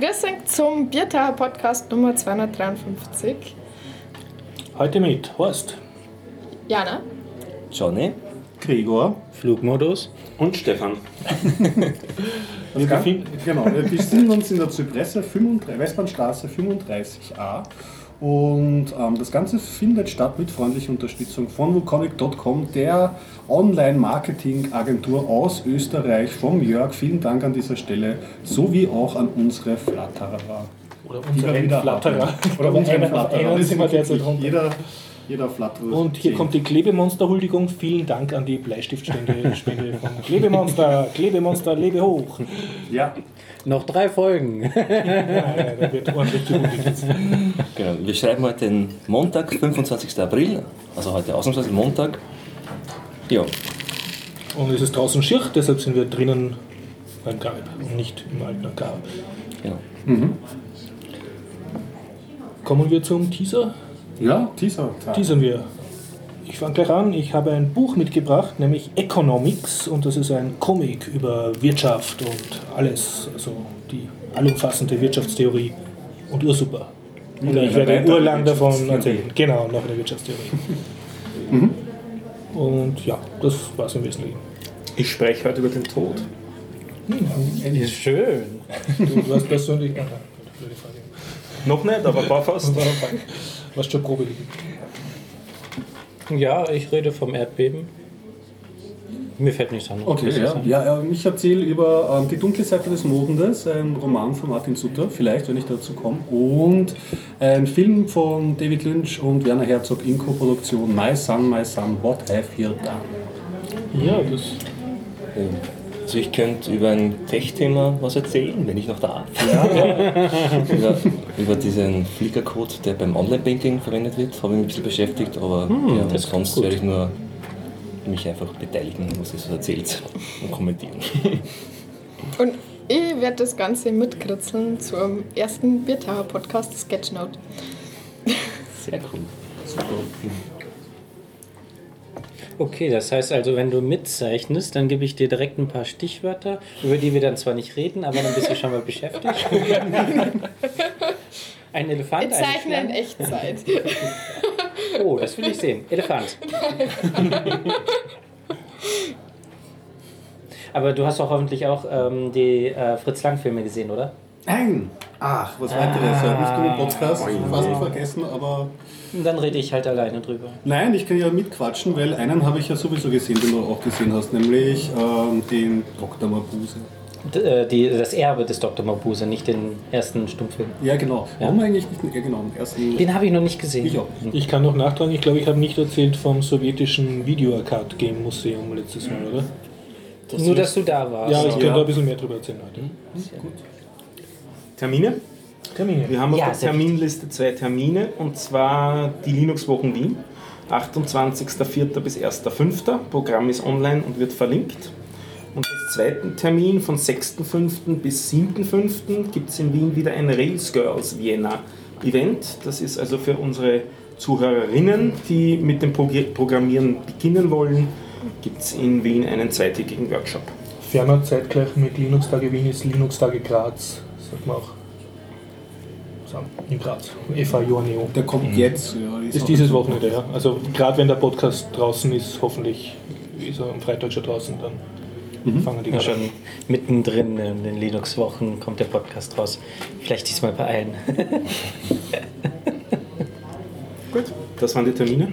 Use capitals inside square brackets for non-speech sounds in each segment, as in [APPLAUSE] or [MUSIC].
Grüß euch zum Biertauer Podcast Nummer 253. Heute mit Horst. Jana. Johnny. Gregor. Flugmodus. Und Stefan. [LAUGHS] Wir befinden, genau, wir befinden uns in der Zypresse 35, Westbahnstraße 35a und ähm, das Ganze findet statt mit freundlicher Unterstützung von Vulcanic.com, der Online-Marketing-Agentur aus Österreich, vom Jörg. Vielen Dank an dieser Stelle, sowie auch an unsere Flatterer. Oder unsere Flatterer. Oder unsere Flatterer. Jeder, jeder Flatterer. Und hier zehn. kommt die Klebemonster-Huldigung. Vielen Dank an die Bleistiftspende Spende von Klebemonster. Klebemonster, lebe hoch. Ja, Noch drei Folgen. [LAUGHS] Ja, da wird ordentlich gehuldigt. Genau. Wir schreiben heute den Montag, 25. April, also heute ausnahmsweise Montag. Ja, Und es ist draußen schier, deshalb sind wir drinnen beim Grab und nicht im alten Grab. genau. Kommen wir zum Teaser. Ja Teaser. Teasern wir. Ich fange gleich an. Ich habe ein Buch mitgebracht, nämlich Economics, und das ist ein Comic über Wirtschaft und alles, also die allumfassende Wirtschaftstheorie und ursuper. Und Ja, ich werde urlang davon erzählen. Genau, noch eine Wirtschaftstheorie. [LAUGHS] Und ja, das war es im Wesentlichen. Ich spreche heute über den Tod. Ist schön. Du hast persönlich. Noch nicht, aber war fast. Was schon Probe liegen. Ja, ich rede vom Erdbeben. Mir fällt nichts anderes. Okay, ja. ja ähm, ich erzähle über ähm, Die dunkle Seite des Mondes, ein Roman von Martin Sutter, vielleicht, wenn ich dazu komme, und ein Film von David Lynch und Werner Herzog in Koproduktion, My Son, My Son, What Have You Done? Ja, das. Also ich könnte über ein Tech-Thema was erzählen, wenn ich noch darf. [LAUGHS] über, über diesen Flickercode, der beim Online-Banking verwendet wird, habe ich mich ein bisschen beschäftigt, aber ja, das klingt sonst werde ich nur mich einfach beteiligen, was ihr so erzählt [LAUGHS] und kommentieren. Und ich werde das Ganze mitkritzeln zum ersten Biertauer Podcast Sketchnote. Sehr cool. Okay, das heißt also, wenn du mitzeichnest, dann gebe ich dir direkt ein paar Stichwörter, über die wir dann zwar nicht reden, aber dann bist du schon mal beschäftigt. [LAUGHS] Ein Elefant, Wir eine zeichnen in. Echtzeit. [LAUGHS] Oh, das will ich sehen. Elefant. [LAUGHS] Aber du hast doch hoffentlich auch ähm, die äh, Fritz Lang-Filme gesehen, oder? Nein! Ach, was weiteres. Ja, nicht genug Podcast, fast nicht vergessen, aber. Dann rede ich halt alleine drüber. Nein, ich kann ja mitquatschen, weil einen habe ich ja sowieso gesehen, den du auch gesehen hast, nämlich ähm, den Dr. Mabuse. D äh, die, das Erbe des Dr. Mabuse, nicht den ersten Stummfilm. Ja, genau. Warum eigentlich nicht den, ja, genau, den ersten? Den habe ich noch nicht gesehen. Ich auch. Ich kann noch nachtragen, ich glaube, ich habe nicht erzählt vom sowjetischen Video-Arcade-Game-Museum letztes Mal, oder? Nur, dass du da warst. Ja, ich ja. könnte ein bisschen mehr darüber erzählen heute. Termine? Termine. Wir haben auf Ja, der Terminliste zwei Termine und zwar die Linux-Wochen Wien. 28.04. bis 1.05. Programm ist online und wird verlinkt. Und als zweiten Termin von 6.05. bis 7.05. gibt es in Wien wieder ein Rails Girls Vienna Event. Das ist also für unsere Zuhörerinnen, die mit dem Progr- Programmieren beginnen wollen, gibt es in Wien einen zweitägigen Workshop. Ferner zeitgleich mit Linux-Tage Wien ist Linux-Tage Graz, sagt man auch. Sagen, in Graz. FA Joanneo. Der kommt jetzt. Ja, Ist dieses Wochenende, ja. Also gerade wenn der Podcast draußen ist, hoffentlich ist er am Freitag schon draußen, dann fangen die Ja, an. schon mittendrin in den Linux-Wochen kommt der Podcast raus. Vielleicht diesmal beeilen. [LAUGHS] Gut, das waren die Termine.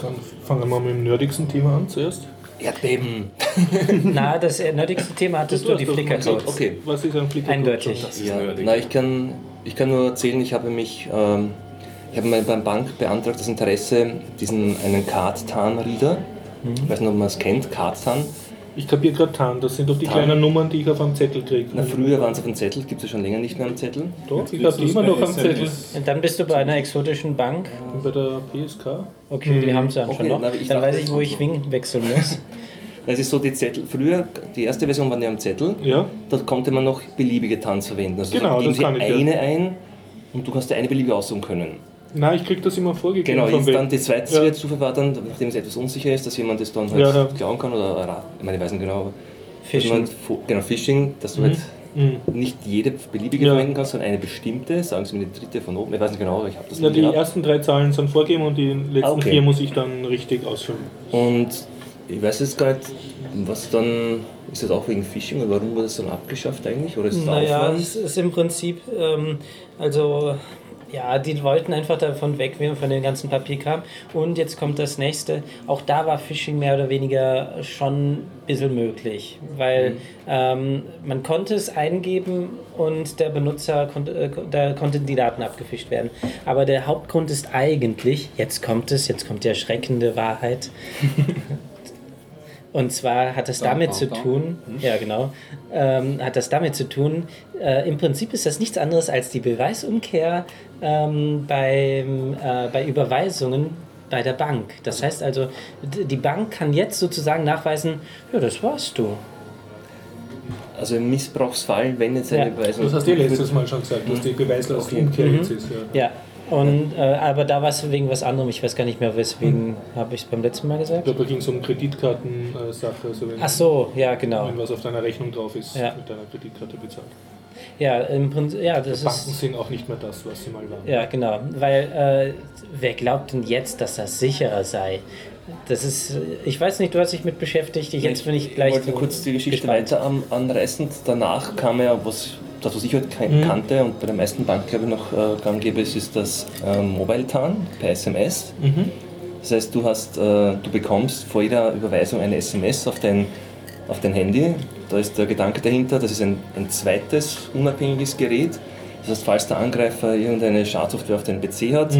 Dann fangen wir mit dem nerdigsten Thema an zuerst. Erdbeben. [LAUGHS] Na, das nerdigste Thema hattest du, die hast doch Flickr-Codes. Okay. Was ist ein Flickr? Eindeutig. Ja, na, ich, kann, ich kann nur erzählen, ich habe mich, ähm, ich habe beim Bank beantragt das Interesse, diesen einen Card-Tan-Reader, ich weiß nicht, ob man es kennt, Card-Tan. Ich kapiere gerade TAN, das sind doch die TAN. kleinen Nummern, die ich auf einem Zettel kriege. Na, früher waren sie auf dem Zettel, gibt es ja schon länger nicht mehr am Zettel. Doch, ich habe die immer noch am. Zettel. Und dann bist du bei einer exotischen Bank. Und bei der PSK. Okay, die haben sie schon Okay, noch. na, Dann weiß ich, wo ich Wing wechseln muss. Es ist so, die Zettel, früher, die erste Version waren ja am Zettel, Ja, da konnte man noch beliebige Tanz verwenden. Also Genau, das sie kann ich, ja. eine ein und du kannst dir eine beliebige aussuchen können. Nein, ich kriege das immer vorgegeben. Genau, jetzt dann die zweite Ja. Dann, nachdem es etwas unsicher ist, dass jemand das dann halt Ja, ja. klauen kann oder, oder ich meine, ich weiß nicht genau, Fischen. man, genau, Phishing, dass du halt nicht jede beliebige Ja. verwenden kannst, sondern eine bestimmte, sagen Sie mir die dritte von oben, ich weiß nicht genau, aber ich habe das nie die gehabt. ersten drei Zahlen sind vorgegeben und die letzten Ah, okay. vier muss ich dann richtig ausfüllen. Und ich weiß jetzt gar nicht, was dann, ist das auch wegen Phishing oder warum wurde das dann abgeschafft eigentlich? Oder ist das Naja, Aufwand? es ist im Prinzip, ähm, also ja, die wollten einfach davon weg, von den ganzen Papierkram. Und jetzt kommt das nächste. Auch da war Phishing mehr oder weniger schon ein bisschen möglich, weil Mhm. ähm, man konnte es eingeben und der Benutzer konnte, äh, da konnten die Daten abgefischt werden. Aber der Hauptgrund ist eigentlich, jetzt kommt es, jetzt kommt die erschreckende Wahrheit. [LAUGHS] Und zwar hat es Da, damit da, zu tun, ja genau, ähm, hat das damit zu tun, äh, im Prinzip ist das nichts anderes als die Beweisumkehr ähm, beim, äh, bei Überweisungen bei der Bank. Das heißt also, die Bank kann jetzt sozusagen nachweisen, ja, das warst du. Also im Missbrauchsfall, wenn jetzt eine Ja. Beweisung... Das hast du letztes Mal schon gesagt, dass die Beweislastumkehr jetzt ist. Ja. Ja, und, äh, aber da war es wegen was anderem, ich weiß gar nicht mehr, weswegen habe ich es beim letzten Mal gesagt. Dabei ging es um Kreditkartensache, also wenn, Ach so, ja, genau. wenn was auf deiner Rechnung drauf ist, Ja. mit deiner Kreditkarte bezahlt. Ja, im Prinzip, ja, das Banken ist. sind auch nicht mehr das, was sie mal waren. Ja, genau. Weil äh, wer glaubt denn jetzt, dass das sicherer sei? Das ist, äh, ich weiß nicht, du hast dich mit beschäftigt. Ich jetzt bin ich gleich. wollte kurz die Geschichte gespannt. weiter an, anreißen. Danach kam ja was, das was ich halt kein, kannte und bei den meisten Banken glaube ich noch äh, gang gäbe, es ist das ähm, Mobile TAN per SMS. Das heißt, du hast, äh, du bekommst vor jeder Überweisung eine SMS auf dein, auf dein Handy. Da ist der Gedanke dahinter, das ist ein, ein zweites unabhängiges Gerät. Das heißt, falls der Angreifer irgendeine Schadsoftware auf deinem PC hat,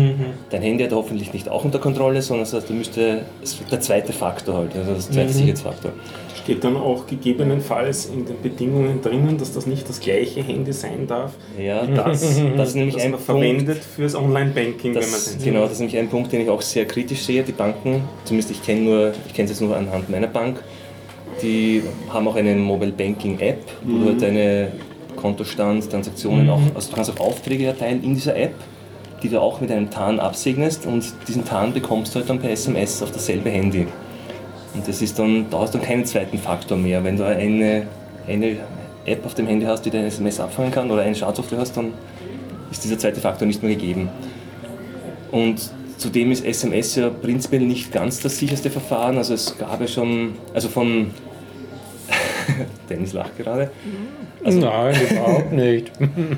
dein Handy hat er hoffentlich nicht auch unter Kontrolle, sondern das heißt, du müsste, es der zweite Faktor halt, also das zweite Sicherheitsfaktor. Steht dann auch gegebenenfalls in den Bedingungen drinnen, dass das nicht das gleiche Handy sein darf, Ja, wie [LAUGHS] das, das ist nämlich das ein man Punkt, verwendet fürs Online-Banking, wenn man Das, den genau, das ist nämlich ein Punkt, den ich auch sehr kritisch sehe. Die Banken, zumindest ich kenne nur, ich kenne es jetzt nur anhand meiner Bank, die haben auch eine Mobile Banking App, wo du halt deine Kontostand, Transaktionen auch, also du kannst auch Aufträge erteilen in dieser App, die du auch mit einem TAN absegnest und diesen TAN bekommst du halt dann per SMS auf dasselbe Handy. Und das ist dann, da hast du dann keinen zweiten Faktor mehr. Wenn du eine, eine App auf dem Handy hast, die dein SMS abfangen kann oder eine Schadsoftware hast, dann ist dieser zweite Faktor nicht mehr gegeben. Und zudem ist SMS ja prinzipiell nicht ganz das sicherste Verfahren. Also es gab ja schon, also von [LAUGHS] Dennis lacht gerade, Nein, überhaupt nicht.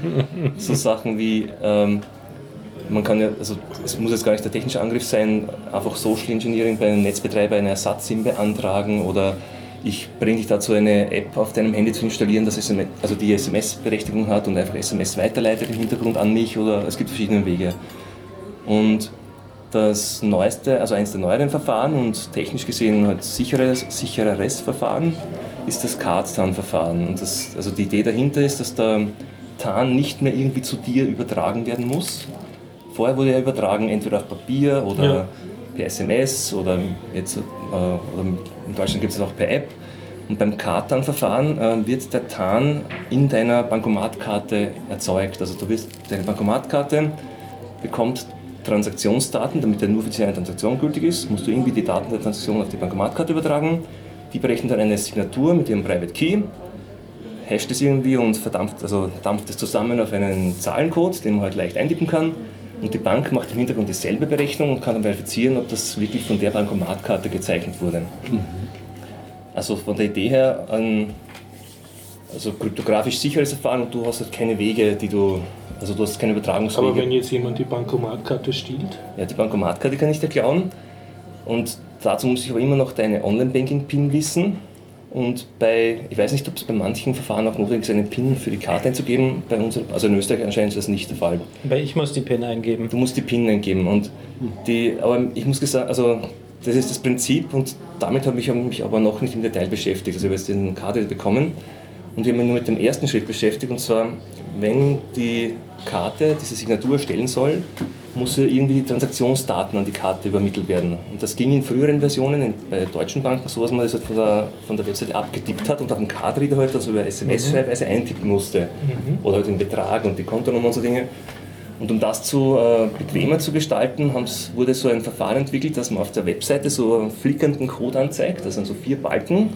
[LAUGHS] so Sachen wie, ähm, man kann ja, also es muss jetzt gar nicht der technische Angriff sein, einfach Social Engineering bei einem Netzbetreiber eine Ersatz-SIM beantragen oder ich bringe dich dazu, eine App auf deinem Handy zu installieren, das SMS, also die SMS-Berechtigung hat und einfach SMS weiterleitet im Hintergrund an mich oder es gibt verschiedene Wege. Und das neueste, also eines der neueren Verfahren und technisch gesehen halt sicheres, sichereres Verfahren ist das Card-TAN-Verfahren. Und das, also die Idee dahinter ist, dass der TAN nicht mehr irgendwie zu dir übertragen werden muss. Vorher wurde er übertragen, entweder auf Papier oder Ja. per SMS oder jetzt äh, oder in Deutschland gibt es es auch per App. Und beim Card-TAN-Verfahren äh, wird der TAN in deiner Bankomatkarte erzeugt. Also du wirst deine Bankomatkarte bekommt Transaktionsdaten, damit der nur für eine Transaktion gültig ist, musst du irgendwie die Daten der Transaktion auf die Bankomatkarte übertragen. Die berechnen dann eine Signatur mit ihrem Private Key, hasht es irgendwie und verdampft, also dampft es zusammen auf einen Zahlencode, den man halt leicht eintippen kann. Und die Bank macht im Hintergrund dieselbe Berechnung und kann dann verifizieren, ob das wirklich von der Bankomatkarte gezeichnet wurde. Also von der Idee her ein also kryptografisch sicheres Verfahren und du hast halt keine Wege, die du, also du hast keine Übertragungswege. Aber wenn jetzt jemand die Bankomatkarte stiehlt, Ja, die Bankomatkarte kann ich dir klauen. Und dazu muss ich aber immer noch deine Online-Banking-PIN wissen. Und bei, ich weiß nicht, ob es bei manchen Verfahren auch notwendig ist, eine PIN für die Karte einzugeben. Bei uns, also in Österreich anscheinend ist das nicht der Fall. Weil ich muss die PIN eingeben. Du musst die PIN eingeben. Und die, aber ich muss gesagt, also das ist das Prinzip und damit habe ich mich aber noch nicht im Detail beschäftigt. Also ich habe jetzt den Karte bekommen und ich habe mich nur mit dem ersten Schritt beschäftigt und zwar, wenn die Karte diese Signatur erstellen soll, muss ja irgendwie die Transaktionsdaten an die Karte übermittelt werden. Und das ging in früheren Versionen bei deutschen Banken so, dass man das halt von der, von der Webseite abgetippt hat und auf dem Cardreader halt also über SMS-Schreibweise eintippen musste. Oder halt den Betrag und die Kontonummer und so Dinge. Und um das zu äh, bequemer zu gestalten, wurde so ein Verfahren entwickelt, dass man auf der Webseite so einen flickernden Code anzeigt. Das sind so vier Balken,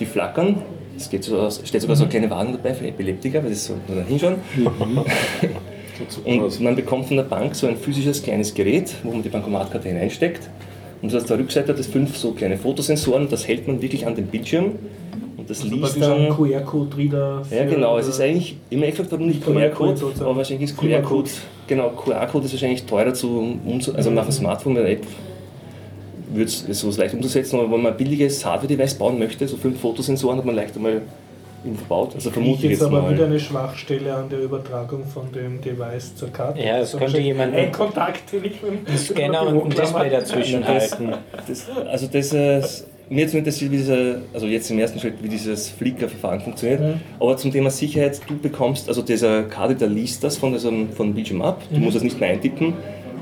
die flackern. Es geht so aus, steht sogar so eine kleine Warnung dabei für Epileptiker, weil das so nur da hinschauen. [LAUGHS] Und man bekommt von der Bank so ein physisches kleines Gerät, wo man die Bankomatkarte hineinsteckt. Und so auf der Rückseite hat es fünf so kleine Fotosensoren, das hält man wirklich an den Bildschirm. Und das Also liest dann. QR-Code-Reader. Ja, genau. Es ist eigentlich im Endeffekt aber nicht QR-Code, aber wahrscheinlich ist QR-Code. Genau, QR-Code ist wahrscheinlich teurer zu also nach dem Smartphone mit der App wird es so leicht umzusetzen, aber wenn man ein billiges Hardware-Device bauen möchte, so fünf Fotosensoren hat man leicht einmal in verbaut. Also vermute ich jetzt jetzt aber mal. wieder eine Schwachstelle an der Übertragung von dem Device zur Karte. Ja, es Also könnte jemand- Ein Kontakt, den ich mit dem Scanner und ein Display dazwischen Das- halten. Das, also das, äh, mir jetzt interessiert, wie dieser, also jetzt im ersten Schritt, wie dieses Flickr-Verfahren funktioniert. Aber zum Thema Sicherheit, du bekommst, also dieser Karte, der liest das von diesem von Bildschirm ab, du musst das nicht mehr eintippen,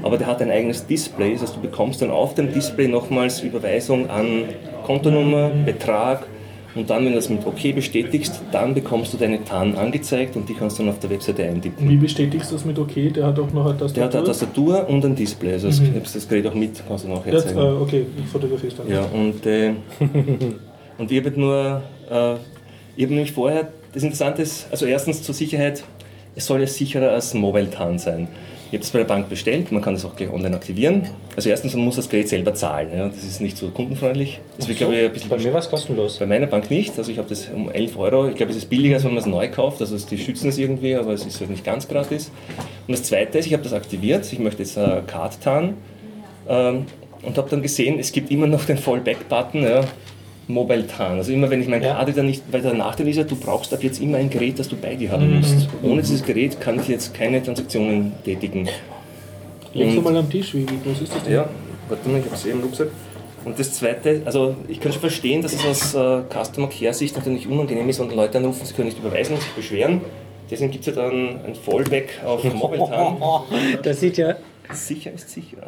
aber der hat ein eigenes Display, das heißt, du bekommst dann auf dem Display nochmals Überweisung an Kontonummer, Betrag und dann, wenn du das mit OK bestätigst, dann bekommst du deine TAN angezeigt und die kannst du dann auf der Webseite eintippen. Wie bestätigst du das mit OK? Der hat auch noch eine Der Tastatur. hat eine Tastatur und ein Display, also das, das Gerät auch mit, kannst du nachher Das, zeigen. äh, okay, ich fotografiere es dann. Ja, und, äh, [LAUGHS] und ich habe nur, äh, ich habe nämlich vorher, das Interessante ist, also erstens zur Sicherheit, es soll ja sicherer als Mobile TAN sein. Ich habe das bei der Bank bestellt, man kann das auch gleich online aktivieren. Also erstens, man muss das Gerät selber zahlen, ja, das ist nicht so kundenfreundlich. Das wird, glaube ich, ein bisschen Bei mir war es kostenlos. bei meiner Bank nicht, also ich habe das um 11 Euro. Ich glaube, es ist billiger, als wenn man es neu kauft. Also die schützen es irgendwie, aber es ist halt nicht ganz gratis. Und das Zweite ist, ich habe das aktiviert. Ich möchte jetzt äh, Card TAN ähm, und habe dann gesehen, es gibt immer noch den Fallback-Button, ja, Mobile TAN. Also immer wenn ich mein Ja. Karte dann nicht, weil der Nachteil ist ja, du brauchst ab jetzt immer ein Gerät, das du bei dir haben musst. Ohne dieses Gerät kann ich jetzt keine Transaktionen tätigen. Legst du mal am Tisch, wie, groß ist das denn? ja, warte mal, ich habe es eben Rucksack. Und das Zweite, also ich kann schon verstehen, dass es aus äh, Customer Care Sicht natürlich unangenehm ist, wenn Leute anrufen, sie können nicht überweisen und sich beschweren. Deswegen gibt es ja dann ein Fallback auf [LAUGHS] Mobile TAN. Das sieht ja, Sicher ist sicher.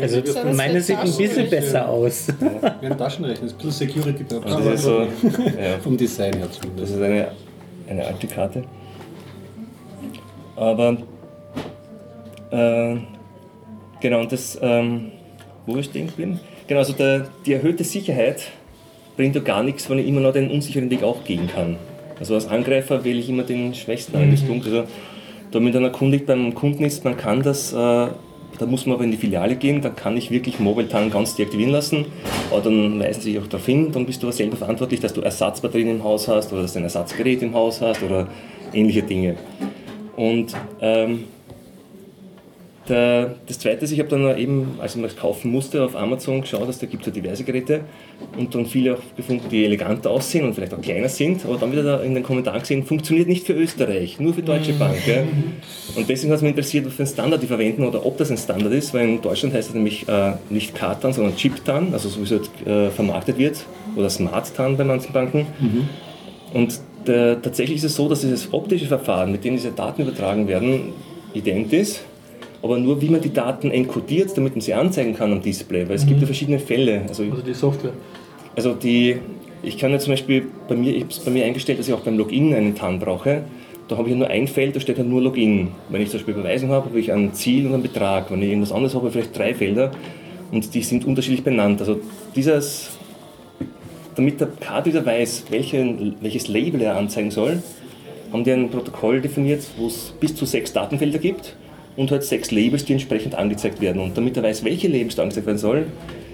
also So, das meine sieht ein bisschen besser aus. Wie ein Taschenrechner, das ist ein bisschen Security das ist so, ja, Vom Design her das zumindest. ist eine, eine alte Karte. Aber äh, genau, und das, ähm, wo ist stehen geblieben? Genau, also der, die erhöhte Sicherheit bringt ja gar nichts, wenn ich immer noch den unsicheren Weg auch gehen kann. Also als Angreifer wähle ich immer den schwächsten Angriffspunkt. Also da mir dann erkundigt beim Kunden ist, man kann das, äh, da muss man aber in die Filiale gehen, da kann ich wirklich Mobile TAN ganz deaktivieren lassen. Aber dann weisen sie sich auch darauf hin, dann bist du aber selber verantwortlich, dass du Ersatzbatterien im Haus hast oder dass du ein Ersatzgerät im Haus hast oder ähnliche Dinge. Und ähm, der, das Zweite ist, ich habe dann eben, als ich mir das kaufen musste, auf Amazon geschaut, dass da gibt es ja diverse Geräte und dann viele auch gefunden, die eleganter aussehen und vielleicht auch kleiner sind, aber dann wieder da in den Kommentaren gesehen, funktioniert nicht für Österreich, nur für Deutsche Bank. Ja. Und deswegen hat es mich interessiert, was für einen Standard die verwenden oder ob das ein Standard ist, weil in Deutschland heißt es nämlich äh, nicht Kartan, sondern Chiptan, also so wie es halt, äh, vermarktet wird, oder Smart-Tan bei manchen Banken. Und der, tatsächlich ist es so, dass dieses optische Verfahren, mit dem diese Daten übertragen werden, ident ist, aber nur wie man die Daten encodiert, damit man sie anzeigen kann am Display, weil es gibt ja verschiedene Fälle. Also, Also die Software. also die, ich kann ja zum Beispiel bei mir, ich habe es bei mir eingestellt, dass ich auch beim Login einen TAN brauche. Da habe ich ja nur ein Feld, da steht halt nur Login. Wenn ich zum Beispiel Überweisung habe, habe ich ein Ziel und einen Betrag. Wenn ich irgendwas anderes habe, habe ich vielleicht drei Felder und die sind unterschiedlich benannt. Also dieses, damit der Karte wieder weiß, welchen, welches Label er anzeigen soll, haben die ein Protokoll definiert, wo es bis zu sechs Datenfelder gibt und halt sechs Labels, die entsprechend angezeigt werden. Und damit er weiß, welche Labels da angezeigt werden sollen,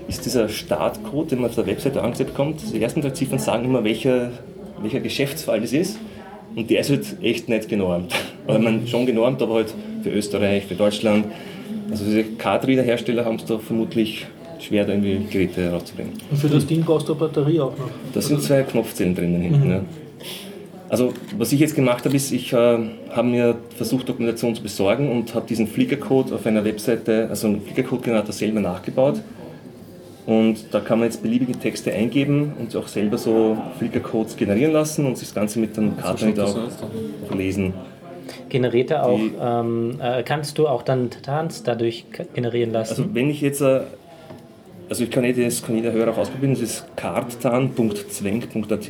ist dieser Startcode, den man auf der Webseite angezeigt bekommt, die ersten drei Ziffern sagen immer, welcher, welcher Geschäftsfall das ist. Und der ist halt echt nicht genormt. [LAUGHS] Aber man schon genormt, aber halt für Österreich, für Deutschland. Also diese Card-Reader-Hersteller haben es da vermutlich schwer, da irgendwie Geräte rauszubringen. Und für das Ding brauchst du eine Batterie auch noch. Da sind zwei Knopfzellen drinnen hinten. Ja. Also was ich jetzt gemacht habe, ist, ich äh, habe mir versucht, Dokumentation zu besorgen und habe diesen Flickr-Code auf einer Webseite, also einen Flickr-Code-Generator selber nachgebaut. Und da kann man jetzt beliebige Texte eingeben und auch selber so Flickr-Codes generieren lassen und sich das Ganze mit einem Kartenread auch lesen. Generiert er auch, Die- ähm, äh, kannst du auch dann Tans dadurch generieren lassen? Also wenn ich jetzt, äh, also ich kann jeder, das kann jeder Hörer auch ausprobieren, das ist karttan.zweng.at.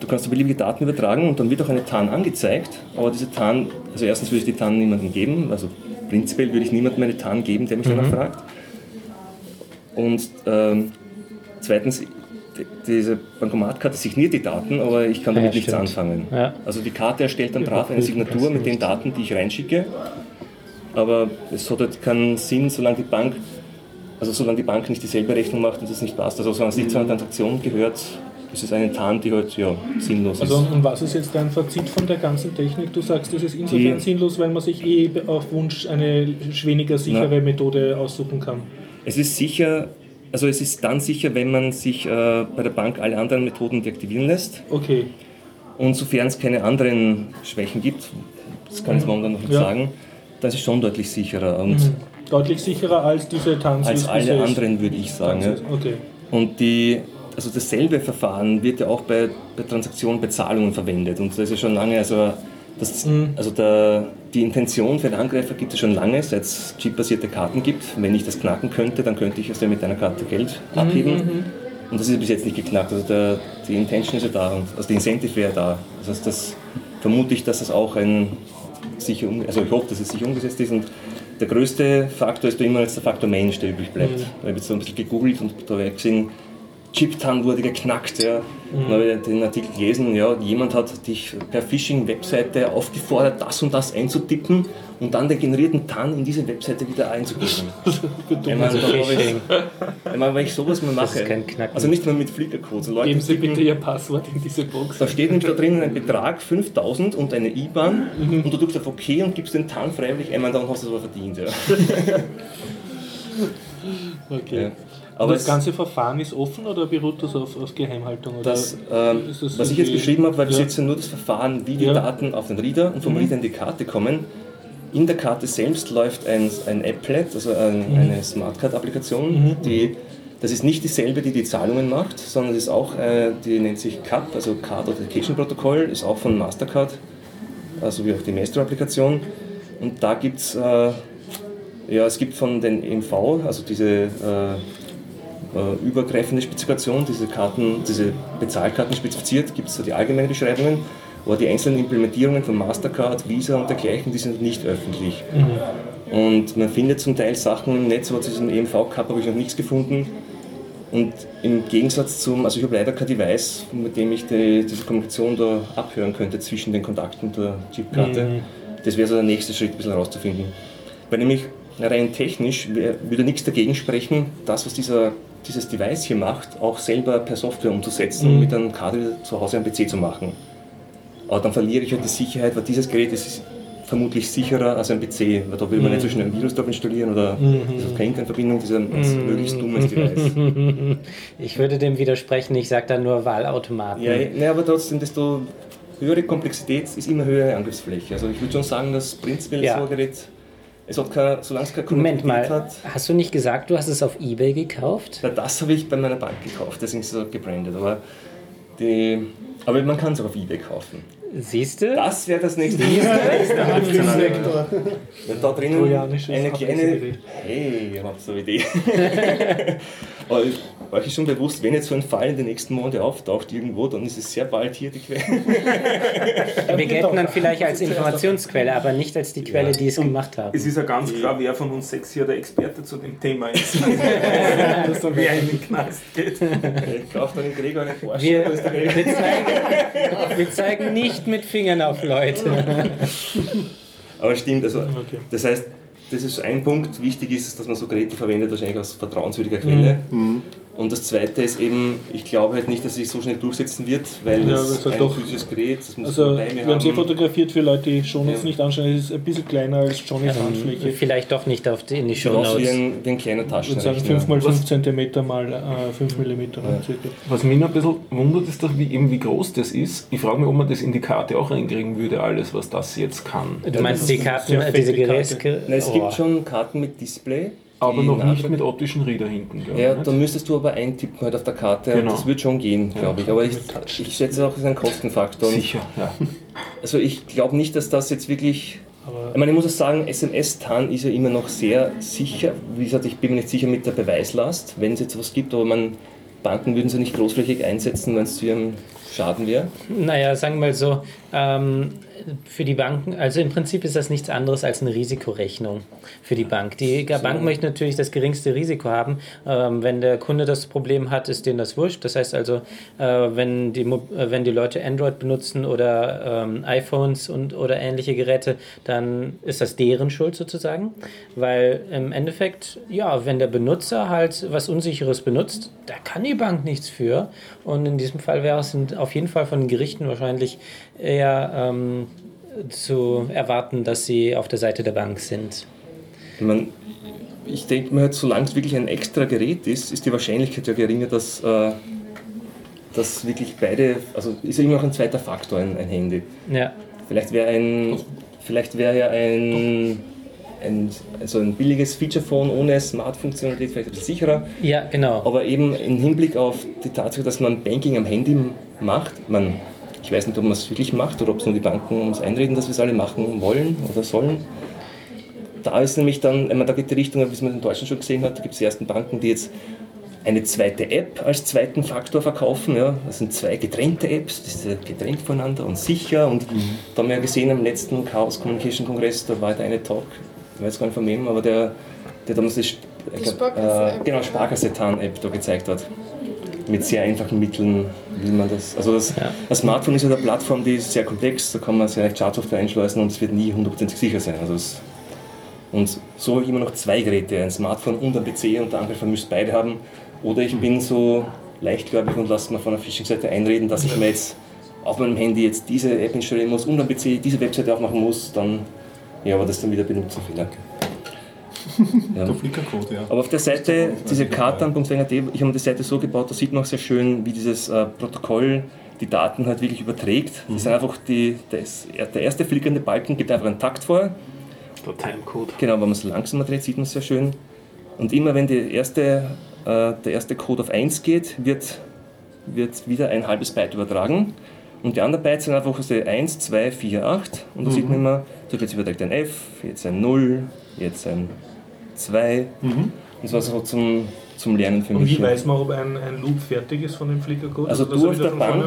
Du kannst da beliebige Daten übertragen und dann wird auch eine TAN angezeigt, aber diese TAN, also erstens würde ich die TAN niemandem geben, also prinzipiell würde ich niemandem eine TAN geben, der mich danach fragt. Und ähm, zweitens, diese Bankomatkarte signiert die Daten, aber ich kann damit Ja, nichts anfangen. Ja. Also die Karte erstellt dann drauf eine Signatur mit den Daten, die ich reinschicke. Aber es hat halt keinen Sinn, solange die Bank, also solange die Bank nicht dieselbe Rechnung macht und das nicht passt. Also solange es nicht zu einer Transaktion gehört, ist es eine Tarn, die halt ja, sinnlos Also ist. und was ist jetzt dein Fazit von der ganzen Technik? Du sagst, das ist insofern Die- sinnlos, weil man sich eh auf Wunsch eine weniger sichere Methode aussuchen kann. Es ist sicher, also es ist dann sicher, wenn man sich äh, bei der Bank alle anderen Methoden deaktivieren lässt. Okay. Und sofern es keine anderen Schwächen gibt, das kann ich jetzt momentan noch nicht Ja. sagen, dann ist es schon deutlich sicherer. Und Deutlich sicherer als diese Tanz als alle anderen würde ich sagen. Ja. Okay. Und die, also dasselbe Verfahren wird ja auch bei, bei Transaktionen, bei Zahlungen verwendet. Und das ist ja schon lange, also, das, also der, die Intention für den Angreifer gibt es schon lange, seit es chipbasierte Karten gibt. Wenn ich das knacken könnte, dann könnte ich aus der mit einer Karte Geld abheben. Und das ist bis jetzt nicht geknackt. Also der, die Intention ist ja da, und, also die Incentive wäre da. Das heißt, das vermute ich, dass das auch ein sicher, um, also ich hoffe, dass es sicher umgesetzt ist. Und der größte Faktor ist da immer jetzt der Faktor Mensch, der übrig bleibt. Ich habe jetzt so ein bisschen gegoogelt und da gesehen, Chiptan wurde geknackt. Ja. Dann habe ich den Artikel gelesen, ja, jemand hat dich per Phishing-Webseite aufgefordert, das und das einzutippen und dann den generierten TAN in diese Webseite wieder einzugeben. [LAUGHS] ich meine, ich, ich meine, wenn ich sowas mal mache, also nicht mal mit Flickercodes, Leute Geben Sie tippen- bitte Ihr Passwort in diese Box. da steht nämlich da drinnen ein Betrag, 5000 und eine IBAN und du drückst auf OK und gibst den TAN freiwillig ein, dann hast du es aber verdient. Ja. [LAUGHS] Okay. Ja. Aber das ganze Verfahren ist offen oder beruht das auf, auf Geheimhaltung? Oder Das, ähm, das was ich jetzt beschrieben habe, bis ja. jetzt nur das Verfahren, wie die Ja. Mhm. Daten auf den Reader und vom Reader in die Karte kommen. In der Karte selbst läuft ein, ein Applet, also ein, Mhm. eine Smartcard-Applikation, die das ist nicht dieselbe, die die Zahlungen macht, sondern das ist auch, äh, die nennt sich CAP, also Card Authentication Protocol, ist auch von Mastercard, also wie auch die Maestro-Applikation. Und da gibt es, äh, ja, es gibt von den EMV, also diese äh, äh, übergreifende Spezifikation, diese Karten, diese Bezahlkarten spezifiziert, gibt es so die allgemeinen Beschreibungen, aber die einzelnen Implementierungen von Mastercard, Visa und dergleichen, die sind nicht öffentlich. Und man findet zum Teil Sachen im Netz, aber zu diesem EMV-Cup habe ich noch nichts gefunden. Und im Gegensatz zum, also ich habe leider kein Device, mit dem ich die, diese Kommunikation da abhören könnte zwischen den Kontakten der Chipkarte. Das wäre so der nächste Schritt, ein bisschen herauszufinden. Weil nämlich rein technisch würde nichts dagegen sprechen, das, was dieser, dieses Device hier macht, auch selber per Software umzusetzen und mit einem Kabel zu Hause am PC zu machen. Aber dann verliere ich halt die Sicherheit, weil dieses Gerät ist vermutlich sicherer als ein PC, weil da will man nicht so schnell ein Virus drauf installieren oder ist auch keine Internetverbindung, das ist ein ein möglichst dummes Device. [LAUGHS] Ich würde dem widersprechen, ich sage da nur Wahlautomaten. Ja, ne, aber trotzdem, desto höhere Komplexität ist immer höhere Angriffsfläche. Also ich würde schon sagen, dass prinzipiell Ja. so ein Gerät, es hat kein, solange es keine Moment mal, hat, hast du nicht gesagt, du hast es auf Ebay gekauft? Na, das habe ich bei meiner Bank gekauft, deswegen ist es auch gebrandet. Aber, die, aber man kann es auch auf Ebay kaufen. Siehst du? Das wäre das nächste. Wenn [LAUGHS] da drinnen eine kleine. Hey, ihr habt so eine Idee. [LAUGHS] [LAUGHS] Aber euch ist schon bewusst, wenn jetzt so ein Fall in den nächsten Monaten auftaucht irgendwo, dann ist es sehr bald hier die Quelle. [LAUGHS] Wir gelten dann vielleicht als Informationsquelle, aber nicht als die Quelle, die es gemacht haben. Es ist ja ganz klar, wer von uns sechs hier der Experte zu dem Thema ist. [LAUGHS] [LAUGHS] Dass da wer in den Knast geht. Ich kaufe dann den Gregor einen Porsche. Wir, wir, zeigen, wir zeigen nicht mit Fingern auf Leute. Aber stimmt, also das heißt, das ist ein Punkt. Wichtig ist, dass man so Geräte verwendet, wahrscheinlich aus vertrauenswürdiger Quelle. Und das zweite ist eben, ich glaube halt nicht, dass sich so schnell durchsetzen wird, weil Ja, das das hat ein doch- physisches Gerät, das muss Also, bei mir wir haben sie haben. fotografiert für Leute, die schon uns Ja. nicht anschauen. Es ist ein bisschen kleiner als Johnnys Handfläche. Vielleicht doch nicht auf die, in die aus wie ein, wie ein kleiner Ich würde sagen Taschenrechner. 5 mal 5 cm mal äh, 5 mm. Was mich noch ein bisschen wundert, ist doch, wie, eben wie groß das ist. Ich frage mich, ob man das in die Karte auch reinkriegen würde, alles, was das jetzt kann. Du meinst die Karten, diese Geräts... Nein, es Oh. gibt schon Karten mit Display. Aber noch nicht mit optischen Reader hinten, glaube Ja, ich. da müsstest du aber eintippen halt auf der Karte. Genau. Das wird schon gehen, glaube ich. Aber ich, ich schätze auch, das ist ein Kostenfaktor. Sicher, ja. [LAUGHS] Also ich glaube nicht, dass das jetzt wirklich. ich meine, ich muss auch sagen, SMS-TAN ist ja immer noch sehr sicher. Wie gesagt, ich bin mir nicht sicher mit der Beweislast, wenn es jetzt was gibt, aber man, Banken würden sie nicht großflächig einsetzen, wenn es zu ihrem Schaden wäre. Naja, sagen wir mal so, ähm, für die Banken, also im Prinzip ist das nichts anderes als eine Risikorechnung für die Bank. Die Bank möchte natürlich das geringste Risiko haben. Ähm, wenn der Kunde das Problem hat, ist denen das wurscht. Das heißt also, äh, wenn, die, äh, wenn die Leute Android benutzen oder ähm, iPhones und, oder ähnliche Geräte, dann ist das deren Schuld sozusagen. Weil im Endeffekt, ja, wenn der Benutzer halt was Unsicheres benutzt, da kann die Bank nichts für. Und in diesem Fall wäre es auf jeden Fall von den Gerichten wahrscheinlich eher ähm, zu erwarten, dass sie auf der Seite der Bank sind. Man, ich denke mir, halt, solange es wirklich ein extra Gerät ist, ist die Wahrscheinlichkeit ja geringer, dass, äh, dass wirklich beide, also ist ja immer noch ein zweiter Faktor, ein, ein Handy. Ja. Vielleicht wäre ein, vielleicht wäre ja ein, ein, also ein billiges Feature-Phone ohne Smart-Funktionalität vielleicht bisschen sicherer. Ja, genau. Aber eben im Hinblick auf die Tatsache, dass man Banking am Handy macht, man ich weiß nicht, ob man es wirklich macht oder ob es nur die Banken uns einreden, dass wir es alle machen wollen oder sollen. Da ist nämlich dann, wenn man da geht die Richtung, wie man in Deutschland schon gesehen hat, da gibt es die ersten Banken, die jetzt eine zweite App als zweiten Faktor verkaufen. Ja. Das sind zwei getrennte Apps, das ist getrennt voneinander und sicher. Und mhm. da haben wir ja gesehen am letzten Chaos Communication Kongress, da war der eine Talk, ich weiß gar nicht von wem, aber der, der damals das, glaub, äh, genau, Sparkasse-Tan-App da gezeigt hat mit sehr einfachen Mitteln will man das. Also das, ja. das Smartphone ist ja eine Plattform, die ist sehr komplex, da kann man sehr leicht Schadsoftware einschleusen und es wird nie hundertprozentig sicher sein. Also es, und so habe ich immer noch zwei Geräte, ein Smartphone und ein PC und der Angreifer müsste beide haben. Oder ich bin so leichtgläubig und lasse mir von der Phishing-Seite einreden, dass ich mir jetzt auf meinem Handy jetzt diese App installieren muss und am PC diese Webseite aufmachen muss, dann ja, aber das ist dann wieder Benutzerfehler. Ja. Der Flickercode, ja. Aber auf der Seite, diese kartan.wng.at, ich habe die Seite so gebaut, da sieht man auch sehr schön, wie dieses äh, Protokoll die Daten halt wirklich überträgt. Das mhm. ist einfach die, das, der erste flickernde Balken gibt einfach einen Takt vor. Der Timecode. Genau, wenn man es langsamer dreht, sieht man es sehr schön. Und immer wenn erste, äh, der erste Code auf 1 geht, wird, wird wieder ein halbes Byte übertragen. Und die anderen Bytes sind einfach also 1, 2, 4, 8. Und da mhm. sieht man immer, so jetzt überträgt ein F, jetzt ein 0, jetzt ein zwei. Mhm. Das war so zum, zum Lernen für Und mich. Und wie weiß man, ob ein, ein Loop fertig ist von dem Flickercode? Also, also du auf der Bank,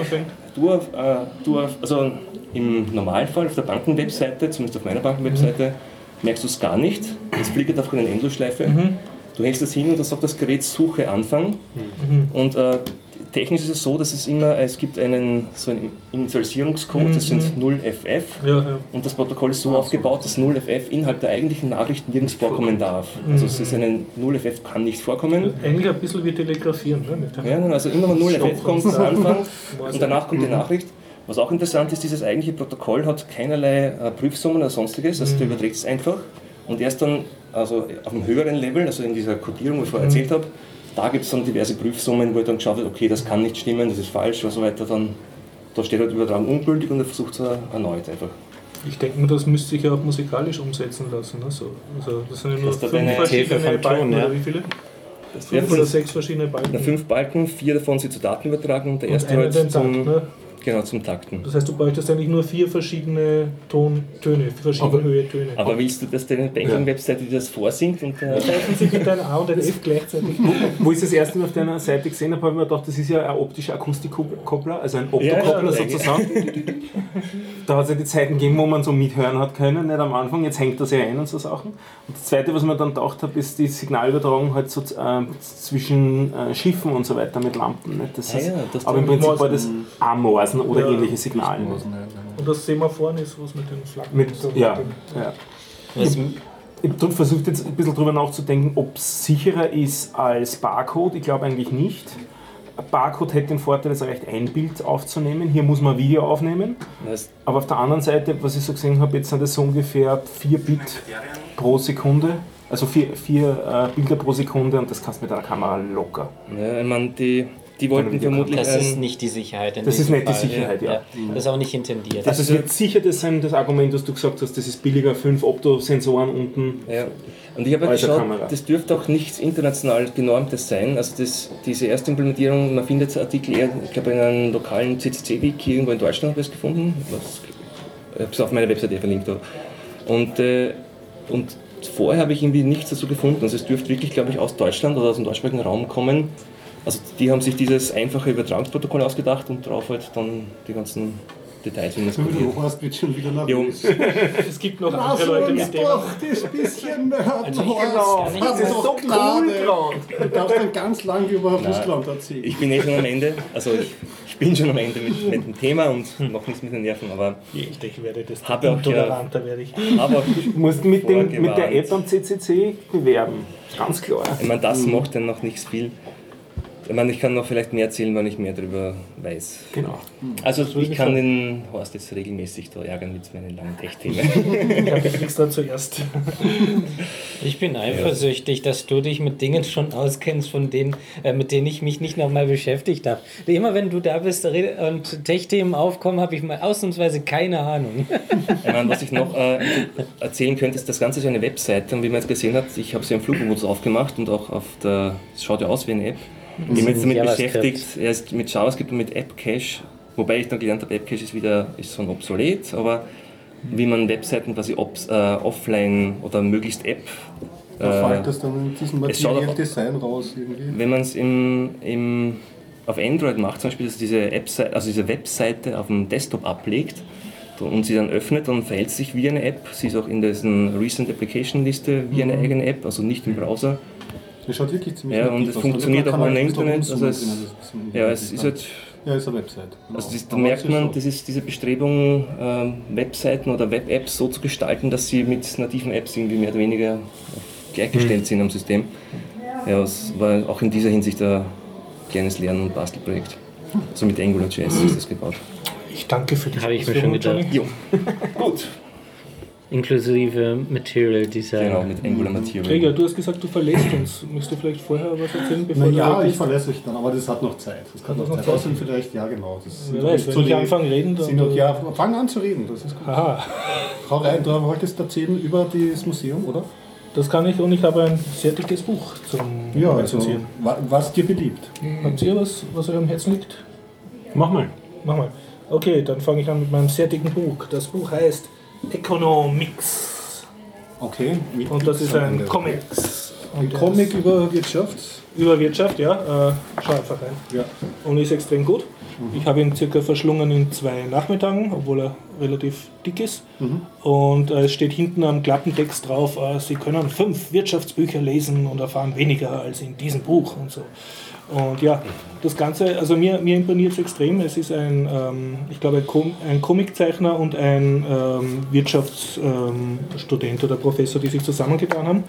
du auf, äh, du auf, also im Normalfall auf der Bankenwebseite, zumindest auf meiner Bankenwebseite, mhm. merkst du es gar nicht. Es flickert auf eine Endlosschleife. Mhm. Du hältst das hin und dann sagt das Gerät Suche Anfang. Mhm. Und äh, technisch ist es so, dass es immer, es gibt einen so einen Initialisierungscode, mhm. das sind 0FF. Ja, ja. Und das Protokoll ist so aufgebaut, dass 0FF innerhalb der eigentlichen Nachricht nirgends vorkommen darf. Mhm. Also es ist ein 0FF kann nicht vorkommen. Eigentlich ein bisschen wie Telegrafieren. Ne? Ja, also immer wenn 0FF kommt am Anfang [LAUGHS] und danach kommt die mhm. Nachricht. Was auch interessant ist, dieses eigentliche Protokoll hat keinerlei äh, Prüfsummen oder sonstiges, also mhm. du überträgst es einfach und erst dann, also auf einem höheren Level, also in dieser Codierung, wo ich vorher mhm. erzählt habe, da gibt es dann diverse Prüfsummen, wo dann geschaut wird, okay, das kann nicht stimmen, das ist falsch und so weiter. Dann, da steht halt Übertragung ungültig und er versucht es erneut einfach. Ich denke mir, das müsste sich ja auch musikalisch umsetzen lassen. Ne? So, also das sind ja nur fünf verschiedene Balken, ja. oder wie viele? Fünf oder sechs verschiedene Balken. Na, fünf Balken, vier davon sind zur Datenübertragung, der erste halt zum, Takt, ne? Genau, zum Takten. Das heißt, du bräuchtest eigentlich nur vier verschiedene Ton, Töne, verschiedene aber, Höhe Töne. Aber willst du, dass deine Banking-Webseite dir das vorsingt? Und, äh, offensichtlich dein A und ein F gleichzeitig. Wo ich das erste Mal auf deiner Seite gesehen habe, habe ich mir gedacht, das ist ja ein optischer Akustikkoppler, also ein Optokoppler ja, sozusagen. da hat es ja die Zeiten gegeben, wo man so mithören hat können, nicht am Anfang, jetzt hängt das ja ein und so Sachen. Und das zweite, was mir dann gedacht habe, ist die Signalübertragung halt so äh, zwischen äh, Schiffen und so weiter mit Lampen. Nicht? Das ah ja, das aber im Prinzip war das Amor Morsen oder ja, ähnliche Signale. Und das Semaphor ist was mit den Flaggen. Mit, so ja, ja. Ich, ich versuche jetzt ein bisschen darüber nachzudenken, ob es sicherer ist als Barcode. Ich glaube eigentlich nicht. Barcode hätte den Vorteil, es reicht ein Bild aufzunehmen. Hier muss man Video aufnehmen. Aber auf der anderen Seite, was ich so gesehen habe, jetzt sind das so ungefähr 4 Bit pro Sekunde. Also 4 äh, Bilder pro Sekunde und das kannst du mit einer Kamera locker. Ja, ich meine, die die wollten vermutlich. Das ist nicht die Sicherheit. das ist nicht Fall. die Sicherheit, ja. ja. Das ist auch nicht intendiert. Also, es wird sicher das sein, das Argument, das du gesagt hast, das ist billiger, fünf Optosensoren unten. Ja. Und ich habe halt geschaut, Kamera. das dürfte auch nichts international genormtes sein. Also das, diese erste Implementierung, man findet Artikel eher, ich glaube, in einem lokalen CCC-Wiki irgendwo in Deutschland habe ich es gefunden. Was, ich habe es auf meiner Webseite verlinkt. Und, äh, und vorher habe ich irgendwie nichts dazu gefunden. Also es dürfte wirklich, glaube ich, aus Deutschland oder aus dem deutschsprachigen Raum kommen. Also die haben sich dieses einfache Übertragungsprotokoll ausgedacht und darauf halt dann die ganzen Details, wie man es Du schon wieder nervös. Es gibt noch Lass andere Leute mit denen. doch das bisschen nörden, Also ich Horst. Hast das ist doch Gnade. Du darfst dann ganz lang über Russland erzählen. ich bin eh schon am Ende. Also ich, ich bin schon am Ende mit, mit dem Thema und noch nichts mit den Nerven, aber älter ich werde, desto Habe auch, intoleranter werde ich. auch Du musst mit, dem, mit der. App am CCC bewerben. Ganz klar. Ich meine, das macht dann noch nichts viel. Ich meine, ich kann noch vielleicht mehr erzählen, wenn ich mehr darüber weiß. Genau. Also ich kann den Horst jetzt regelmäßig da ärgern mit meinen langen Tech-Themen. [LAUGHS] Ich da zuerst. [LAUGHS] Ich bin eifersüchtig, dass du dich mit Dingen schon auskennst, von denen, äh, mit denen ich mich nicht nochmal beschäftigt habe. Immer wenn du da bist und Tech-Themen aufkommen, habe ich mal ausnahmsweise keine Ahnung. Ich meine, was ich noch äh, erzählen könnte, ist, das Ganze ist eine Webseite und wie man jetzt gesehen hat, ich habe sie am Flugmodus aufgemacht und auch auf der, es schaut ja aus wie eine App. Ich bin jetzt damit JavaScript. beschäftigt, erst mit JavaScript und mit App-Cache, wobei ich dann gelernt habe, App-Cache ist wieder ist schon obsolet, aber wie man Webseiten quasi obs, äh, offline oder möglichst App Da äh, fällt das dann in diesem Material Design raus irgendwie. wenn man es im, im, auf Android macht, zum Beispiel, dass diese, App, also diese Webseite auf dem Desktop ablegt und sie dann öffnet, dann verhält sich wie eine App. Sie ist auch in diesen Recent Application Liste wie eine eigene App, also nicht im Browser. Das schaut wirklich ziemlich Ja, und es Also funktioniert auch bisschen Internet, rumzoomen also es- Ja, es ist halt, Ja, ist eine Website. Genau. also das, da Aber merkt man, so. das ist diese Bestrebung, ähm, Webseiten oder Web-Apps so zu gestalten, dass sie mit nativen Apps irgendwie mehr oder weniger gleichgestellt sind am System. Ja, es war auch in dieser Hinsicht ein kleines Lern- und Bastelprojekt. Also mit AngularJS ist das gebaut. Ich danke für die Habe ich mir schon gedacht. [LAUGHS] Gut. Inklusive Material Design. genau, mit Angular Material. Gregor, du hast gesagt, du verlässt uns. Möchtest du vielleicht vorher was erzählen, bevor Na du ja, ich bist? verlässt euch dann, aber das hat noch Zeit. Das kann Hat noch noch Zeit. Außerdem vielleicht, ja genau. Das sind weiß, soll ich die- anfangen reden? Sind Dann- noch, ja, fang an zu reden, das ist gut. Aha, Hau rein, du wolltest erzählen über das Museum, oder? das kann ich und ich habe ein sehr dickes Buch zum Ja, also, was dir beliebt. Habt ihr was, was euch am Herzen liegt? Mach mal. Mach mal. Okay, dann fange ich an mit meinem sehr dicken Buch. Das Buch heißt Economics. Okay. Und das ist ein Comics. Ein Comic über Wirtschaft. über Wirtschaft, ja. Äh, schau einfach rein. Ja. Und ist extrem gut. Ich habe ihn circa verschlungen in zwei Nachmittagen, obwohl er relativ dick ist. Und äh, es steht hinten am Klappentext drauf, äh, Sie können fünf Wirtschaftsbücher lesen und erfahren weniger als in diesem Buch und so. Und ja, das Ganze, also mir, mir imponiert es extrem. Es ist ein, ähm, ich glaube, ein, Com ein Comiczeichner und ein ähm, Wirtschaftsstudent oder Professor, die sich zusammengetan haben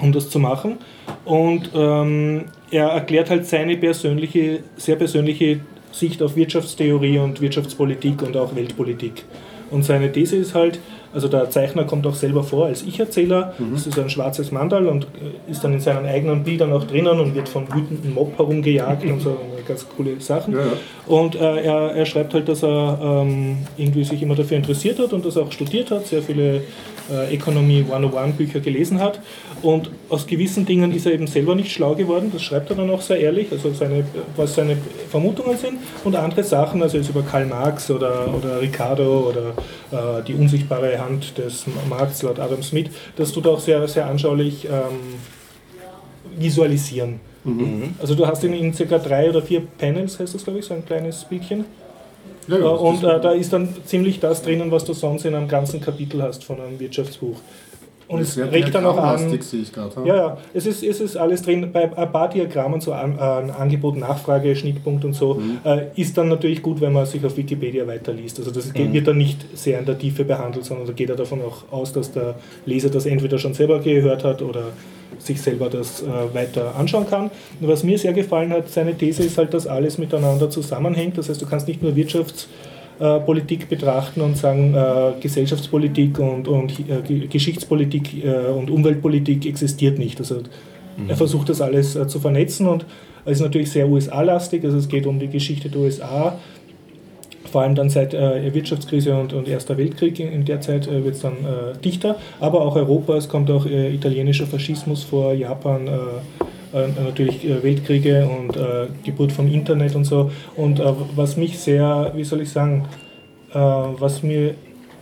um das zu machen. Und ähm, er erklärt halt seine persönliche, sehr persönliche Sicht auf Wirtschaftstheorie und Wirtschaftspolitik und auch Weltpolitik. Und seine These ist halt, also der Zeichner kommt auch selber vor als Ich-Erzähler, das ist ein schwarzes Mandal und äh, ist dann in seinen eigenen Bildern auch drinnen und wird von wütenden Mob herumgejagt und so [LAUGHS] ganz coole Sachen. Ja, ja. Und äh, er, er schreibt halt, dass er ähm, irgendwie sich immer dafür interessiert hat und das auch studiert hat, sehr viele äh, Economy 101 Bücher gelesen hat. Und aus gewissen Dingen ist er eben selber nicht schlau geworden, das schreibt er dann auch sehr ehrlich, also seine, was seine Vermutungen sind. Und andere Sachen, also jetzt über Karl Marx oder, oder Ricardo oder äh, die unsichtbare Hand des Marx laut Adam Smith, das tut auch sehr, sehr anschaulich ähm, visualisieren. Also du hast in, in circa drei oder vier Panels, heißt das glaube ich, so ein kleines Bildchen. Ja, ja, und äh, da ist dann ziemlich das drinnen, was du sonst in einem ganzen Kapitel hast von einem Wirtschaftsbuch. Und es regt dann auch an. sehe ich gerade. Ja, ja, es ist, es ist alles drin. Bei ein paar Diagrammen, so an, an Angebot, Nachfrage, Schnittpunkt und so, Mhm. äh, ist dann natürlich gut, wenn man sich auf Wikipedia weiterliest. Also das Mhm. wird dann nicht sehr in der Tiefe behandelt, sondern da geht er davon auch aus, dass der Leser das entweder schon selber gehört hat oder sich selber das äh, weiter anschauen kann. Und was mir sehr gefallen hat, seine These ist halt, dass alles miteinander zusammenhängt. Das heißt, du kannst nicht nur Wirtschafts äh, Politik betrachten und sagen, äh, Gesellschaftspolitik und, und äh, Ge- Geschichtspolitik äh, und Umweltpolitik existiert nicht. Also er versucht das alles äh, zu vernetzen und ist natürlich sehr USA-lastig, also es geht um die Geschichte der USA, vor allem dann seit äh, Wirtschaftskrise und, und Erster Weltkrieg in, in der Zeit äh, wird es dann äh, dichter, aber auch Europa, es kommt auch italienischer Faschismus vor, Japan, natürlich äh, Weltkriege und äh, Geburt vom Internet und so. Und äh, was mich sehr, wie soll ich sagen, äh, was mir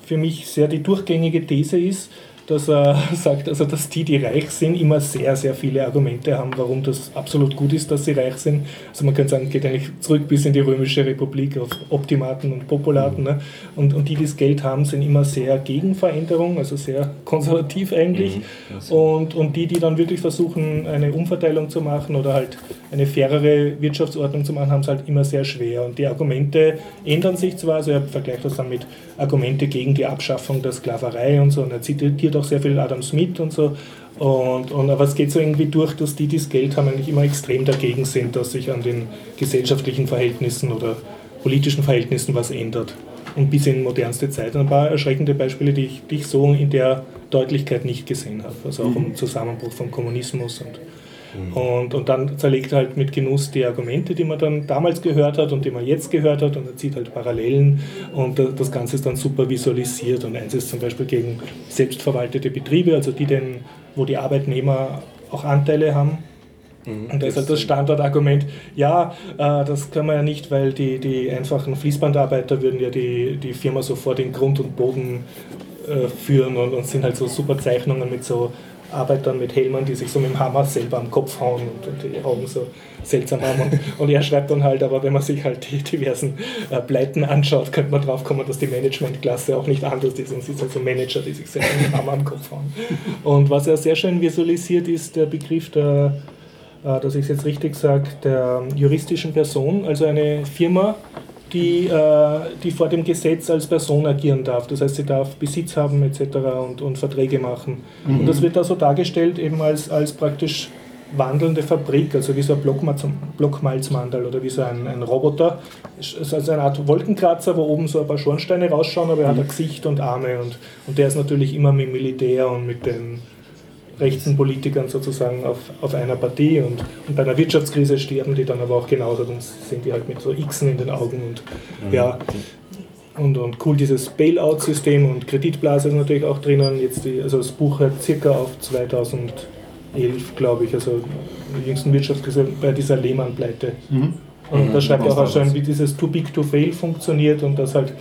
für mich sehr die durchgängige These ist, dass er [LAUGHS] sagt, also dass die, die reich sind, immer sehr, sehr viele Argumente haben, warum das absolut gut ist, dass sie reich sind. Also man könnte sagen, geht eigentlich zurück bis in die Römische Republik auf Optimaten und Populaten. Ne? Und, und die, die das Geld haben, sind immer sehr gegen Veränderung, also sehr konservativ eigentlich. Mhm. Und, und die, die dann wirklich versuchen, eine Umverteilung zu machen oder halt eine fairere Wirtschaftsordnung zu machen, haben es halt immer sehr schwer. Und die Argumente ändern sich zwar, also er vergleicht das dann mit Argumente gegen die Abschaffung der Sklaverei und so, und er zitiert auch sehr viel Adam Smith und so. Und, und, aber es geht so irgendwie durch, dass die, die das Geld haben, eigentlich immer extrem dagegen sind, dass sich an den gesellschaftlichen Verhältnissen oder politischen Verhältnissen was ändert. Und bis in modernste Zeit. Ein paar erschreckende Beispiele, die ich, die ich so in der Deutlichkeit nicht gesehen habe. Also auch um Zusammenbruch vom Kommunismus und und, und dann zerlegt er halt mit Genuss die Argumente, die man dann damals gehört hat und die man jetzt gehört hat und er zieht halt Parallelen. Und das Ganze ist dann super visualisiert. Und eins ist zum Beispiel gegen selbstverwaltete Betriebe, also die denn, wo die Arbeitnehmer auch Anteile haben. Und da ist halt das Standardargument, ja, äh, das können wir ja nicht, weil die, die einfachen Fließbandarbeiter würden ja die, die Firma sofort in Grund und Boden äh, führen und, und sind halt so super Zeichnungen mit so Arbeitern mit Helmen, die sich so mit dem Hammer selber am Kopf hauen und, die Augen so seltsam haben. Und, und er schreibt dann halt, aber wenn man sich halt die diversen äh, Pleiten anschaut, könnte man drauf kommen, dass die Managementklasse auch nicht anders ist. Und es sind also Manager, die sich selber mit dem Hammer am Kopf hauen. Und was er sehr schön visualisiert, ist der Begriff der, äh, dass ich es jetzt richtig sage, der juristischen Person, also eine Firma, die, äh, die vor dem Gesetz als Person agieren darf. Das heißt, sie darf Besitz haben etc. und, und Verträge machen. Und das wird da so dargestellt eben als, als praktisch wandelnde Fabrik, also wie so ein Blockmalz- Blockmalzmandal oder wie so ein, ein Roboter. Es ist also eine Art Wolkenkratzer, wo oben so ein paar Schornsteine rausschauen, aber er hat ein Gesicht und Arme und, und der ist natürlich immer mit dem Militär und mit den rechten Politikern sozusagen auf, auf einer Partie und, und bei einer Wirtschaftskrise sterben die dann aber auch genauso, dann sind die halt mit so Xen in den Augen und ja. Und, und cool dieses Bailout-System und Kreditblase ist natürlich auch drinnen. Jetzt die, also das Buch hört circa auf 2011, glaube ich, also die jüngsten Wirtschaftskrise bei dieser Lehman-Pleite. Und da schreibt er auch schön, wie dieses Too Big to Fail funktioniert und dass halt,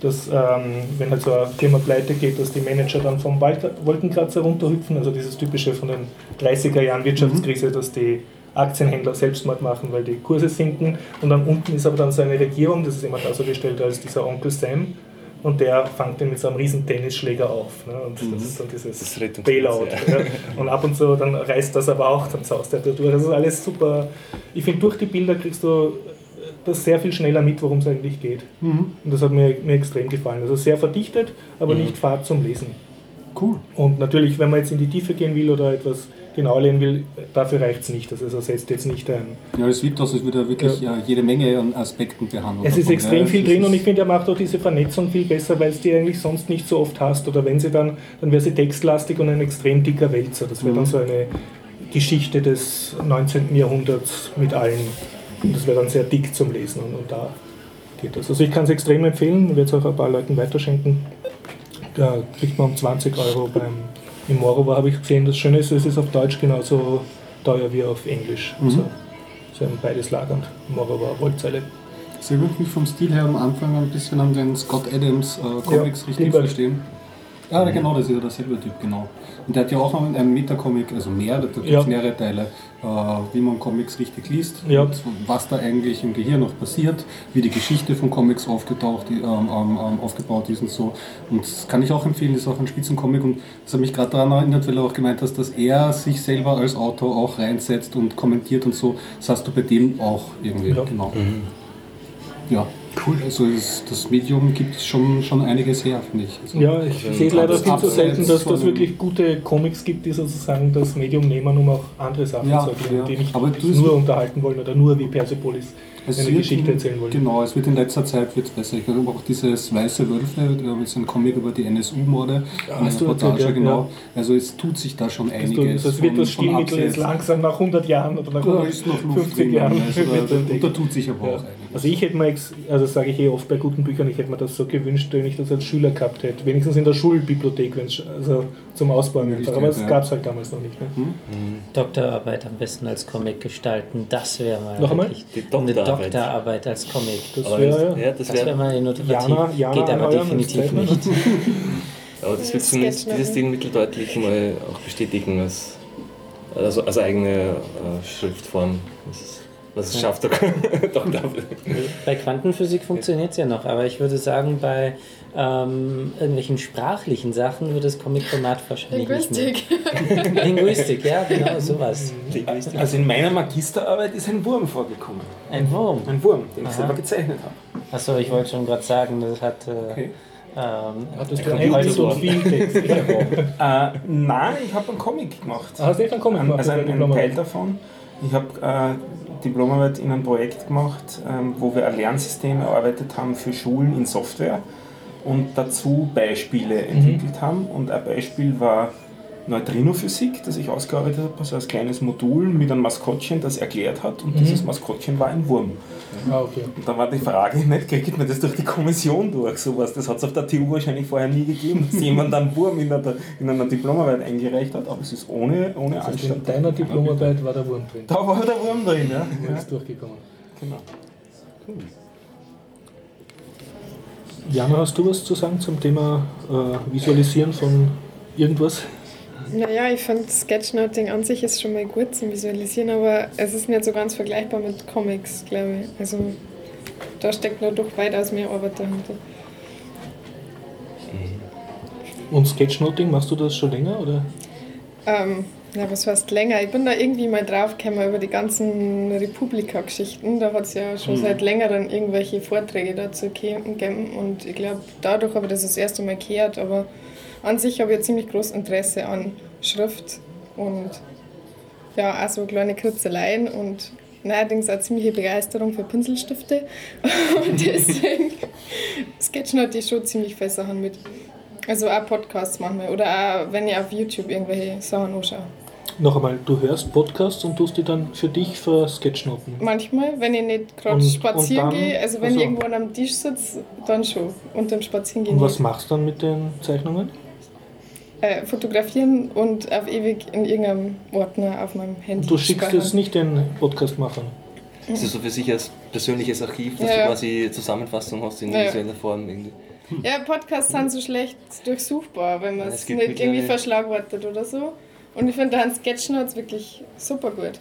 dass, ähm, wenn halt so eine Firma pleite geht, dass die Manager dann vom Wald- Wolkenkratzer runterhüpfen, also dieses typische von den 30er Jahren Wirtschaftskrise, dass die Aktienhändler Selbstmord machen, weil die Kurse sinken und dann unten ist aber dann so eine Regierung, das ist immer da so gestellt als dieser Onkel Sam und der fängt den mit so einem riesen Tennisschläger auf. Ne? Und das ist dann dieses Bailout. ja. Ja. Und ab und zu dann reißt das aber auch, dann saust er da durch. Das ist alles super. Ich finde, durch die Bilder kriegst du das sehr viel schneller mit, worum es eigentlich geht. Und das hat mir, mir extrem gefallen. Also sehr verdichtet, aber nicht fad zum Lesen. Cool. Und natürlich, wenn man jetzt in die Tiefe gehen will oder etwas genau lernen will, dafür reicht es nicht. Also es ersetzt jetzt nicht ein. Ja, es wirkt aus, als würde er wirklich ja. jede Menge an Aspekten behandeln. Es ist davon, extrem ja. viel drin ist- und ich finde, er macht auch diese Vernetzung viel besser, weil es die eigentlich sonst nicht so oft hast. Oder wenn sie dann, dann wäre sie textlastig und ein extrem dicker Wälzer. Das wäre dann so eine Geschichte des 19. Jahrhunderts mit allen. Und das wäre dann sehr dick zum Lesen und, und da geht das. Also ich kann es extrem empfehlen, werde es auch ein paar Leuten weiterschenken. Da kriegt man um 20 Euro beim im Morover habe ich gesehen. Das Schöne ist, es ist auf Deutsch genauso teuer wie auf Englisch. Also, sie haben beides lagernd. Morover Rollzeile. Das erinnert mich vom Stil her am Anfang ein bisschen an den Scott Adams äh, Comics, Ja, richtig verstehen. Ja, genau, das ist ja derselbe Typ, genau. Und der hat ja auch noch einen Metacomic, also mehrere, da gibt es Ja. mehrere Teile, wie man Comics richtig liest, Ja. und was da eigentlich im Gehirn noch passiert, wie die Geschichte von Comics aufgetaucht, ähm, ähm, ähm, aufgebaut ist und so. Und das kann ich auch empfehlen, das ist auch ein Spitzencomic und das hat mich gerade daran erinnert, weil du auch gemeint hast, dass er sich selber als Autor auch reinsetzt und kommentiert und so. Das hast du bei dem auch irgendwie, Ja. genau. Ja, cool. Also das, das Medium gibt schon, schon einiges her, finde ich. Also, Ja, ich sehe es leider viel zu selten, dass dem- wirklich gute Comics gibt, die sozusagen das Medium nehmen, um auch andere Sachen Ja, zu erklären, ja. die nicht Aber du- nur unterhalten wollen oder nur wie Persepolis Es eine Geschichte in- erzählen wollen. Genau, es wird in letzter Zeit wird's besser. Ich habe auch dieses Weiße Wölfe, da ist ein Comic über die NSU-Morde, Ja, eine du Reportage, ja, genau. ja. Also es tut sich da schon Das, einiges. das wird das Stilmittel jetzt langsam nach 100 Jahren oder nach Da ist noch Luft 50 drin, Jahren. also [LAUGHS] da, da, tut sich aber auch einiges. Also ich hätte mir, also sage ich eh oft bei guten Büchern, ich hätte mir das so gewünscht, wenn ich das als Schüler gehabt hätte. Wenigstens in der Schulbibliothek, also zum Ausbauen. Aber das ja. gab es halt damals noch nicht. Ne? Doktorarbeit am besten als Comic gestalten, das wäre mal Noch einmal? Die eine Doktorarbeit. Doktorarbeit als Comic. Das wäre ja, das Das wäre wäre mal innovativ. Jana, Jana Geht aber definitiv nicht. [LAUGHS] Aber das wird zumindest dieses Stilmittel deutlich mal auch bestätigen als, also als eigene äh, Schriftform. Was es, was es schafft, doch, [LAUGHS] doch dafür. Bei Quantenphysik funktioniert es ja noch, aber ich würde sagen, bei ähm, irgendwelchen sprachlichen Sachen wird das Comic-Format wahrscheinlich Linguistik. nicht mehr. Linguistik, [LAUGHS] ja, genau, sowas. Also in meiner Magisterarbeit ist ein Wurm vorgekommen. Ein Wurm. Ein Wurm, den ich Aha. selber gezeichnet habe. Achso, ich wollte schon gerade sagen, das hat. Äh, Okay. ähm, Hattest du Ein ein Computer so viel Text? [LAUGHS] Äh, nein, ich habe einen Comic gemacht. Ah, Hast du einfach kommen Also ein, ein Teil davon. Ich habe äh, Diplomarbeit in einem Projekt gemacht, ähm, wo wir ein Lernsystem erarbeitet haben für Schulen in Software und dazu Beispiele entwickelt haben. Und ein Beispiel war Neutrinophysik, das ich ausgearbeitet habe, also als kleines Modul mit einem Maskottchen, das erklärt hat. Und dieses Maskottchen war ein Wurm. Ah, okay. Und dann war die Frage [LAUGHS] nicht, kriegt man das durch die Kommission durch, sowas. Das hat es auf der TU wahrscheinlich vorher nie gegeben, dass [LAUGHS] jemand einen Wurm in einer, in einer Diplomarbeit eingereicht hat, aber es ist ohne, ohne Also Anstand. in deiner Diplomarbeit war der Wurm drin. Da war der Wurm drin, ja. Der ja ist durchgekommen. genau. Jana, hast du was zu sagen zum Thema äh, Visualisieren von irgendwas? Naja, ich finde Sketchnoting an sich ist schon mal gut zum Visualisieren, aber es ist nicht so ganz vergleichbar mit Comics, glaube ich. Also da steckt nur doch weitaus mehr Arbeit dahinter. Und Sketchnoting, machst du das schon länger? Oder? Ähm, ja, was heißt länger? Ich bin da irgendwie mal draufgekommen über die ganzen Republika-Geschichten. Da hat es ja schon seit längerem irgendwelche Vorträge dazu gegeben und ich glaube, dadurch habe ich das das erste Mal gehört. Aber an sich habe ich ein ziemlich großes Interesse an Schrift und ja, auch so kleine Kritzeleien und neuerdings auch ziemliche Begeisterung für Pinselstifte. [LAUGHS] Und deswegen sketchnote ich schon ziemlich viele Sachen mit. Also auch Podcasts manchmal oder auch wenn ich auf YouTube irgendwelche Sachen anschaue. Noch einmal, du hörst Podcasts und tust die dann für dich für Sketchnoten. Manchmal, wenn ich nicht gerade spazieren dann- gehe, also wenn also- ich irgendwo am Tisch sitze, dann schon. Und beim Spazierengehen Und was nicht. machst du dann mit den Zeichnungen? Äh, fotografieren und auf ewig in irgendeinem Ordner auf meinem Handy. Und du schickst speichern. es nicht den Podcastmachern. Das ist so für sich als persönliches Archiv, dass Ja, du quasi Zusammenfassung hast in Ja, visueller Form. Irgendwie. Ja, Podcasts sind so schlecht durchsuchbar, wenn man Ja, es nicht irgendwie verschlagwortet oder so. Und ich finde da ein Sketchnotes wirklich super gut.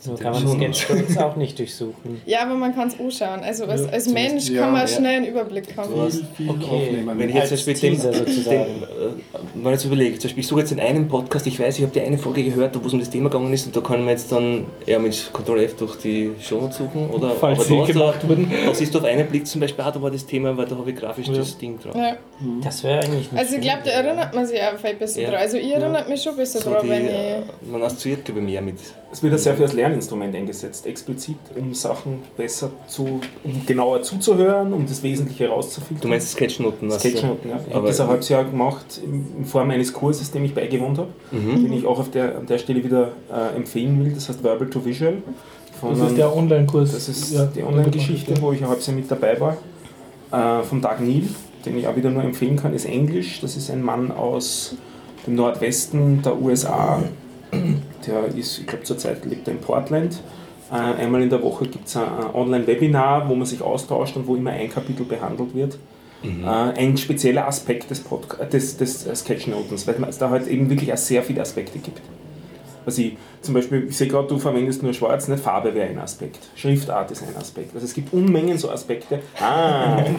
So, so kann man Sketchnotes auch nicht durchsuchen. [LAUGHS] Ja, aber man kann es anschauen. Also als, als zumindest- Mensch ja, kann man ja. schnell einen Überblick haben. hast- viel Okay. aufnehmen. Wenn ich jetzt zum Beispiel den, sozusagen. den, äh, ich jetzt überlege, zum Beispiel ich suche jetzt in einem Podcast, ich weiß, ich habe die eine Folge gehört, wo es um das Thema gegangen ist und da kann man jetzt dann eher mit Ctrl F durch die Show suchen oder Falls aber sie gemacht wurden. [LAUGHS] Da siehst du auf einen Blick zum Beispiel, ah, da war das Thema, weil da habe ich grafisch das Ding drauf. Ja. Das wäre eigentlich nicht Also ich glaube, da erinnert man sich auch viel besser Ja. dran. Also ich erinnere mich schon besser So dran, die, wenn äh, ich... man assoziiert glaube ich mehr mit. Es wird ja sehr viel als Lerninstrument eingesetzt, explizit, um Sachen besser zu, um genauer zuzuhören, um das Wesentliche Du herauszufiltern. meinst Sketchnoten? was- Sketchnoten, ja. Ich habe das ein halbes Jahr gemacht in Form eines Kurses, dem ich beigewohnt habe, Mhm. den ich auch auf der, an der Stelle wieder äh, empfehlen will. Das heißt Verbal to Visual. Von Das ist der Online-Kurs. Das ist Ja, die Online-Geschichte, wo ich ein halbes Jahr mit dabei war. Äh, vom Doug Neal, den ich auch wieder nur empfehlen kann, ist Englisch. Das ist ein Mann aus dem Nordwesten der USA. Der ist, ich glaube, zurzeit lebt er in Portland. Äh, einmal in der Woche gibt es ein Online-Webinar, wo man sich austauscht und wo immer ein Kapitel behandelt wird. Äh, ein spezieller Aspekt des, Podca des, des äh, Sketchnotens, weil es da halt eben wirklich auch sehr viele Aspekte gibt. Was ich zum Beispiel, ich sehe gerade, du verwendest nur schwarz, nicht Farbe wäre ein Aspekt. Schriftart ist ein Aspekt. Also es gibt Unmengen so Aspekte. Ah, [LAUGHS]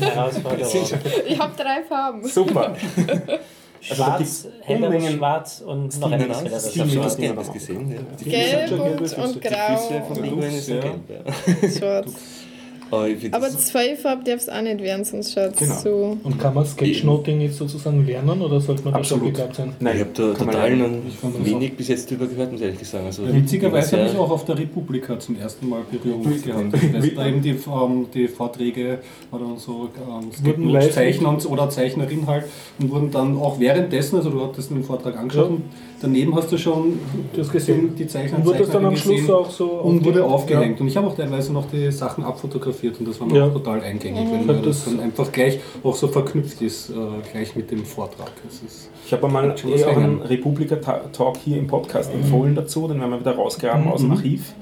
Herausforderung. [LAUGHS] Ich habe drei Farben. super. [LAUGHS] Also da Schwarz, gibt's helleres Unmengen- Schwarz und noch ein helleres Ich habe schon was. Gelbes gesehen. Ja. Die Gelb und, Füße. und Die grau Füße von und Pinguinen sind gelb. Ja. schwarz. Aber find Aber zwei Farben darf es auch nicht werden, sonst schaut es Genau. so... Und kann man Sketchnoting jetzt sozusagen lernen oder sollte man da schon Absolut. begabt sein? ich habe da total wenig bis jetzt drüber gehört, muss ich ehrlich sagen. Also, Witzigerweise habe ich auch auf der Republika zum ersten Mal Berührung gehabt. Weil da eben die, ähm, die Vorträge oder so ähm, Zeichner oder Zeichnerin halt und wurden dann auch währenddessen, also du hattest den Vortrag angeschaut Ja. Daneben hast du schon Du hast gesehen. die Zeichner Und wurde das dann am Schluss gesehen auch so und wurde aufgehängt? aufgehängt. Und ich habe auch teilweise noch die Sachen abfotografiert und das war mir Ja. auch total eingängig, weil Das- das dann einfach gleich auch so verknüpft ist, äh, gleich mit dem Vortrag. Das ist Ich habe einmal Schon eh auch einen. Republika-Talk hier im Podcast empfohlen dazu, den werden wir wieder rausgraben Mhm. aus dem Archiv.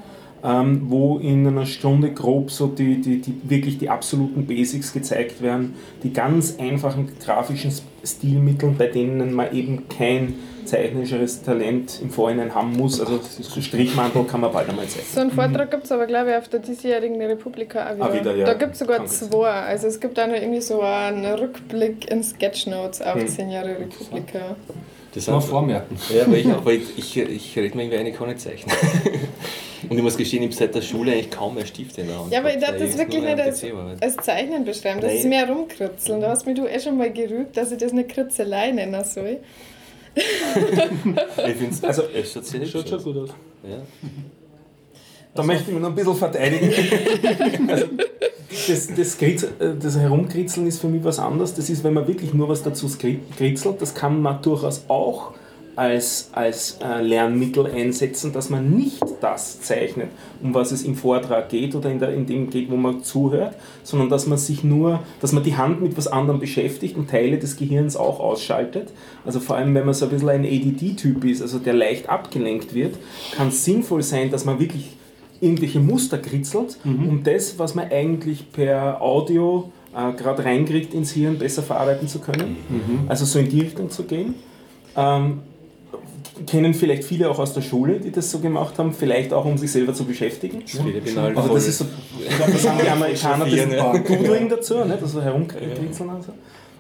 Ähm, wo in einer Stunde grob so die, die, die wirklich die absoluten Basics gezeigt werden, die ganz einfachen grafischen Stilmittel, bei denen man eben kein zeichnerisches Talent im Vorhinein haben muss. Also so Strichmantel kann man bald einmal zeigen. So einen Vortrag gibt es aber, glaube ich, auf der diesjährigen Republika auch wieder. Ah, wieder, ja. Da gibt es sogar Kann sein. zwei. Also es gibt auch noch irgendwie so einen Rückblick in Sketchnotes auf Hm. 10 Jahre Republika. Das Mal vormerken. Ja, aber ich, aber ich, ich, ich rede mir irgendwie eine, ich kann nicht zeichnen. [LAUGHS] Und ich muss gestehen, ich habe seit der Schule eigentlich kaum mehr Stifte in der Hand. Ja, aber ich darf das wirklich nicht als, als Zeichnen beschreiben. Das Nein. ist mehr rumkritzeln. Da hast mich du eh schon mal gerügt, dass ich das eine Kritzelei nennen soll. [LAUGHS] Ich finde es, also, es schaut sehr Schaut schon gut aus. Ja. Da möchte ich mich noch ein bisschen verteidigen. [LAUGHS] also, das, das, Kritz- äh, das Herumkritzeln ist für mich was anderes. Das ist, wenn man wirklich nur was dazu kritzelt, das kann man durchaus auch als, als äh, Lernmittel einsetzen, dass man nicht das zeichnet, um was es im Vortrag geht oder in, der, in dem geht, wo man zuhört, sondern dass man sich nur, dass man die Hand mit was anderem beschäftigt und Teile des Gehirns auch ausschaltet. Also vor allem, wenn man so ein bisschen ein ADD-Typ ist, also der leicht abgelenkt wird, kann es sinnvoll sein, dass man wirklich irgendwelche Muster kritzelt, um das, was man eigentlich per Audio äh, gerade reinkriegt ins Hirn, besser verarbeiten zu können. Also so in die Richtung zu gehen. Ähm, kennen vielleicht viele auch aus der Schule, die das so gemacht haben, vielleicht auch um sich selber zu beschäftigen. Viele bin halt Also das ist so, ich glaube, das haben die [LAUGHS] Amerikaner das Doodling [LAUGHS] dazu, ne? also herumkritzeln und so.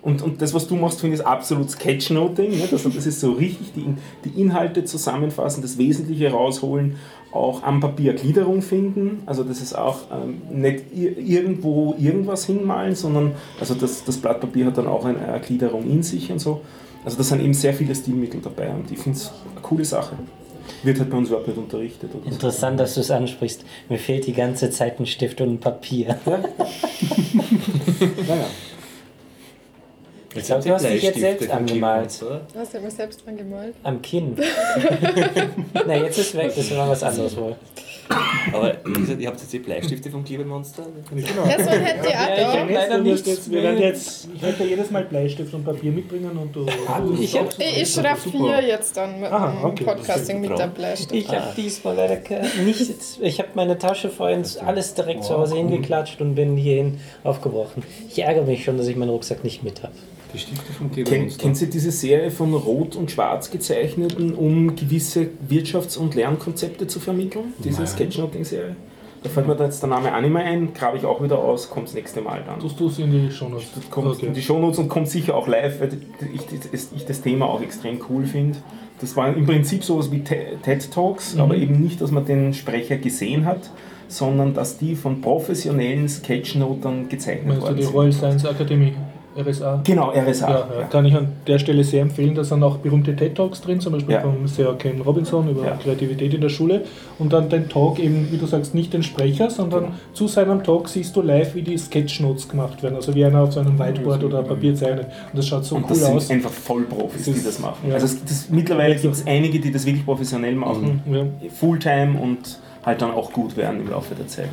Und, und das, was du machst, finde ich ist absolut Sketchnoting. Ne? Also das ist so richtig die, die Inhalte zusammenfassen, das Wesentliche rausholen, auch am Papier Gliederung finden. Also das ist auch ähm, nicht ir irgendwo irgendwas hinmalen, sondern also das, das Blatt Papier hat dann auch eine, eine Gliederung in sich und so. Also da sind eben sehr viele Stilmittel dabei und ich finde es eine coole Sache. Wird halt bei uns überhaupt nicht unterrichtet. Oder so. Interessant, dass du es ansprichst. Mir fehlt die ganze Zeit ein Stift und ein Papier. Naja. [LAUGHS] Jetzt glaub, habt du hast dich jetzt selbst angemalt. Du hast ja mir selbst dran gemalt. Am Kinn. [LAUGHS] Na, jetzt ist weg, das war was anderes wohl. [LAUGHS] Aber wie gesagt, ihr habt jetzt die Bleistifte vom Klebelmonster? Genau. Ja, so ein hätte ich auch Ja, ich leider nichts jetzt, wir werden jetzt, ich werde jedes Mal Bleistift und Papier mitbringen und du. du Ich hab- Ich, ich schraffiere jetzt dann mit Aha, dem okay, Podcasting mit der Bleistift. Ich habe diesmal leider nichts. Ich habe meine Tasche vorhin alles direkt zu Hause hingeklatscht und bin hierhin aufgebrochen. Ich ärgere mich schon, dass ich meinen Rucksack nicht mit habe. Die Stifte vom Kennt, Klebermonster. kennt ihr diese Serie von Rot und Schwarz gezeichneten, um gewisse Wirtschafts- und Lernkonzepte zu vermitteln? Diese Sketchnoting-Serie? Da fällt mir da jetzt der Name mehr ein, grabe ich auch wieder aus, kommt das nächste Mal dann. Tust du es in die Shownotes? Kommt Okay. in die Shownotes und kommt sicher auch live, weil ich, ich, ich das Thema auch extrem cool finde. Das war im Prinzip sowas wie Te- TED Talks, aber eben nicht, dass man den Sprecher gesehen hat, sondern dass die von professionellen Sketchnotern gezeichnet Meinst du worden die sind. Royal Science Academy, RSA? Genau, RSA. Ja, ja, kann ich an der Stelle sehr empfehlen. Da sind auch berühmte TED-Talks drin, zum Beispiel Ja. vom Sir Ken Robinson über. Kreativität in der Schule. Und dann den Talk eben, wie du sagst, nicht den Sprecher, sondern Genau. zu seinem Talk siehst du live, wie die Sketchnotes gemacht werden. Also wie einer auf so einem Whiteboard oder Papier zeichnet. Und das schaut so Und cool das sind aus. einfach Vollprofis, Das die ist- das machen. Also es, das, mittlerweile gibt es einige, die das wirklich professionell machen, Ja. Fulltime und halt dann auch gut werden im Laufe der Zeit.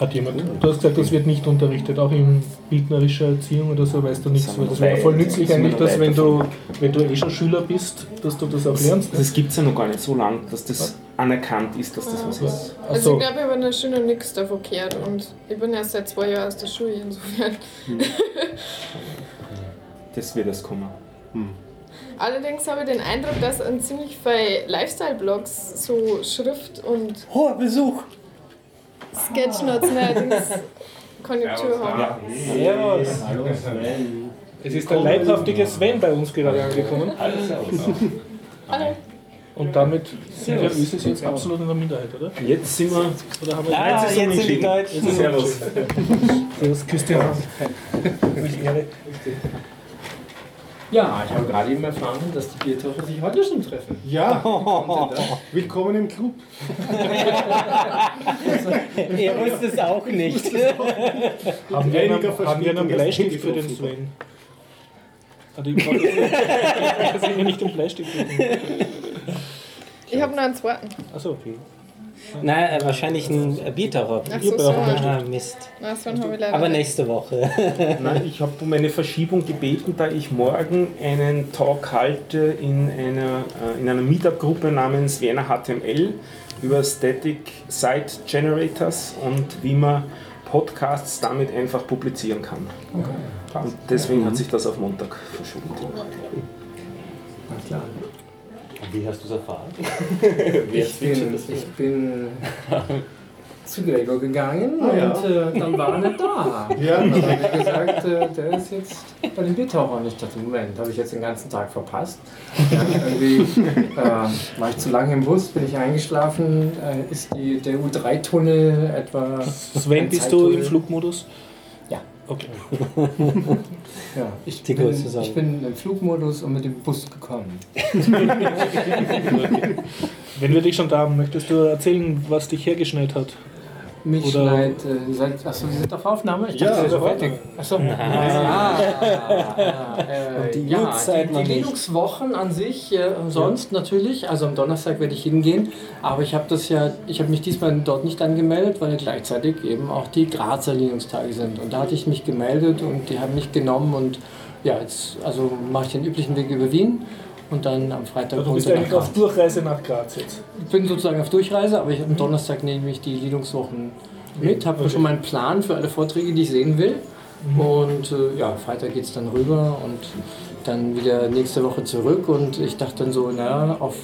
Hat jemand. Du hast gesagt, das wird nicht unterrichtet, auch in bildnerischer Erziehung oder so, weißt du nichts. Das noch wäre voll nützlich eigentlich, dass wenn du, wenn du eh schon Schüler bist, dass du das auch lernst. ne? Das gibt es ja noch gar nicht so lang, dass das anerkannt ist, dass das was ist. Also Achso, ich glaube, ich habe in der Schule nichts davon gehört und ich bin erst seit zwei Jahren aus der Schule, insofern. Das wird das kommen. Allerdings habe ich den Eindruck, dass an ziemlich viele Lifestyle-Blogs so Schrift und Hoher Besuch! Sketchnotes neuerdings Konjunktur haben. Servus! es ist der leibhaftige Sven bei uns gerade angekommen. Hallo. Und damit sind wir Ösis jetzt absolut in der Minderheit, oder? Jetzt sind wir. Oder haben wir Ah, jetzt sind die unentschieden. Deutschen. Servus. Servus, Christian. Ja, ich habe gerade eben erfahren, dass die Biertaucher sich heute schon treffen. Ja, willkommen im Club. [LAUGHS] Ihr wusst es auch nicht. Haben wir, einen, haben wir einen Bleistift für den. Sven? Die Frage dass wir nicht den Bleistift geben. Ich habe noch einen zweiten. Achso, okay. Na, äh, wahrscheinlich ein Biertaucher. Ach so, so. Ah, Mist. Na, so Aber nächste Woche. [LAUGHS] Nein, ich habe um eine Verschiebung gebeten, da ich morgen einen Talk halte in einer, äh, in einer Meetup-Gruppe namens Vienna HTML, über Static Site Generators und wie man Podcasts damit einfach publizieren kann. Und deswegen hat sich das auf Montag verschoben. Alles klar. Wie hast [LAUGHS] du es erfahren? Ich bin, ich bin zu Gregor gegangen Ah, ja. und äh, dann war er nicht da. [LAUGHS] Ja. Dann hat er gesagt, äh, der ist jetzt bei den. Und ich dachte, Moment, habe ich jetzt den ganzen Tag verpasst. Ja, irgendwie äh, war ich zu lange im Bus, bin ich eingeschlafen, äh, ist die, der U3-Tunnel etwa... Sven, bist du im. Flugmodus? Ja. Okay. [LAUGHS] Ja, ich, bin, ich bin im Flugmodus und mit dem Bus gekommen. [LAUGHS] Wenn wir dich schon da haben, möchtest du erzählen, was dich hergeschneit hat? Mich Oder- schneit, äh, seid, achso, ihr seid auf Aufnahme? Ich Ja, dachte, ihr seid sofort. fertig. Achso. Ah, äh, Und die ja, die, die. Linux-Wochen an sich, äh, sonst natürlich, also am Donnerstag werde ich hingehen, aber ich habe das ja, ich habe mich diesmal dort nicht angemeldet, weil gleichzeitig eben auch die Grazer Linux-Tage sind. Und da hatte ich mich gemeldet und die haben mich genommen und ja, jetzt also mache ich den üblichen Weg über Wien und dann am Freitag Also du bist runter nach eigentlich auf. Durchreise nach Graz jetzt. Ich bin sozusagen auf Durchreise, aber ich, am Donnerstag nehme ich die Linux-Wochen mit, habe Okay. schon meinen Plan für alle Vorträge, die ich sehen will. Und äh, ja, Freitag geht es dann rüber und dann wieder nächste Woche zurück. Und ich dachte dann so, naja, auf,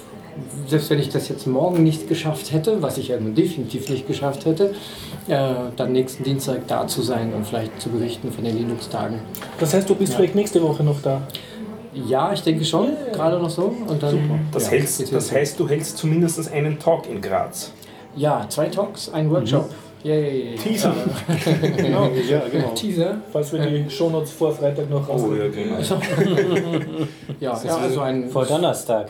selbst wenn ich das jetzt morgen nicht geschafft hätte, was ich ja nun definitiv nicht geschafft hätte, äh, dann nächsten Dienstag da zu sein und vielleicht zu berichten von den Linux-Tagen. Das heißt, du bist vielleicht nächste Woche noch da. Ja, ich denke schon, gerade noch so. Und dann, Das, ja, hältst, das heißt, du hältst zumindest einen Talk in Graz. Ja, zwei Talks, ein Workshop. Yay. Teaser. Genau, [LAUGHS] ja, genau. Teaser. Falls wir die Shownotes vor Freitag noch raus. Oh ja, genau. [LAUGHS] Ja, [LAUGHS] ja also ein. Vor Donnerstag.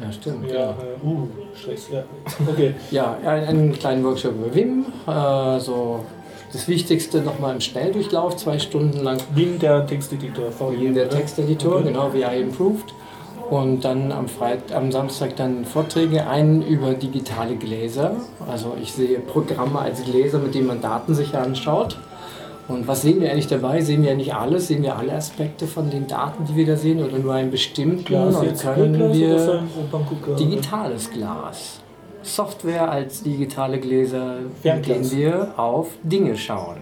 Ja, stimmt. Ja, äh, uh, Stress, ja. Okay. ja ein, einen kleinen Workshop über Wim. Äh, so das Wichtigste nochmal im Schnelldurchlauf, zwei Stunden lang. Wien, der Texteditor. Wim, der? Texteditor, Okay. genau, VI Improved. Und dann am, Freit am Samstag dann Vorträge, einen über digitale Gläser. Also ich sehe Programme als Gläser, mit denen man Daten sich anschaut. Und was sehen wir eigentlich dabei? Sehen wir ja nicht alles? Sehen wir alle Aspekte von den Daten, die wir da sehen oder nur einen bestimmten? Glas und können wir digitales Glas. Software als digitale Gläser, mit denen wir auf Dinge schauen.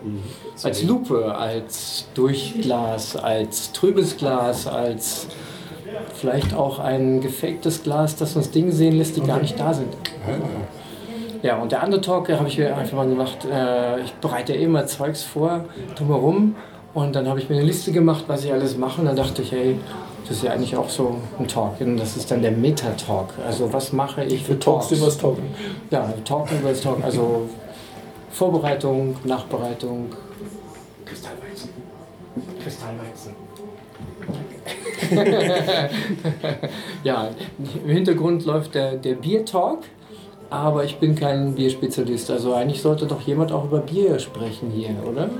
Als Lupe, als Durchglas, als trübes Glas, als vielleicht auch ein gefaktes Glas, das uns Dinge sehen lässt, die gar nicht da sind. Ja, und der andere Talk habe ich mir einfach mal gemacht, äh, ich bereite ja immer Zeugs vor, drumherum. Und dann habe ich mir eine Liste gemacht, was ich alles mache. Und dann dachte ich, hey, das ist ja eigentlich auch so ein Talk. Und das ist dann der Meta-Talk. Also was mache ich für Talks? über das Talken. Ja, Talk über das Talk. Also Vorbereitung, Nachbereitung. Kristallweizen. Kristallweizen. [LAUGHS] ja, im Hintergrund läuft der, der Bier-Talk, aber ich bin kein Bierspezialist. Also eigentlich sollte doch jemand auch über Bier sprechen hier, oder?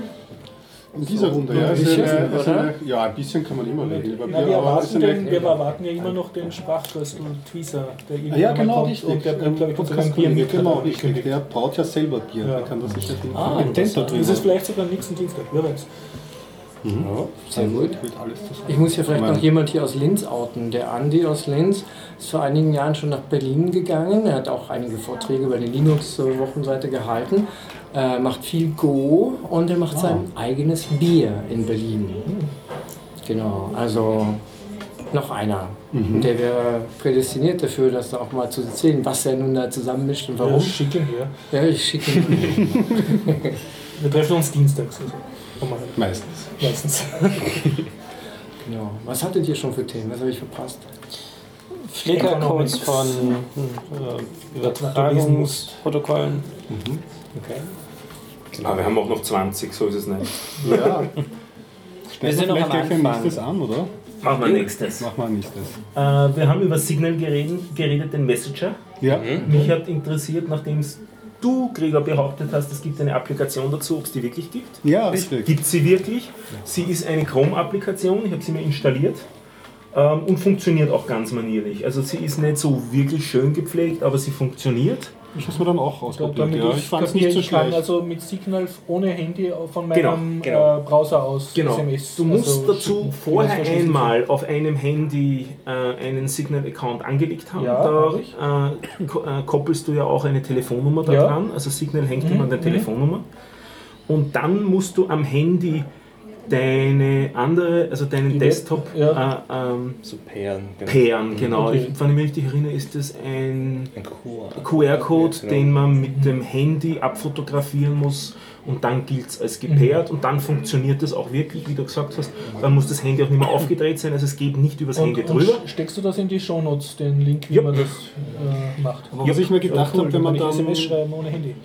In dieser Runde, ja. Ein ist bisschen, eine, ist eine, ja, ein bisschen kann man immer reden über Na, Bier, wir, erwarten den, wir erwarten ja immer noch den Sprachkürstel Tweezer, der Ah, ja, genau, kommt richtig. und der bringt, glaube ich, uns ein Bier mit. genau, richtig. Der braut ja selber Bier, Ja. der kann das viel Ah, kompetenter interessant. Das ist vielleicht sogar nächsten Dienstag, wer weiß. Sehr gut. Wird alles zusammen. Ich muss ja vielleicht noch jemand hier aus Linz outen. Der Andi aus Linz ist vor einigen Jahren schon nach Berlin gegangen. Er hat auch einige Vorträge über die Linux-Wochenseite gehalten. Äh, macht viel Go und er macht sein eigenes Bier in Berlin. Genau, also noch einer. Der wäre prädestiniert dafür, das auch mal zu erzählen, was er nun da zusammenmischt und Ja, warum. schick ihn her. Ja, ich schicke ihn. [LAUGHS] [LAUGHS] Wir treffen uns dienstags. Also. Meistens. Meistens. [LAUGHS] genau. Was hattet ihr schon für Themen? Was habe ich verpasst? Flickercodes von äh, Übertragungsprotokollen. Okay. Aber wir haben auch noch 20, so ist es nicht. Ja. Wir sind noch am gleich Anfang. nächstes an, oder? Machen wir nächstes. Machen wir ein nächstes. Äh, wir haben über Signal geredet, geredet den Messenger. Ja. Mich hat interessiert, nachdem du, Gregor, behauptet hast, es gibt eine Applikation dazu, ob es die wirklich gibt. Ja, richtig. gibt sie wirklich. Sie ist eine Chrome-Applikation, ich habe sie mir installiert ähm, und funktioniert auch ganz manierlich. Also sie ist nicht so wirklich schön gepflegt, aber sie funktioniert. Ich habe es mir dann auch Da, ausprobiert. damit Ja. ich fand es nicht so kann, schlecht. also mit Signal ohne Handy von Genau, meinem genau. Äh, Browser aus Genau. SMS. Du musst also dazu vorher einmal auf einem Handy äh, einen Signal-Account angelegt haben. Ja, da hab äh, äh, koppelst du ja auch eine Telefonnummer da Ja. dran. Also Signal hängt Mhm, immer an der mhm. Telefonnummer. Und dann musst du am Handy deine andere, also deinen Die Desktop Web- äh, ähm, So Pairen. Genau. pairen. Genau. Okay. Ich, wenn ich mich richtig erinnere, ist das ein Ein QR. QR-Code, Genau. den man mit dem Handy abfotografieren muss und dann gilt es als gepaart und dann funktioniert das auch wirklich, wie du gesagt hast. Dann muss das Handy auch nicht mehr aufgedreht sein, also es geht nicht übers Handy Und, und drüber. steckst du das in die Shownotes, den Link, wie Ja. man das äh, macht? Aber was ich mir gedacht cool, habe, wenn man dann. SMS schreiben ohne Handy.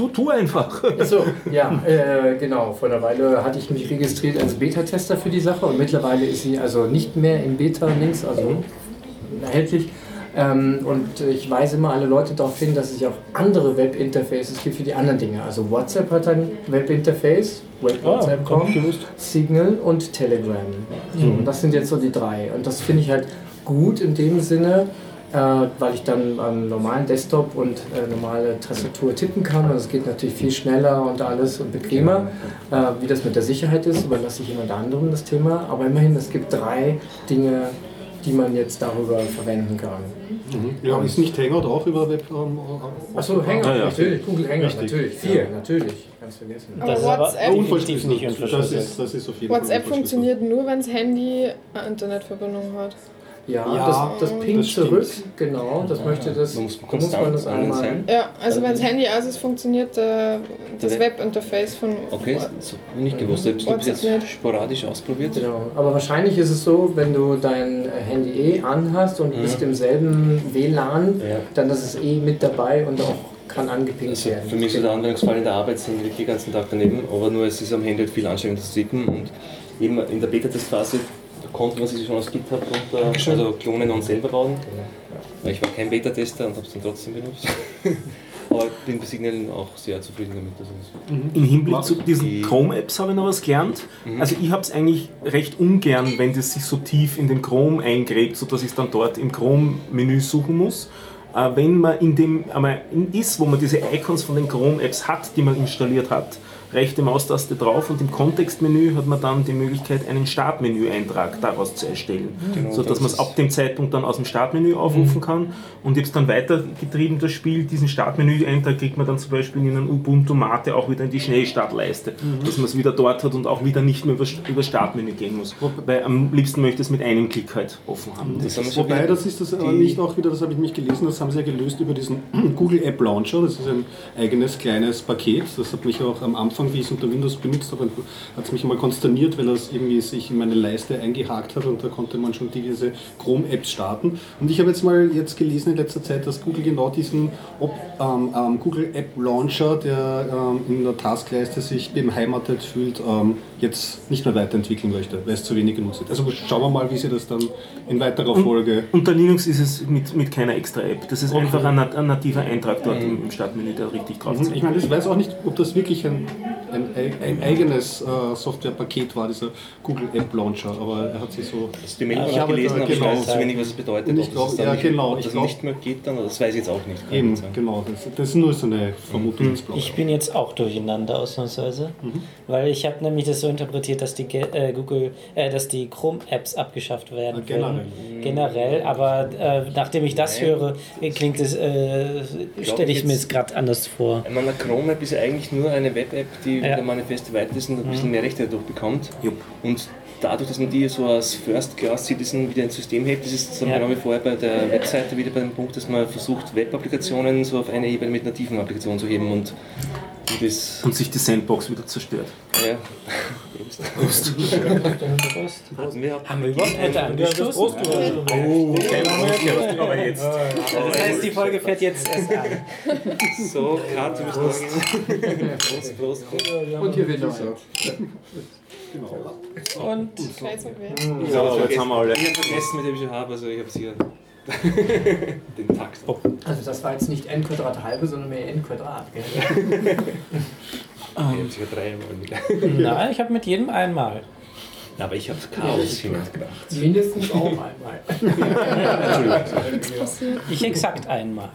Tu, tu einfach. Achso, ja, äh, genau. Vor einer Weile hatte ich mich registriert als Beta-Tester für die Sache und mittlerweile ist sie also nicht mehr im Beta-Links, also erhältlich. Ähm, und ich weise immer alle Leute darauf hin, dass es ja auch andere Web-Interfaces gibt für die anderen Dinge. Also WhatsApp hat ein Web-Interface, Web Ah, WhatsApp gar nicht gewusst. Signal und Telegram. So, und das sind jetzt so die drei. Und das finde ich halt gut in dem Sinne, weil ich dann am normalen Desktop und äh, normale Tastatur tippen kann. Und es geht natürlich viel schneller und alles und bequemer. Äh, wie das mit der Sicherheit ist, überlasse ich jemand anderem das Thema. Aber immerhin, es gibt drei Dinge, die man jetzt darüber verwenden kann. Mhm. Ja, ist nicht Hangout auch über Web? Ähm, Achso, Hangout, Ja, ja. natürlich. Google Hangout, Richtig. natürlich. Vier, natürlich. Ganz vergessen. Aber Das WhatsApp, nicht das ist, das ist WhatsApp funktioniert nur, wenn das Handy eine Internetverbindung hat. Ja, Ja, das, das pingt das stimmt. zurück, genau. Das möchte das. Man muss da muss man das einmal. sein. Ja, also wenn das Handy aus ist, funktioniert äh, das Webinterface von Okay, so, nicht gewusst. Ich habe es jetzt nicht. sporadisch ausprobiert. Genau. Aber wahrscheinlich ist es so, wenn du dein Handy eh anhast und Mhm. bist im selben WLAN, Ja. dann ist es eh mit dabei und auch kann angepinkt Also werden. für mich so der Anwendungsfall in der Arbeit sind wirklich den ganzen Tag daneben, aber nur es ist am Handy halt viel anstrengender zu tippen und eben in der Beta-Testphase konnte man sich schon aus GitHub runter, also klonen und selber bauen. Weil Ich war kein Beta-Tester und habe es dann trotzdem benutzt. [LAUGHS] aber ich bin bei Signal auch sehr zufrieden damit. Also das Im Hinblick zu diesen Die- Chrome-Apps habe ich noch was gelernt. Mhm. Also ich habe es eigentlich recht ungern, wenn das sich so tief in den Chrome eingräbt, sodass ich es dann dort im Chrome-Menü suchen muss. Äh, wenn man in dem einmal in ist, wo man diese Icons von den Chrome-Apps hat, die man installiert hat, rechte Maustaste drauf und im Kontextmenü hat man dann die Möglichkeit, einen Startmenü-Eintrag daraus zu erstellen, Genau, sodass das man es ab dem Zeitpunkt dann aus dem Startmenü aufrufen kann. Und ich habe es dann weitergetrieben, das Spiel. Diesen Startmenü-Eintrag kriegt man dann zum Beispiel in einem Ubuntu Mate auch wieder in die Schnellstartleiste, dass man es wieder dort hat und auch wieder nicht mehr über über das Startmenü gehen muss. Weil am liebsten möchte ich es mit einem Klick halt offen haben. Das schon Wobei, das ist das nicht auch wieder, das habe ich mich gelesen, das haben sie ja gelöst über diesen [CLEARS THROAT] Google App Launcher. Das ist ein eigenes kleines Paket. Das hat mich auch am Anfang, wie ich es unter Windows benutzt habe, hat es mich mal konsterniert, weil das irgendwie sich in meine Leiste eingehakt hat und da konnte man schon diese Chrome-Apps starten. Und ich habe jetzt mal jetzt gelesen in letzter Zeit, dass Google genau diesen Op, ähm, ähm, Google App Launcher, der ähm, in der Taskleiste sich beheimatet fühlt, ähm, jetzt nicht mehr weiterentwickeln möchte, weil es zu wenig genutzt wird. Also schauen wir mal, wie sie das dann in weiterer Folge Unter Linux ist es mit, mit keiner extra App. Das ist Okay. einfach ein, ein nativer Eintrag dort im, im Startmenü, der richtig drauf Mhm. zeigt. Ich meine, ich weiß auch nicht, ob das wirklich ein, ein, ein eigenes äh, Softwarepaket war, dieser Google App Launcher, aber er hat sich so. Also die Mail Ich habe ich gelesen, aber ich genau. weiß zu wenig, was es bedeutet. Und ich Ob glaub- das dann ja, nicht, genau, ob ich das glaub- nicht mehr geht dann, das weiß ich jetzt auch nicht. Eben, ich genau. Das, das ist nur so eine Vermutung. Blaue. Ich bin jetzt auch durcheinander ausnahmsweise, weil ich habe nämlich das so interpretiert, dass die Ge äh, Google, äh, dass die Chrome-Apps abgeschafft werden. Ah, generell. Generell, aber äh, nachdem ich das Nein. höre, klingt es, äh, stelle ich mir jetzt- es gerade anders vor. Ich meine, eine Chrome-App ist ja eigentlich nur eine Web-App, die Ja. der Manifest weit ist und ein Mhm. bisschen mehr Rechte dadurch bekommt. Und dadurch, dass man die so als First-Class-Citizen wieder ins System hebt, ist es dann Ja. genau wie vorher bei der Webseite wieder bei dem Punkt, dass man versucht, Web-Applikationen so auf eine Ebene mit nativen Applikationen zu heben und und das, Und sich die Sandbox wieder zerstört. ja. Prost. [LAUGHS] Wir Haben wir überhaupt heute angestoßen? Oh, aber jetzt. Das heißt, die Folge fährt jetzt erst an. so, Kat, du bist Prost. Prost, Prost. Und hier wird noch ein. Und Kreuz und Quer. So, jetzt haben wir alle. Ich habe vergessen, mit dem ich habe, also ich habe es hier. [LAUGHS] Den Takt. Also das war jetzt nicht n Quadrat halbe, sondern mehr n Quadrat. Gell? [LAUGHS] Ich habe dreimal mit. [LAUGHS] nein, ich habe mit jedem einmal. Aber ich habe Chaos gemacht. Mindestens auch einmal. Ich exakt einmal.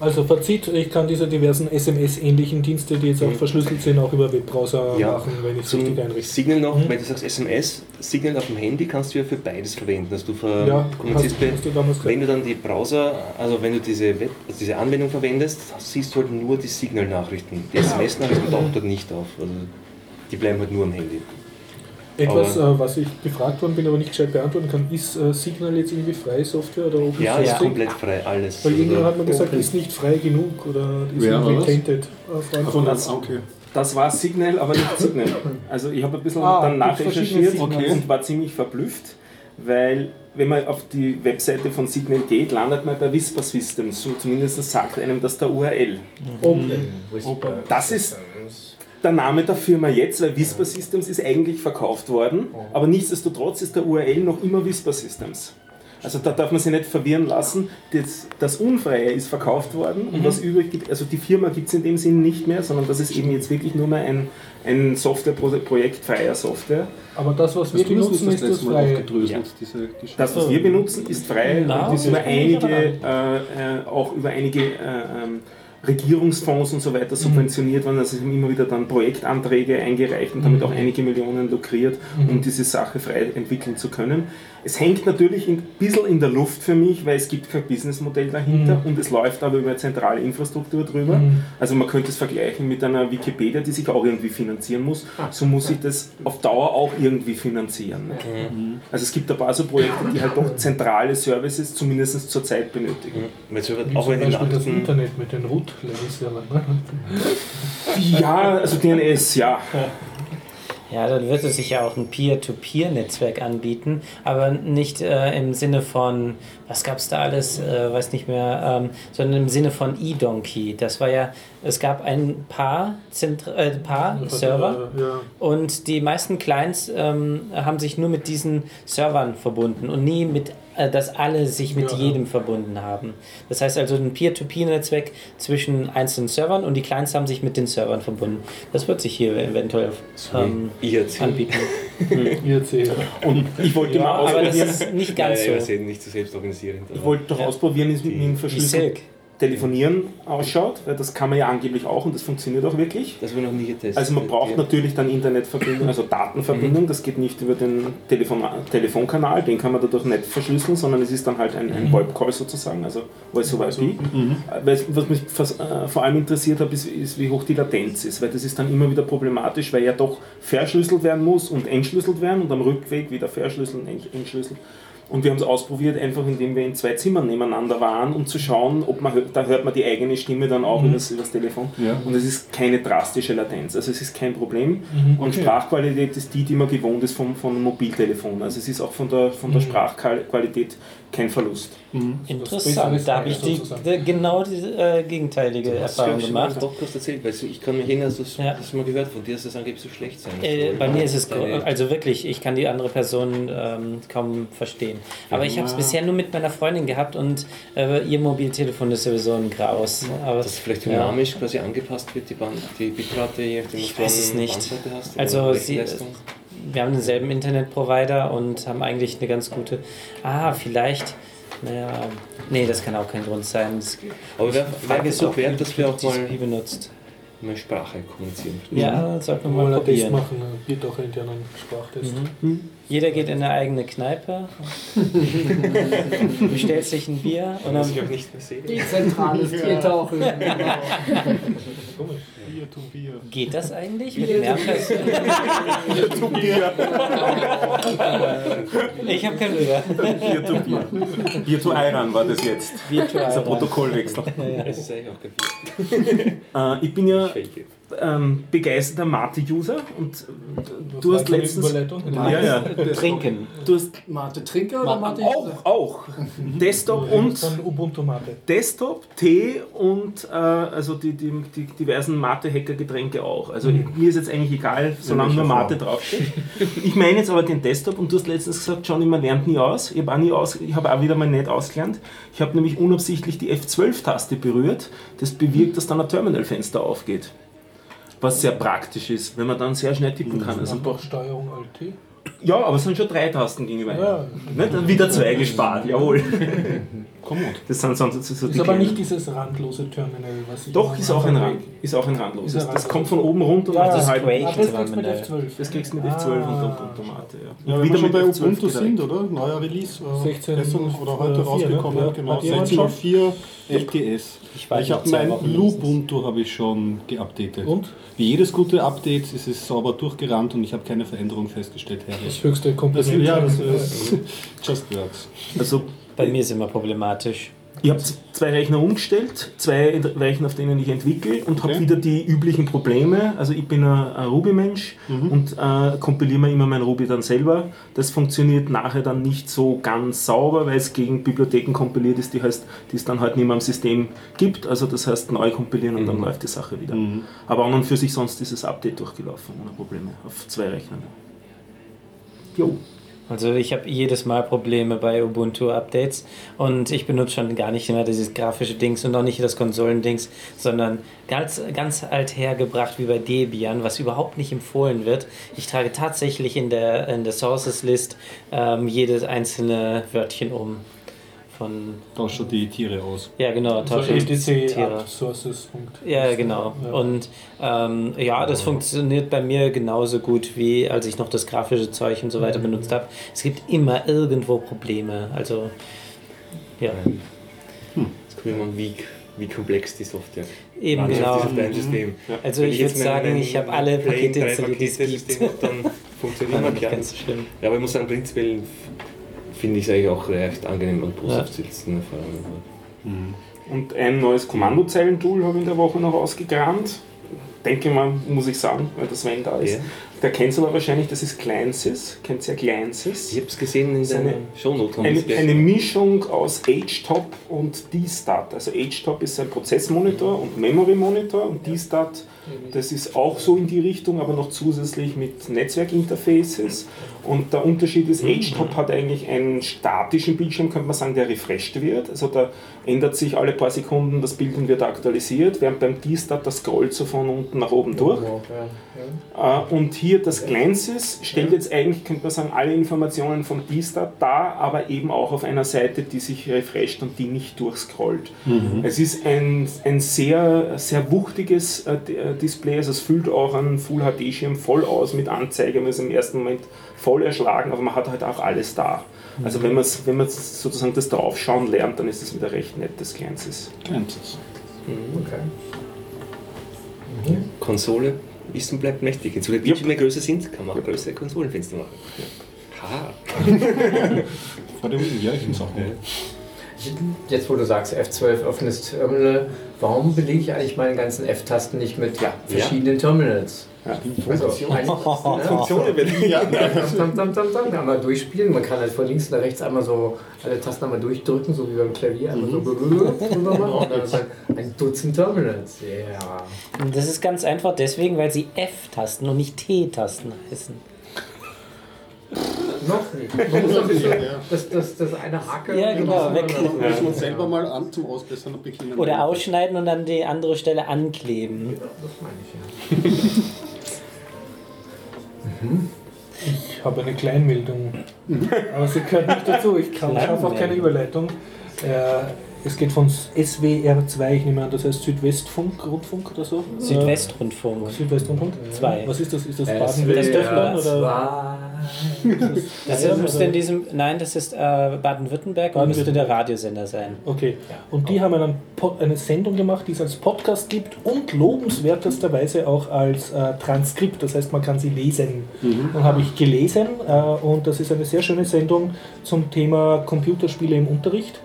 Also Fazit, ich kann diese diversen SMS-ähnlichen Dienste, die jetzt auch verschlüsselt sind, auch über Webbrowser Ja. machen, wenn ich es richtig einrichte. Signal noch, Mhm. wenn du sagst SMS, Signal auf dem Handy kannst du ja für beides verwenden. Also du ver Ja, kommunizierst hast- bei- hast du wenn du dann die Browser, also wenn du diese, Web, also diese Anwendung verwendest, siehst du halt nur die Signal-Nachrichten. Die SMS-Nachrichten tauchen dort nicht auf. Also die bleiben halt nur am Handy. Etwas, Aber- äh, was ich gefragt worden bin, aber nicht gescheit beantworten kann, ist äh, Signal jetzt irgendwie freie Software oder Open Ja, Source? ist komplett frei, alles. Weil Also irgendwann hat man gesagt, ist nicht frei genug oder ist Wer irgendwie tainted. Äh, das, okay. Das war Signal, aber nicht Signal. Also ich habe ein bisschen Ah, dann nachrecherchiert Signals. und war ziemlich verblüfft, weil wenn man auf die Webseite von Signal geht, landet man bei Whisper Systems. So zumindest sagt einem das der URL. Okay. Das ist der Name der Firma jetzt, weil Whisper Systems ist eigentlich verkauft worden, aber nichtsdestotrotz ist der URL noch immer Whisper Systems. Also da darf man sich nicht verwirren lassen. Das, das Unfreie ist verkauft worden und was übrig gibt, also die Firma gibt es in dem Sinn nicht mehr, sondern das ist eben jetzt wirklich nur mehr ein, ein Softwareprojekt freier Software. Aber das, was wir du das benutzen, ist das freie. Das, was wir benutzen, ist frei Na, und ist über einige, äh, äh, auch über einige äh, ähm, Regierungsfonds und so weiter subventioniert worden. Also es haben immer wieder dann Projektanträge eingereicht und damit auch einige Millionen lukriert, um diese Sache frei entwickeln zu können. Es hängt natürlich ein bisschen in der Luft für mich, weil es gibt kein Businessmodell dahinter und es läuft aber über eine zentrale Infrastruktur drüber. Also man könnte es vergleichen mit einer Wikipedia, die sich auch irgendwie finanzieren muss. So muss ich das auf Dauer auch irgendwie finanzieren. Also es gibt ein paar so Projekte, die halt doch zentrale Services zumindest zur Zeit benötigen. Auch zum wenn die Beispiel das Nachrichten Internet mit den Root-Level-Servern. Ne? Ja, also DNS, ja. Ja, dann wird es sich ja auch ein Peer-to-Peer-Netzwerk anbieten, aber nicht äh, im Sinne von, was gab es da alles, äh, weiß nicht mehr, ähm, sondern im Sinne von eDonkey. Das war ja, es gab ein paar, Zentra äh, paar Server Ja. und die meisten Clients ähm, haben sich nur mit diesen Servern verbunden und nie mit, dass alle sich mit Ja. jedem verbunden haben. Das heißt also ein Peer-to-Peer-Netzwerk zwischen einzelnen Servern und die Clients haben sich mit den Servern verbunden. Das wird sich hier eventuell ähm, IRC. anbieten. [LAUGHS] IRC. Und ich wollte Ja, mal aber das ausprobieren, ist nicht ganz ja, ja, so. ja, nicht so selbst organisieren. ich wollte doch ausprobieren, es mit dem Wie verschlüsselten Silk. Telefonieren ausschaut, weil das kann man ja angeblich auch und das funktioniert auch wirklich. Das wir noch nie getestet. Also man braucht Ja. natürlich dann Internetverbindung, also Datenverbindung, das geht nicht über den Telefon Telefonkanal, den kann man dadurch nicht verschlüsseln, sondern es ist dann halt ein, ein VoIP-Call sozusagen, also Voice over IP. Weil, was mich äh, vor allem interessiert hat, ist, ist, wie hoch die Latenz ist, weil das ist dann immer wieder problematisch, weil ja doch verschlüsselt werden muss und entschlüsselt werden und am Rückweg wieder verschlüsseln, ent- entschlüsseln. Und wir haben es ausprobiert, einfach indem wir in zwei Zimmern nebeneinander waren, um zu schauen, ob man, da hört man die eigene Stimme dann auch übers, übers Telefon. Ja. Und es ist keine drastische Latenz, also es ist kein Problem. Und okay. Sprachqualität ist die, die man gewohnt ist vom, vom Mobiltelefon. Also es ist auch von der, von der Sprachqualität kein Verlust. Interessant, da habe ich die, die, genau die äh, gegenteilige Erfahrung gemacht. Du hast erzählt, weil ich kann mich erinnern, dass du Ja. das mal gehört von dir, dass das angeblich so schlecht sein Äh, bei mir ist es, Deine- also wirklich, ich kann die andere Person ähm, kaum verstehen. Aber ich habe es bisher nur mit meiner Freundin gehabt und äh, ihr Mobiltelefon ist sowieso ein Graus. Aber, dass vielleicht ja. dynamisch quasi angepasst wird, die, Band, die Bitrate, je nachdem, Ich was du weiß es an nicht. Bandbreite hast. Also sie, Rechenleistung. Wir haben denselben Internetprovider und haben eigentlich eine ganz gute. Ah, vielleicht. Naja, nee, das kann auch kein Grund sein. Das, Aber wer, die wer ist auch wert, dass wir auch mal benutzt. mal Sprache kommunizieren. Ja, sollten wir Mal Test probieren. machen, wird auch internen Sprachtest. Jeder geht in eine eigene Kneipe, [LAUGHS] bestellt sich ein Bier und dann ich auch nicht mehr sehe. Dezentrales Tiertauchen. Komisch. Bier to Bier. geht das eigentlich mit mehr [LAUGHS] Personen? Ich habe kein Bier. Bier to Bier. Bier to Iran war das jetzt. Virtual. Das ist ein Protokollwechsel. Das ist eigentlich auch kein Äh, ich bin ja Bier. Ähm, begeisterter Mate-User und äh, du hast letztens... Ja, ja. Trinken. Du hast Mate Trinker oder Mate auch, auch Desktop und Ubuntu Mate. Desktop, Tee und äh, also die, die, die diversen Mate-Hacker-Getränke auch. Also mir ist jetzt eigentlich egal, solange nur Mate draufsteht. Ich meine jetzt aber den Desktop und du hast letztens gesagt, Johnny, man lernt nie aus. Ich habe auch, nie aus, ich habe auch wieder mal nicht ausgelernt. Ich habe nämlich unabsichtlich die F12-Taste berührt. Das bewirkt, dass dann ein Terminalfenster aufgeht. Was sehr praktisch ist, wenn man dann sehr schnell tippen kann. Also, Einfach Steuerung Alt. ja, aber es sind schon drei Tasten gegenüber. Ja. Ne? Dann wieder zwei gespart, jawohl. [LAUGHS] Kommod. Das sind so, so, Ist die aber kleinen- nicht dieses randlose Terminal, was ich Doch, ist auch ein Rand. Ist auch ein randloses. Ist ein Das randlos. kommt von oben runter Ja, und das halt, Quake. Ah, das kriegst du mit Terminal. F12. Das kriegst du mit F12 und und Automate. Ja. Ja, Und wenn wir schon bei mit F12 Ubuntu direkt. sind, oder? Neuer Release. äh, 16 gestern oder heute äh, vier, rausgekommen. ne? Genau, Hat jemand 16.04 LTS. Ich weiß Ich habe mein Lubuntu habe ich schon geupdatet. Und? Wie jedes gute Update ist es sauber durchgerannt und ich habe keine Veränderung festgestellt. Das Herrlich. höchste Das, Kompliment. ja, [LAUGHS] das ist Just Works. Also Bei mir ist immer problematisch. Ich habe zwei Rechner umgestellt, zwei Rechner, auf denen ich entwickle und habe Okay. wieder die üblichen Probleme. Also ich bin ein, ein Ruby-Mensch und äh, kompiliere mir immer mein Ruby dann selber. Das funktioniert nachher dann nicht so ganz sauber, weil es gegen Bibliotheken kompiliert ist, die, heißt, die es dann halt nicht mehr im System gibt. Also das heißt neu kompilieren und dann läuft die Sache wieder. Aber an und für sich sonst ist das Update durchgelaufen, ohne Probleme, auf zwei Rechnern. Jo. Also ich habe jedes Mal Probleme bei Ubuntu-Updates und ich benutze schon gar nicht mehr dieses grafische Dings und auch nicht das Konsolendings, sondern ganz, ganz alt hergebracht wie bei Debian, was überhaupt nicht empfohlen wird. Ich trage tatsächlich in der, in der Sources-List ähm, jedes einzelne Wörtchen um. Von, Tauscht die Tiere aus. ja genau, Also tausche etc Tiere. sources. Ja, genau. Ja. Und ähm, ja, das funktioniert bei mir genauso gut, wie als ich noch das grafische Zeug und so weiter benutzt habe. Es gibt immer irgendwo Probleme. Also, ja, Jetzt gucken wir mal, wie, wie komplex die Software eben Landschaft genau. ist auf deinem System. Also Wenn ich würde sagen, ich habe alle Pakete installiert, die es gibt. Hat, Dann funktioniert [LAUGHS] War man nicht gar ganz nicht. so schlimm. Ja, aber ich muss sagen, prinzipiell finde ich es eigentlich auch recht angenehm und positiv zu sitzen. Allem. Und ein neues Kommandozeilentool habe ich in der Woche noch ausgekramt. Denke mal, muss ich sagen, weil der Sven da ist. Ja. Der kennt es aber wahrscheinlich, das ist Glances. Kennt ihr Glances? Ich habe es gesehen in Seine- der Shownote. Eine, eine Mischung aus HTOP und DStat. Also HTOP ist ein Prozessmonitor und Memory Monitor und DStat, das ist auch so in die Richtung, aber noch zusätzlich mit Netzwerkinterfaces. Und der Unterschied ist, HTOP hat eigentlich einen statischen Bildschirm, könnte man sagen, der refreshed wird. Also da ändert sich alle paar Sekunden das Bild und wird aktualisiert, während beim DStat das scrollt so von unten nach oben durch. Äh, Und hier das Glances stellt jetzt eigentlich, könnte man sagen, alle Informationen vom D-Stat dar, aber eben auch auf einer Seite, die sich refresht und die nicht durchscrollt. Es ist ein, ein sehr, sehr wuchtiges äh, äh, Display, also es füllt auch einen Full-HD-Schirm voll aus mit Anzeige, man ist im ersten Moment voll erschlagen, aber man hat halt auch alles da. Also wenn man wenn man sozusagen das Draufschauen lernt, dann ist es wieder recht nett, das Glances. Glances. Konsole Wissen bleibt mächtig. Jetzt, wo die Bildschirme größer sind, kann man auch größere Konsolenfenster machen. Ha. [LAUGHS] Vor dem jährlichen Sachen. Jetzt, wo du sagst, F12 offenes Terminal, warum belege ich eigentlich meine ganzen F-Tasten nicht mit verschiedenen Terminals? Also? [LAUGHS] Ja, Tam, tam, tam, tam, einmal durchspielen. Man kann halt von links nach rechts einmal so alle Tasten einmal durchdrücken, so wie beim Klavier, einmal so [LAUGHS] machen. Und dann ist halt ein Dutzend Terminals. Ja. Und das ist ganz einfach deswegen, weil sie F-Tasten und nicht T-Tasten heißen. [LAUGHS] Noch nicht. Man muss [LAUGHS] ein bisschen das, das, das eine Hake. Ja, genau, weg. Da muss man selber mal an zum Ausbessern beginnen. Oder ausschneiden und dann die andere Stelle ankleben. Das meine ich ja. Ich habe eine Kleinmeldung. Aber sie gehört nicht dazu. Ich kann schaffe auch keine Überleitung. Äh, es geht von SWR2, ich nehme an, das heißt Südwestfunk, Rundfunk oder so? Südwestrundfunk. Südwestrundfunk? Zwei. Was ist das? Ist das Baden-Württemberg oder? Das Ja, müsste in diesem, nein, das ist äh, Baden-Württemberg und müsste der Radiosender sein. Okay. Und die haben einen eine Sendung gemacht, die es als Podcast gibt und lobenswertesterweise auch als äh, Transkript. Das heißt, man kann sie lesen. Dann habe ich gelesen äh, und das ist eine sehr schöne Sendung zum Thema Computerspiele im Unterricht.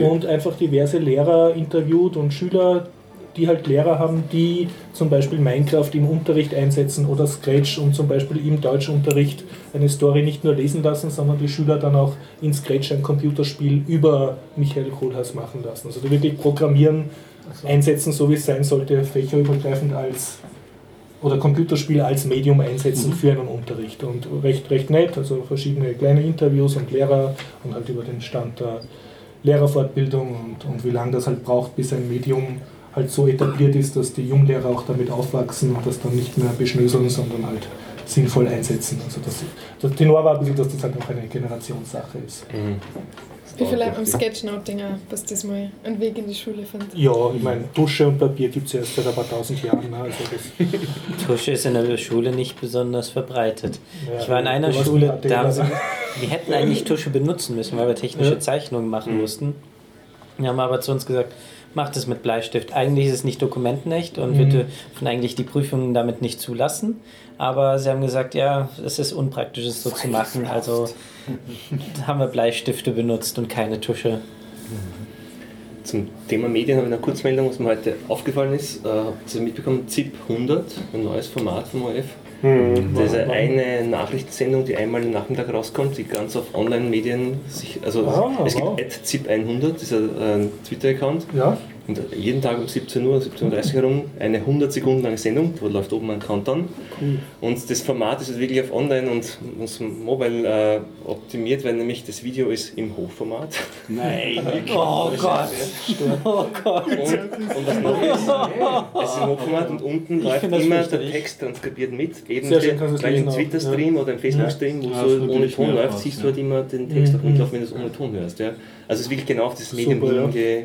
Und einfach diverse Lehrer interviewt und Schüler, die halt Lehrer haben, die zum Beispiel Minecraft im Unterricht einsetzen oder Scratch und zum Beispiel im Deutschunterricht eine Story nicht nur lesen lassen, sondern die Schüler dann auch in Scratch ein Computerspiel über Michael Kohlhaas machen lassen. Also wirklich programmieren, einsetzen, so wie es sein sollte, fächerübergreifend als oder Computerspiele als Medium einsetzen für einen Unterricht. Und recht, recht nett, also verschiedene kleine Interviews und Lehrer und halt über den Stand der Lehrerfortbildung und, und wie lange das halt braucht, bis ein Medium halt so etabliert ist, dass die Junglehrer auch damit aufwachsen und das dann nicht mehr beschnöseln, sondern halt sinnvoll einsetzen. Also das, der Tenor war ein bisschen, dass das halt auch eine Generationssache ist. Mhm. Wie vielleicht am Sketchnoting auch, dass das mal einen Weg in die Schule findet. Ja, ich meine, Dusche und Papier gibt es erst seit ein paar tausend Jahren. Ne? Also das, [LAUGHS] Tusche ist in der Schule nicht besonders verbreitet. Ja, ich war in einer Schule, da haben sie, [LAUGHS] wir hätten eigentlich Tusche benutzen müssen, weil wir technische Ja. Zeichnungen machen mussten. Wir haben aber zu uns gesagt, macht es mit Bleistift. Eigentlich ist es nicht dokumentenecht und wir dürfen eigentlich die Prüfungen damit nicht zulassen. Aber sie haben gesagt, ja, es ist unpraktisch, es so zu machen. Also [LAUGHS] haben wir Bleistifte benutzt und keine Tusche. Zum Thema Medien habe ich eine Kurzmeldung, was mir heute aufgefallen ist. Äh, Habt ihr mitbekommen? ZIP 100, ein neues Format vom ORF. Das ist eine Nachrichtensendung, die einmal am Nachmittag rauskommt, die ganz auf Online-Medien sich. Also Ah, es wow. gibt ZIP100, das ist ein ein Twitter-Account. ja, Und jeden Tag um 17 Uhr, 17.30 Uhr herum eine 100 Sekunden lange Sendung, da läuft oben ein Countdown. Und das Format ist jetzt wirklich auf Online und uns Mobile äh, optimiert, weil nämlich das Video ist im Hochformat. Nein. [LAUGHS] Oh Gott! Oh Gott! Und, und was noch ist, es ist im Hochformat und unten läuft find das immer der. Text transkribiert mit. Eben Sehr schön, kannst du es weil im Twitter-Stream oder im Facebook-Stream, wo Ja, so ohne Ton läuft, siehst ja. du halt immer den Text auch mitlaufen, wenn du es ohne Ton hörst. Ja. Also es ist wirklich genau auf das Medium Super, ja.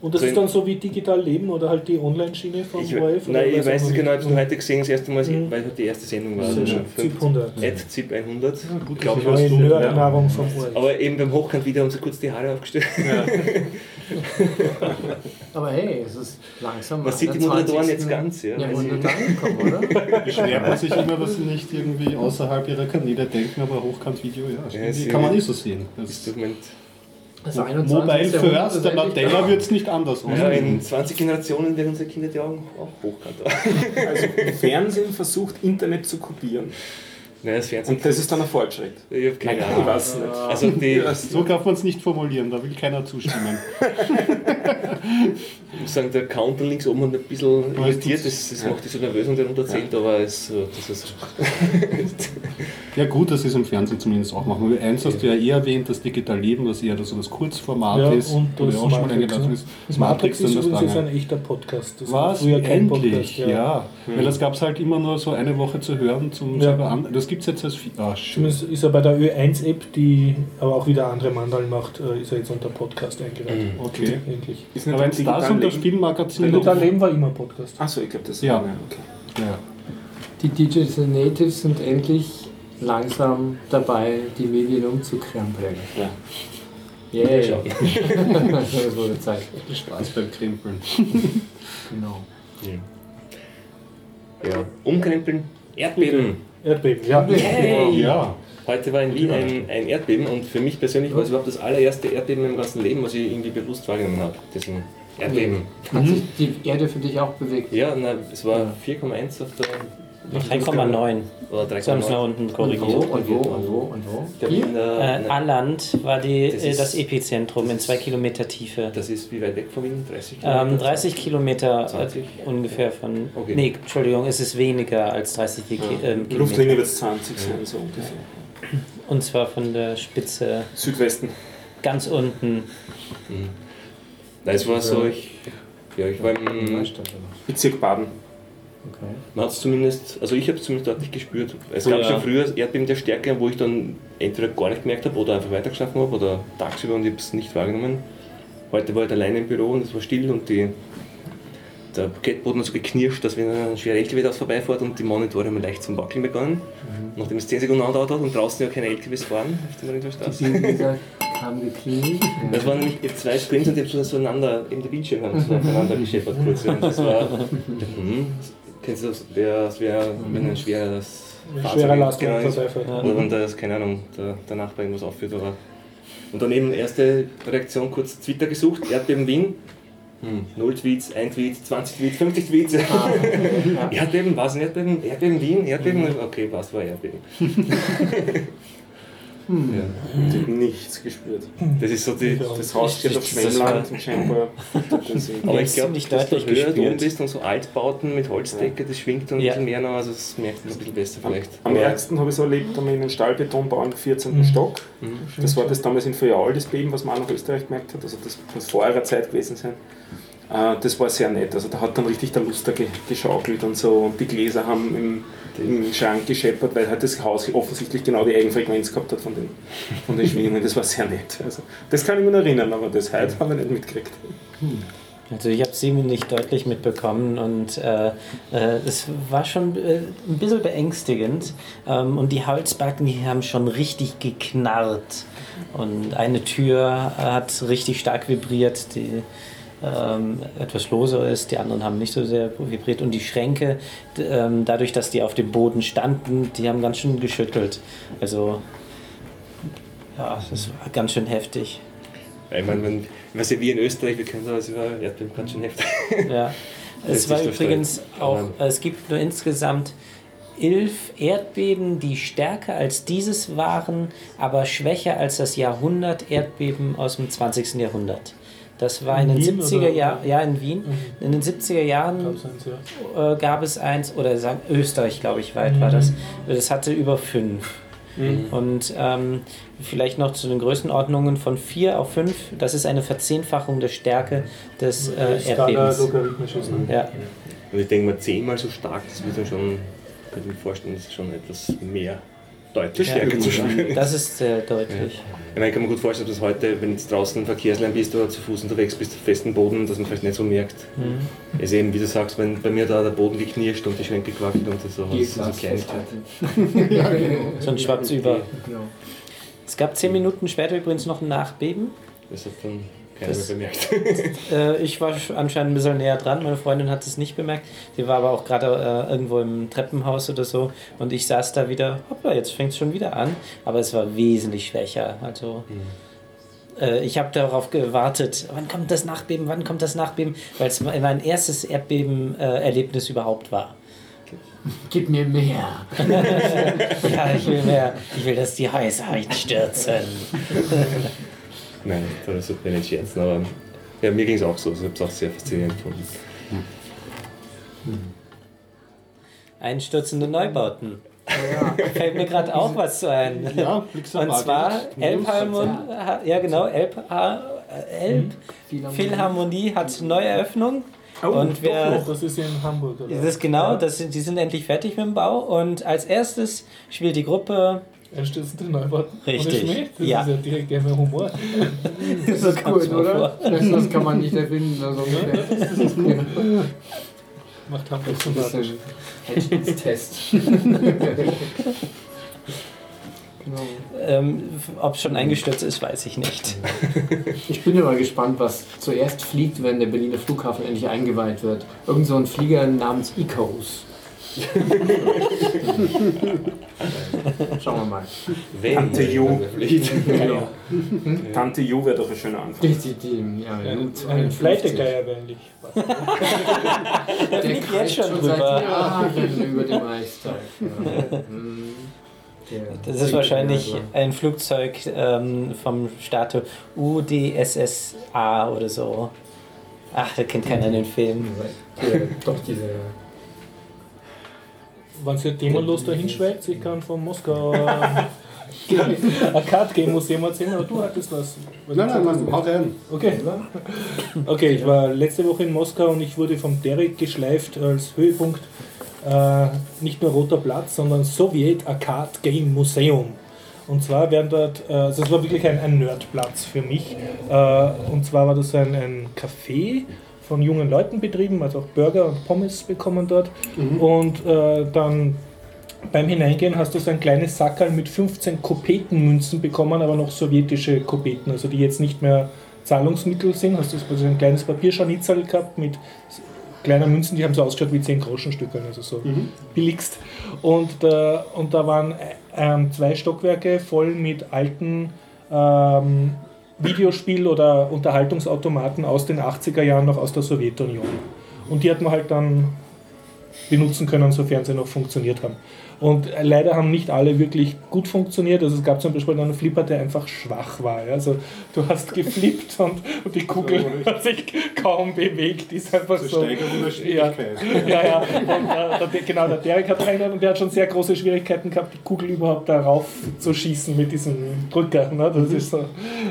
Und das So ist dann so wie digital leben oder halt die Online-Schiene vom Ich, ORF? oder nein, ich weiß es genau, ich nicht? habe es heute gesehen, das erste Mal, Mhm. weil halt die erste Sendung war. Also. ZIP 100. At ZIP 100. gut, glaub dass ich, was tut, Nerdnahrung vom ORF. Aber eben beim Hochkant wieder haben sie kurz die Haare aufgestellt. [LAUGHS] Aber hey, es ist langsam. Man sieht die Moderatoren 20. jetzt ganz, ja. Jahrhundert angekommen, oder? [LAUGHS] Beschwert man sich immer, dass sie nicht irgendwie außerhalb ihrer Kanäle denken, aber Hochkant-Video, ja, sie- kann man eh so sehen. Das Das Dokument. Das 21. Mobile first, der Nutella da. wird es nicht anders Ja, aussehen. in 20 Generationen werden unsere Kinder die Augen auch hochkant haben. Also Fernsehen versucht Internet zu kopieren. Nein, das Fernsehen. Und das ist dann ein Fortschritt. ich habe keine Ich Ahnung. weiß nicht. Also die, So darf man es nicht formulieren, da will keiner zustimmen. [LAUGHS] ich muss sagen, der Counter links oben hat ein bisschen irritiert, das, das macht dich so nervös und der runterzählt, aber es, das ist [LAUGHS] Ja gut, dass sie es im Fernsehen zumindest auch machen. Weil eins hast du ja eh erwähnt, das Digital Leben, das eher so das Kurzformat Ja, ist, und wo das du auch schon mal Matrix, eingeladen ne? ist. Das Matrix ist und das lange. ein echter Podcast. Das war Was? Endlich, Podcast. ja. Weil das gab es halt immer nur so eine Woche zu hören zum Ja. an. Das gibt es jetzt als Vi- Ah, schön. Zumindest ist er bei der Ö1-App, die aber auch wieder andere Mandal macht, äh, ist er jetzt unter Podcast eingereiht. Okay. Endlich. Ist nicht Aber ein wenn es das Spielmagazin Digital Leben war immer Podcast. Achso, ich glaube, das Ja. okay. Ja. Die Digital Natives sind endlich langsam dabei, die Medien umzukrempeln. Ja. Yay. Schauen. [LAUGHS] das wurde Zeit. Spaß beim Krempeln. Genau. ja. umkrempeln. Erdbeben. Erdbeben, ja. Hey. Ja. Heute war in Wien ein, ein Erdbeben und für mich persönlich war es überhaupt das allererste Erdbeben im ganzen Leben, was ich irgendwie bewusst wahrgenommen habe. Diesen Erdbeben. Hat sich die Erde für dich auch bewegt? Ja, na, es war 4,1 auf der. 3,9. Oder Sie haben es nach 3,9. unten Und wo, korrigiert. und wo, und wo, und wo? Ich glaube, in der, Äh, Alland war die, Das äh, ist- das Epizentrum in zwei Kilometer Tiefe. das ist wie weit weg von Wien? 30 Kilometer? Ähm, 30 Kilometer äh, 20? ungefähr von. Okay. Nee, Entschuldigung, es ist weniger als 30 Ki- ähm, Luftlinie Kilometer. wird es 20 sein, so ungefähr. Und zwar von der Spitze Südwesten. ganz unten. Nein, es war so, ich, ja, ich war im? Bezirk Baden. Okay. man hat es zumindest, also ich habe es zumindest deutlich gespürt. Es gab Ja. schon früher Erdbeben der Stärke, wo ich dann entweder gar nicht gemerkt habe oder einfach weitergeschlafen habe oder tagsüber und ich habe es nicht wahrgenommen. Heute war ich alleine im Büro und es war still und die, der Parkettboden hat so geknirscht, dass wenn ein schwerer LKW da vorbeifährt und die Monitore haben leicht zum Wackeln begonnen. Nachdem es 10 Sekunden andauert hat und draußen ja keine LKWs fahren auf. Die Bilder haben geklingelt. [LAUGHS] Das waren nämlich zwei Screens und die haben so zueinander, eben der Bildschirm haben so aufeinander gescheppert kurz. Und das war, [LAUGHS] hm, kennst du das, das wäre, wenn ein schweres Ein Fahrzeug schwerer Lastwagen genau ist. vorbeifährt. Oder wenn das, keine Ahnung, der, der Nachbar irgendwas aufführt. Oder. Und dann eben erste Reaktion kurz Twitter gesucht, Erdbeben Wien. Hm, 0 Tweets, 1 Tweet, 20 Tweets, 50 Tweets. [LAUGHS] Erdbeben, was? ein Erdbeben? Erdbeben Wien? Erdbeben? Okay, was war Erdbeben? [LAUGHS] ja. Ich habe nichts gespürt. Das ist so die, Das Haus steht auf Schwemmland und scheinbar. Das Aber ich glaube, ziemlich dass du deutlich höher du oben bist und so Altbauten mit Holzdecke, das schwingt dann ein Ja. bisschen mehr noch, also das merkt man ein bisschen besser vielleicht. Am ärgsten habe ich so erlebt, da wir in einem Stahlbetonbau im 14. Stock. Das war das damals in Feuerl, das Beben, was man auch nach Österreich gemerkt hat. Also das muss vor eurer Zeit gewesen sein. Äh, das war sehr nett. Also da hat dann richtig der Luster ge geschaukelt und so und die Gläser haben im, im Schrank gescheppert, weil halt das Haus offensichtlich genau die Eigenfrequenz gehabt hat von den, von den Schwingungen. Das war sehr nett. Also, das kann ich mir noch erinnern, aber das heute haben wir nicht mitgekriegt. Also ich habe es irgendwie nicht deutlich mitbekommen und äh, äh, es war schon äh, ein bisschen beängstigend. Ähm, und die Holzbacken, die haben schon richtig geknarrt. Und eine Tür hat richtig stark vibriert, die ähm, etwas loser ist, die anderen haben nicht so sehr vibriert. Und die Schränke, ähm, dadurch, dass die auf dem Boden standen, die haben ganz schön geschüttelt. Also ja, das war ganz schön heftig. Ich meine, ich weiß ja, wir in Österreich, wir können sowas über Erdbeben ganz schön heftig. [LAUGHS] Ja. Es war übrigens auch, es gibt nur insgesamt elf Erdbeben, die stärker als dieses waren, aber schwächer als das Jahrhundert Erdbeben aus dem 20. Jahrhundert. Das war in, In den Wien 70er oder- Jahren, ja in Wien. In den 70er Jahren Gab's eins, ja. äh, gab es eins, oder sagen, Österreich, glaube ich, weit war das. Das hatte über fünf. Und ähm, vielleicht noch zu den Größenordnungen von 4 auf 5, das ist eine Verzehnfachung der Stärke des äh, Skala Erdbebens. Ne? Ja. Und ich denke mal, zehnmal so stark, das wird dann schon, könnte ich mir vorstellen, das ist schon etwas mehr, deutlich Ja. stärker zu spüren. Das ist sehr deutlich. Ich meine, ich kann mir gut vorstellen, dass heute, wenn du draußen im Verkehrslärm bist oder zu Fuß unterwegs bist, auf festem Boden, dass man vielleicht nicht so merkt. Mhm. Es ist eben, wie du sagst, wenn bei mir da der Boden geknirscht und die Schränke gewackelt und so, das [LAUGHS] so Glasfestheit. ja, genau. Sonst schwappt über. genau. Es gab zehn Minuten später übrigens noch ein Nachbeben. Das hat dann keiner Das- bemerkt. [LAUGHS] Äh, ich war sch- anscheinend ein bisschen näher dran, meine Freundin hat es nicht bemerkt. Sie war aber auch gerade äh, irgendwo im Treppenhaus oder so und ich saß da wieder, hoppla, jetzt fängt es schon wieder an. Aber es war wesentlich schwächer. Also äh, ich habe darauf gewartet, wann kommt das Nachbeben, wann kommt das Nachbeben, weil es mein erstes Erdbeben-Erlebnis überhaupt war. Gib mir mehr. [LAUGHS] Ja, ich will mehr. Ich will, dass die Häuser einstürzen. [LAUGHS] Nein, das sollte man nicht scherzen, aber ja, mir ging es auch so. Ich habe es auch sehr faszinierend gefunden. Einstürzende Neubauten. [LAUGHS] Fällt mir gerade auch was zu ein. Ja, Und zwar. Elbphilharmonie, ja genau, Elb, Elb Philharmonie. Philharmonie hat Neueröffnung. Oh, und wer, das ist in Hamburg. Oder? das ist genau, das sind, die sind endlich fertig mit dem Bau. Und als erstes spielt die Gruppe, Einstürzende Neubauten. Richtig. Ohne Schmäh? Das Ja. ist ja direkt immer Humor. [LAUGHS] so kommt's [LAUGHS] Gut, mir oder? Das, das kann man nicht erfinden. Also. Macht Hamburg Das ist sympathisch. ein Test. [LAUGHS] genau. Ähm, Ob es schon eingestürzt ist, weiß ich nicht. Ich bin immer gespannt, was zuerst fliegt, wenn der Berliner Flughafen endlich eingeweiht wird. Irgend so ein Flieger namens Icos. [LAUGHS] Schauen wir mal. Wenn, Tante Jo. Pflicht. [LAUGHS] Genau. Tante Jo wäre doch ein schöner Anfang. Die, die, die, ja, Ein, Lu- ein 52. Fleitegeier wäre eigentlich. [LAUGHS] Der fliegt jetzt schon schon drüber. seit Jahren über dem Eistag. Ja. Hm. Das ist wahrscheinlich ein Flugzeug ähm, vom Status UdSSA oder so. Ach, da kennt keiner den Film. Doch diese. Wenn ihr themenlos da hinschweigt, ich kann vom Moskau Arcade Game Museum erzählen, aber du hattest was. Nein, nein, nein, hau rein. Okay. Okay, ich war letzte Woche in Moskau und ich wurde vom Derek geschleift als Höhepunkt. Äh, nicht nur Roter Platz, sondern Sowjet Arcade Game Museum. Und zwar werden dort, äh, also es war wirklich ein, ein Nerdplatz für mich. Äh, und zwar war das ein, ein Café von jungen Leuten betrieben, also auch Burger und Pommes bekommen dort. Und äh, dann beim Hineingehen hast du so ein kleines Sackerl mit 15 Kopetenmünzen bekommen, aber noch sowjetische Kopeten, also die jetzt nicht mehr Zahlungsmittel sind. Hast du also ein kleines Papierscharnitzel gehabt mit kleinen Münzen, die haben so ausgeschaut wie 10 Groschenstücke, also so billigst. Und, äh, und da waren ähm, zwei Stockwerke voll mit alten ähm, Videospiel- oder Unterhaltungsautomaten aus den 80er Jahren noch aus der Sowjetunion. Und die hat man halt dann benutzen können, sofern sie noch funktioniert haben. Und leider haben nicht alle wirklich gut funktioniert. Also es gab zum Beispiel einen Flipper, der einfach schwach war. Also du hast geflippt und, und die Kugel hat sich kaum bewegt. Ist einfach so. Ja, ja, ja. Und, äh, der, genau, der Derek hat reingehört und der hat schon sehr große Schwierigkeiten gehabt, die Kugel überhaupt darauf zu schießen mit diesem Drücker. Ne. Das ist so,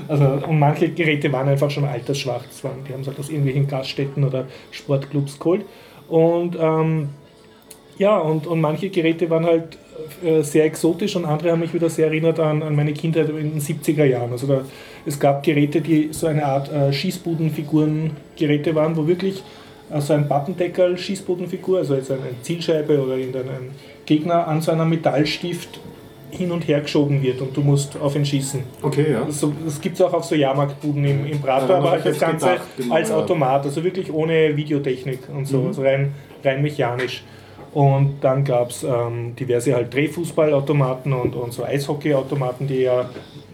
also, und manche Geräte waren einfach schon altersschwach. Das waren, die haben es halt aus irgendwelchen Gaststätten oder Sportclubs geholt. Und ähm, ja, und, und manche Geräte waren halt äh, sehr exotisch und andere haben mich wieder sehr erinnert an, an meine Kindheit in den 70er Jahren. Also da, es gab Geräte, die so eine Art äh, Schießbudenfiguren-Geräte waren, wo wirklich äh, so ein Pappendeckel, Schießbudenfigur, also jetzt eine Zielscheibe oder irgendein Gegner an so einem Metallstift hin und her geschoben wird und du musst auf ihn schießen. Okay, ja. Das, das gibt es auch auf so Jahrmarktbuden im, im Prater, ja, aber halt das Ganze gedacht, genau, als Automat, also wirklich ohne Videotechnik und so, mhm. also rein, rein mechanisch. Und dann gab es ähm, diverse halt Drehfußballautomaten und, und so Eishockeyautomaten, die ja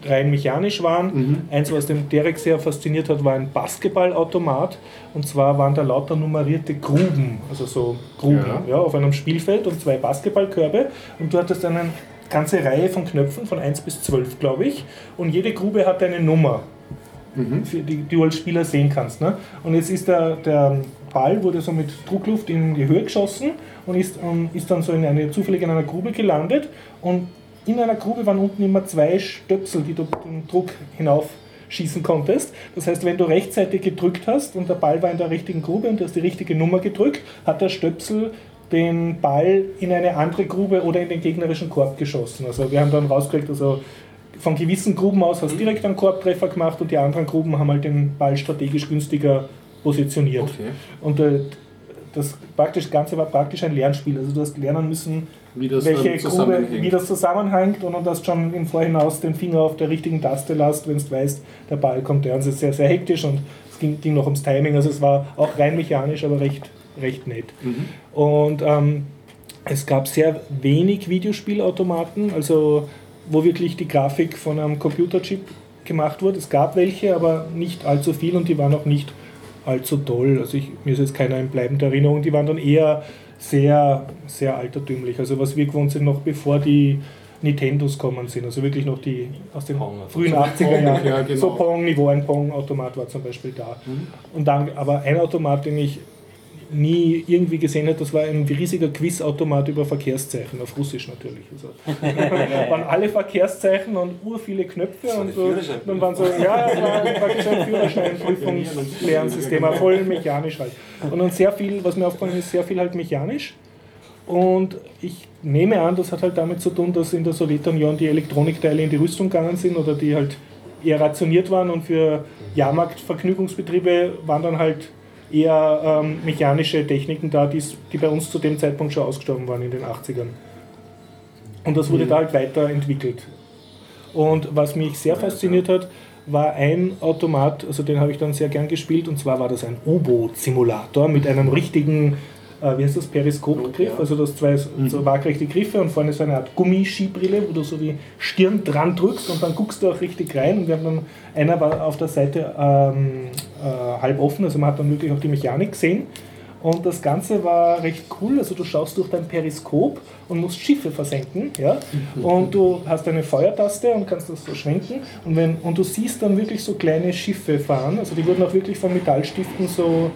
rein mechanisch waren. Mhm. Eins, was den Derek sehr fasziniert hat, war ein Basketballautomat. Und zwar waren da lauter nummerierte Gruben, also so Gruben ja. Ja, auf einem Spielfeld und zwei Basketballkörbe. Und du hattest eine ganze Reihe von Knöpfen von 1 bis 12, glaube ich. Und jede Grube hatte eine Nummer, mhm. die, die, du als Spieler sehen kannst. Ne? Und jetzt ist der, der Ball wurde so mit Druckluft in die Höhe geschossen und ist, ähm, ist dann so in eine, zufällig in einer Grube gelandet. Und in einer Grube waren unten immer zwei Stöpsel, die du den Druck hinauf schießen konntest. Das heißt, wenn du rechtzeitig gedrückt hast und der Ball war in der richtigen Grube und du hast die richtige Nummer gedrückt, hat der Stöpsel den Ball in eine andere Grube oder in den gegnerischen Korb geschossen. Also wir haben dann rausgekriegt, also von gewissen Gruben aus hast du direkt einen Korbtreffer gemacht und die anderen Gruben haben halt den Ball strategisch günstiger positioniert. Okay. Und äh, das praktisch Ganze war praktisch ein Lernspiel. Also du hast lernen müssen, wie welche Grube, wie das zusammenhängt und du hast schon im Vorhinaus den Finger auf der richtigen Taste lässt, wenn du weißt, der Ball kommt der. Ist sehr, sehr hektisch und es ging, ging, noch ums Timing. Also es war auch rein mechanisch, aber recht, recht nett. Mhm. Und ähm, es gab sehr wenig Videospielautomaten, also wo wirklich die Grafik von einem Computerchip gemacht wurde. Es gab welche, aber nicht allzu viel und die waren auch nicht allzu toll. Also ich, mir ist jetzt keiner in bleibender Erinnerung. Die waren dann eher sehr, sehr altertümlich. Also was wir gewohnt sind, noch bevor die Nintendos kommen sind. Also wirklich noch die aus den Pong, frühen 80er Jahren. Ja, genau. So Pong-Niveau, ein Pong-Automat war zum Beispiel da. Mhm. Und dann aber ein Automat, den ich nie irgendwie gesehen hat, das war ein riesiger Quizautomat über Verkehrszeichen, auf Russisch natürlich. Also, waren alle Verkehrszeichen und ur viele Knöpfe und so, dann waren so, ja, es war praktisch ein Führerscheinprüfungslernsystem, voll mechanisch halt. Und dann sehr viel, was mir aufgefallen ist, sehr viel halt mechanisch. Und ich nehme an, das hat halt damit zu tun, dass in der Sowjetunion die Elektronikteile in die Rüstung gegangen sind oder die halt eher rationiert waren und für Jahrmarktvergnügungsbetriebe waren dann halt eher ähm, mechanische Techniken da, die bei uns zu dem Zeitpunkt schon ausgestorben waren in den 80ern. Und das wurde mhm. da halt weiterentwickelt. Und was mich sehr fasziniert hat, war ein Automat, also den habe ich dann sehr gern gespielt, und zwar war das ein U-Boot-Simulator mit einem richtigen äh, wie heißt das, Periskopgriff, ja. also das zwei mhm. so waagrechte Griffe und vorne so eine Art Gummiskibrille, wo du so die Stirn dran drückst und dann guckst du auch richtig rein und wir haben dann, einer war auf der Seite ähm, äh, halb offen, also man hat dann wirklich auch die Mechanik gesehen und das Ganze war recht cool. Also du schaust durch dein Periskop und musst Schiffe versenken. Ja? Mhm. Und du hast eine Feuertaste und kannst das so schwenken. Und, wenn, und du siehst dann wirklich so kleine Schiffe fahren. Also die wurden auch wirklich von Metallstiften so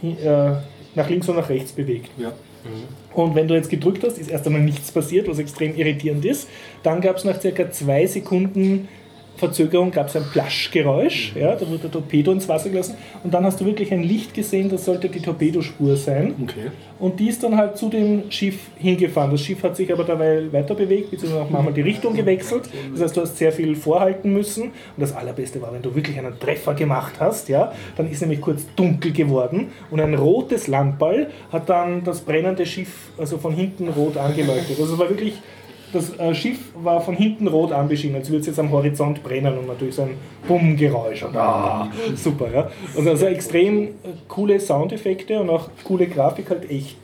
äh, nach links und nach rechts bewegt. Ja. Mhm. Und wenn du jetzt gedrückt hast, ist erst einmal nichts passiert, was extrem irritierend ist. Dann gab es nach circa zwei Sekunden Verzögerung gab es ein Plaschgeräusch, ja, da wurde der Torpedo ins Wasser gelassen und dann hast du wirklich ein Licht gesehen, das sollte die Torpedospur sein. Okay. Und die ist dann halt zu dem Schiff hingefahren. Das Schiff hat sich aber dabei weiter bewegt, beziehungsweise auch manchmal die Richtung gewechselt. Das heißt, du hast sehr viel vorhalten müssen. Und das Allerbeste war, wenn du wirklich einen Treffer gemacht hast, ja, dann ist nämlich kurz dunkel geworden und ein rotes Lammball hat dann das brennende Schiff also von hinten rot angeleuchtet. Also es war wirklich das äh, Schiff war von hinten rot anbeschienen, als würde es jetzt am Horizont brennen und natürlich so ein Bumm-Geräusch. Ah, super, ja. Und also extrem coole Soundeffekte und auch coole Grafik, halt echt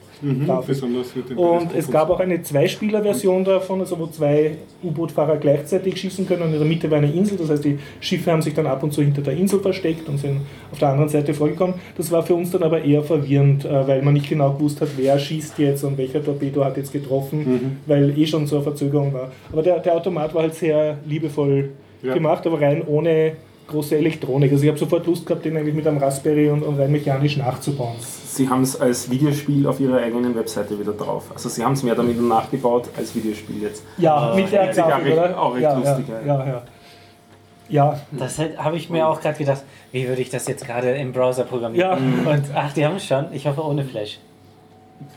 Grafik. besonders mit dem Und es gab auch eine Zweispieler-Version davon, also wo zwei U-Boot-Fahrer gleichzeitig schießen können. Und in der Mitte war eine Insel, das heißt, die Schiffe haben sich dann ab und zu hinter der Insel versteckt und sind auf der anderen Seite vorgekommen. Das war für uns dann aber eher verwirrend, äh, weil man nicht genau gewusst hat, wer schießt jetzt und welcher Torpedo hat jetzt getroffen, weil eh schon so eine Verzögerung war. Aber der, der Automat war halt sehr liebevoll Ja. gemacht, aber rein ohne große Elektronik. Also ich habe sofort Lust gehabt, den eigentlich mit einem Raspberry und, und rein mechanisch nachzubauen. Sie haben es als Videospiel auf Ihrer eigenen Webseite wieder drauf. Also Sie haben es mehr damit nachgebaut als Videospiel jetzt. Ja, mit der Grafik, recht- oder? auch recht ja, lustig, ja, ja, ja. Ja, Das habe ich mir auch gerade gedacht, wie würde ich das jetzt gerade im Browser programmieren? Ja. Und ach, die haben es schon. Ich hoffe ohne Flash.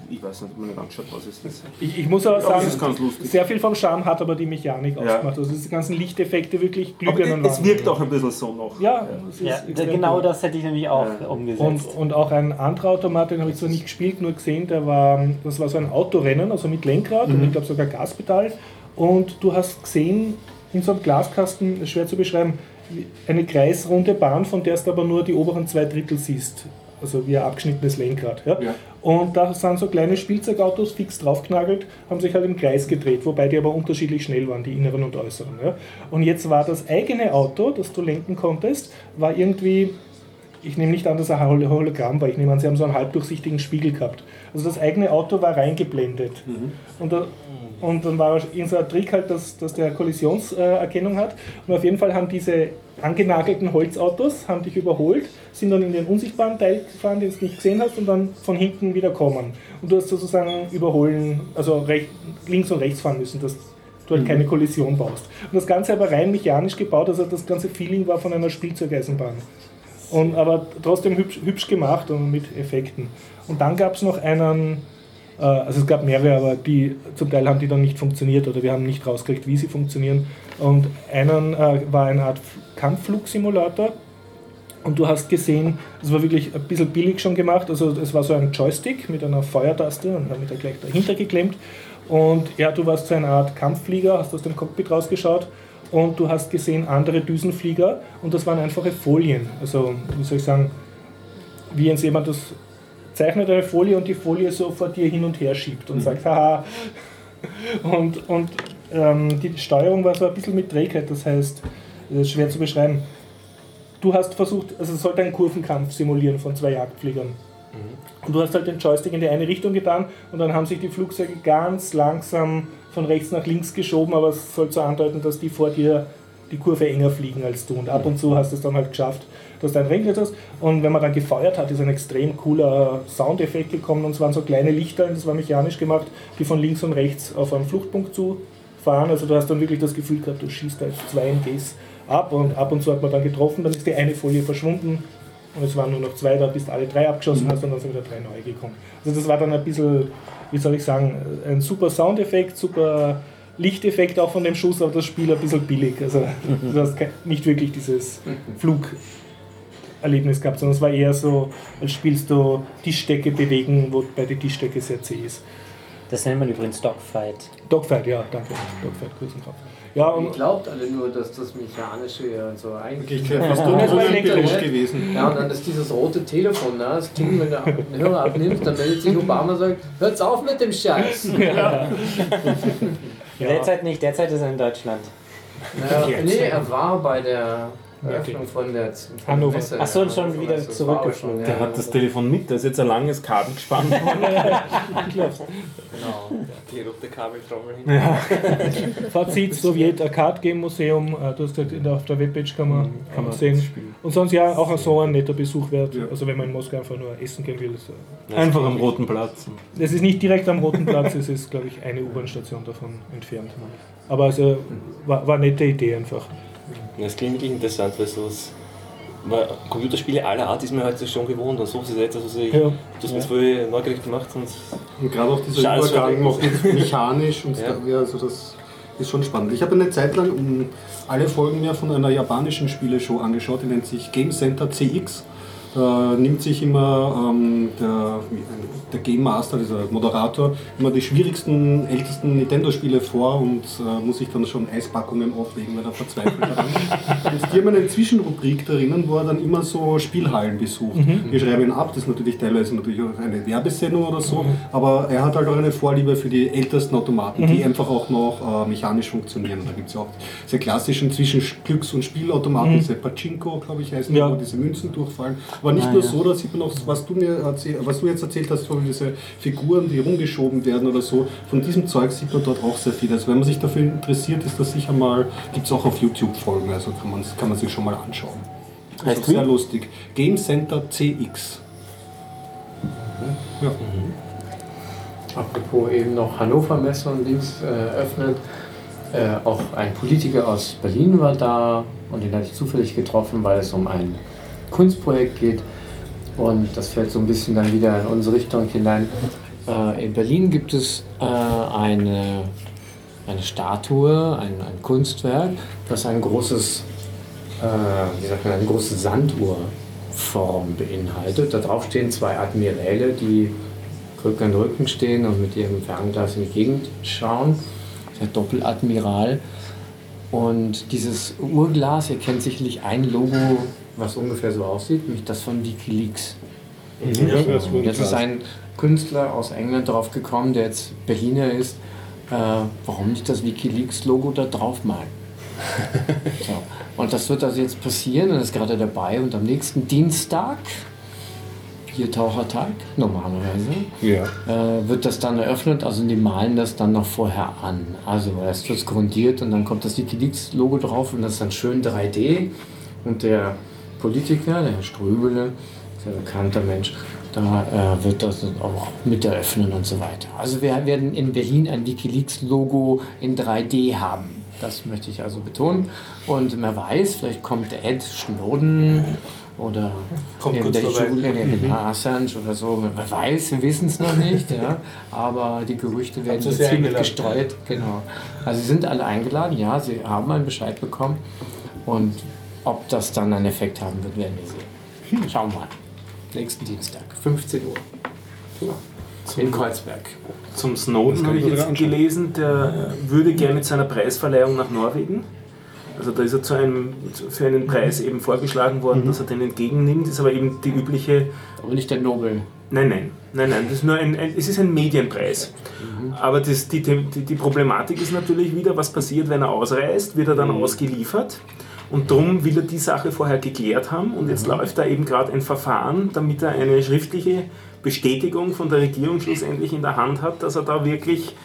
Ich weiß nicht, ob man nicht angeschaut was ist das. ich, ich muss aber sagen, es ist ganz lustig. sehr viel vom Charme hat aber die Mechanik Ja. ausgemacht. Also diese ganzen Lichteffekte wirklich Aber glühbirnen es wirkt auch ein bisschen so noch. Ja, Ja, extrem genau cool. das hätte ich nämlich auch Ja. umgesetzt. Und, und auch ein anderer Automat, den habe ich zwar nicht gespielt, nur gesehen, der war, das war so ein Autorennen, also mit Lenkrad Mhm. und ich glaube sogar Gaspedal. Und du hast gesehen, in so einem Glaskasten, schwer zu beschreiben, eine kreisrunde Bahn, von der du aber nur die oberen zwei Drittel siehst. Also wie ein abgeschnittenes Lenkrad. Ja? Ja. Und da sind so kleine Spielzeugautos fix draufknagelt, haben sich halt im Kreis gedreht, wobei die aber unterschiedlich schnell waren, die inneren und äußeren. Ja? Und jetzt war das eigene Auto, das du lenken konntest, war irgendwie ich nehme nicht an, dass er ein Hol- Hologramm war. Ich nehme an, sie haben so einen halbdurchsichtigen Spiegel gehabt. Also das eigene Auto war reingeblendet. Und, da, und dann war irgend so ein Trick halt, dass, dass der Kollisionserkennung hat. Und auf jeden Fall haben diese angenagelten Holzautos haben dich überholt, sind dann in den unsichtbaren Teil gefahren, den du nicht gesehen hast, und dann von hinten wieder kommen. Und du hast sozusagen überholen, also recht, links und rechts fahren müssen, dass du halt keine Kollision baust. Und das Ganze aber rein mechanisch gebaut, also das ganze Feeling war von einer Spielzeugeisenbahn. Und, aber trotzdem hübsch, hübsch gemacht und mit Effekten. Und dann gab es noch einen, äh, also es gab mehrere, aber die zum Teil haben die dann nicht funktioniert oder wir haben nicht rausgekriegt, wie sie funktionieren. Und einen äh, war eine Art Kampfflugsimulator. Und du hast gesehen, es war wirklich ein bisschen billig schon gemacht. Also es war so ein Joystick mit einer Feuertaste und haben wir da gleich dahinter geklemmt. Und ja, du warst so eine Art Kampfflieger, hast aus dem Cockpit rausgeschaut und du hast gesehen andere Düsenflieger und das waren einfache Folien. Also, wie soll ich sagen, wie jetzt jemand das zeichnet eine Folie und die Folie so vor dir hin und her schiebt und sagt, haha. Und, und ähm, die Steuerung war so ein bisschen mit Trägheit, das heißt, das ist schwer zu beschreiben. Du hast versucht, also es sollte einen Kurvenkampf simulieren von zwei Jagdfliegern. Und du hast halt den Joystick in die eine Richtung getan und dann haben sich die Flugzeuge ganz langsam von rechts nach links geschoben, aber es soll so andeuten, dass die vor dir die Kurve enger fliegen als du. Und ab und zu hast du es dann halt geschafft, dass du einen Ring hast. Und wenn man dann gefeuert hat, ist ein extrem cooler Soundeffekt gekommen. Und es waren so kleine Lichter, das war mechanisch gemacht, die von links und rechts auf einen Fluchtpunkt zu fahren. Also du hast dann wirklich das Gefühl gehabt, du schießt da jetzt zwei MGs ab und ab und zu hat man dann getroffen, dann ist die eine Folie verschwunden und es waren nur noch zwei da, bis du alle drei abgeschossen hast und dann sind wieder drei neue gekommen. Also das war dann ein bisschen, wie soll ich sagen, ein super Soundeffekt, super Lichteffekt auch von dem Schuss, aber das Spiel ein bisschen billig. Also du hast nicht wirklich dieses Flugerlebnis gehabt, sondern es war eher so, als spielst du Tischdecke bewegen, wobei die Tischdecke sehr zäh ist. Das nennt man übrigens Dogfight. Dogfight, ja, danke. Dogfight, grüßen Kopf. Ja, Ihr und glaubt alle nur, dass das Mechanische ja so eigentlich. Fast Ja, [LAUGHS] das war unsympathisch elektrisch. gewesen. Ja, und dann ist dieses rote Telefon, ne? das Ding, wenn du den Hörer abnimmst, dann meldet sich Obama und sagt, hört's auf mit dem Scheiß. [LAUGHS] Derzeit nicht, derzeit ist er in Deutschland. Naja, nee, er war bei der Eröffnung von der, von der Hannover. Messe. Ach so, und schon wieder war zurückgeflogen. Der ja, hat das Telefon mit, da ist jetzt ein langes Kabel gespannt [LAUGHS] worden. Genau. Die rote Kabeltrommel hin. [LAUGHS] Fazit, Sowjet Arcade Game Museum, äh, du hast gesagt, der- auf der Webpage kann man, kann man sehen. spielen. Und sonst ja auch so ein netter Besuch wert, Ja. also wenn man in Moskau einfach nur essen gehen will. So. Einfach am Roten Platz. Es ist nicht direkt am Roten Platz, es ist glaube ich eine U-Bahn-Station davon entfernt. Aber also war, war eine nette Idee einfach. Das klingt wirklich interessant, weil sowas. Weil Computerspiele aller Art ist mir heute schon gewohnt und so ist es etwas, was ich. Ja. Du hast mir jetzt voll neugierig gemacht und Und gerade auch dieser war Übergang noch mechanisch und [LAUGHS] Ja. da, ja, also das ist schon spannend. Ich habe eine Zeit lang alle Folgen mir von einer japanischen Spieleshow angeschaut, die nennt sich Game Center CX. Da nimmt sich immer ähm, der, der Game Master, dieser Moderator, immer die schwierigsten, ältesten Nintendo-Spiele vor und äh, muss sich dann schon Eispackungen auflegen, weil er verzweifelt daran ist. [LAUGHS] Und die haben eine Zwischenrubrik drinnen, wo er dann immer so Spielhallen besucht. Wir schreiben ihn ab, das ist natürlich teilweise natürlich auch eine Werbesendung oder so, aber er hat halt auch eine Vorliebe für die ältesten Automaten, die einfach auch noch äh, mechanisch funktionieren. Da gibt es ja auch sehr klassischen zwischen Glücks- und Spielautomaten, diese Pachinko, glaube ich, heißen, Ja. wo diese Münzen durchfallen. Aber nicht Ah, nur ja. so, da sieht man auch, was du mir erzähl, was du jetzt erzählt hast, von diese Figuren, die rumgeschoben werden oder so. Von diesem Zeug sieht man dort auch sehr viel. Also wenn man sich dafür interessiert, ist das sicher mal, gibt es auch auf YouTube Folgen, also kann man, kann man sich schon mal anschauen. Das ist Heißt auch sehr lustig. Game Center CX. Ja. Apropos eben noch Hannover Messe und Dings äh, öffnet. Äh, auch ein Politiker aus Berlin war da und den hatte ich zufällig getroffen, weil es um ein Kunstprojekt geht. Und das fällt so ein bisschen dann wieder in unsere Richtung hinein. Äh, in Berlin gibt es äh, eine, eine Statue, ein, ein Kunstwerk, das ein großes, äh, wie sagt man, eine große Sanduhrform beinhaltet. Da drauf stehen zwei Admiräle, die Rücken an Rücken stehen und mit ihrem Fernglas in die Gegend schauen. Der Doppeladmiral. Und dieses Uhrglas, ihr kennt sicherlich ein Logo, was ungefähr so aussieht, nämlich das von Wikileaks. Jetzt ist ein Künstler aus England drauf gekommen, der jetzt Berliner ist. Äh, warum nicht das Wikileaks-Logo da drauf malen? [LAUGHS] so. Und das wird also jetzt passieren, er ist gerade dabei und am nächsten Dienstag, Biertauchertag normalerweise, Ja. äh, wird das dann eröffnet, also die malen das dann noch vorher an. Also erst wird es grundiert und dann kommt das Wikileaks-Logo drauf und das ist dann schön 3D. Und der Politiker, der Herr Ströbele, sehr bekannter Mensch, da äh, wird das auch mit eröffnen und so weiter. Also wir werden in Berlin ein Wikileaks-Logo in 3D haben. Das möchte ich also betonen. Und wer weiß, vielleicht kommt Ed Snowden oder Kommt der. Julian mhm. Assange oder so. Wer weiß, wir wissen es noch nicht. Ja. Aber die Gerüchte werden jetzt hiermit eingeladen? gestreut. Genau. Also sie sind alle eingeladen, ja, sie haben einen Bescheid bekommen. Und ob das dann einen Effekt haben wird, werden wir sehen. Schauen wir mal. Nächsten Dienstag, 15 Uhr. In Kreuzberg. Zum Snowden habe ich jetzt gelesen, der würde gerne zu einer Preisverleihung nach Norwegen. Also da ist er zu einem, für einen Preis eben vorgeschlagen worden, dass er den entgegennimmt. Ist aber eben die übliche Aber nicht der Nobel. Nein, nein, nein, nein, das ist nur ein, ein, es ist ein Medienpreis. Aber das, die, die, die Problematik ist natürlich wieder, was passiert, wenn er ausreist, wird er dann ausgeliefert. Und darum will er die Sache vorher geklärt haben. Und jetzt läuft da eben gerade ein Verfahren, damit er eine schriftliche Bestätigung von der Regierung schlussendlich in der Hand hat, dass er da wirklich.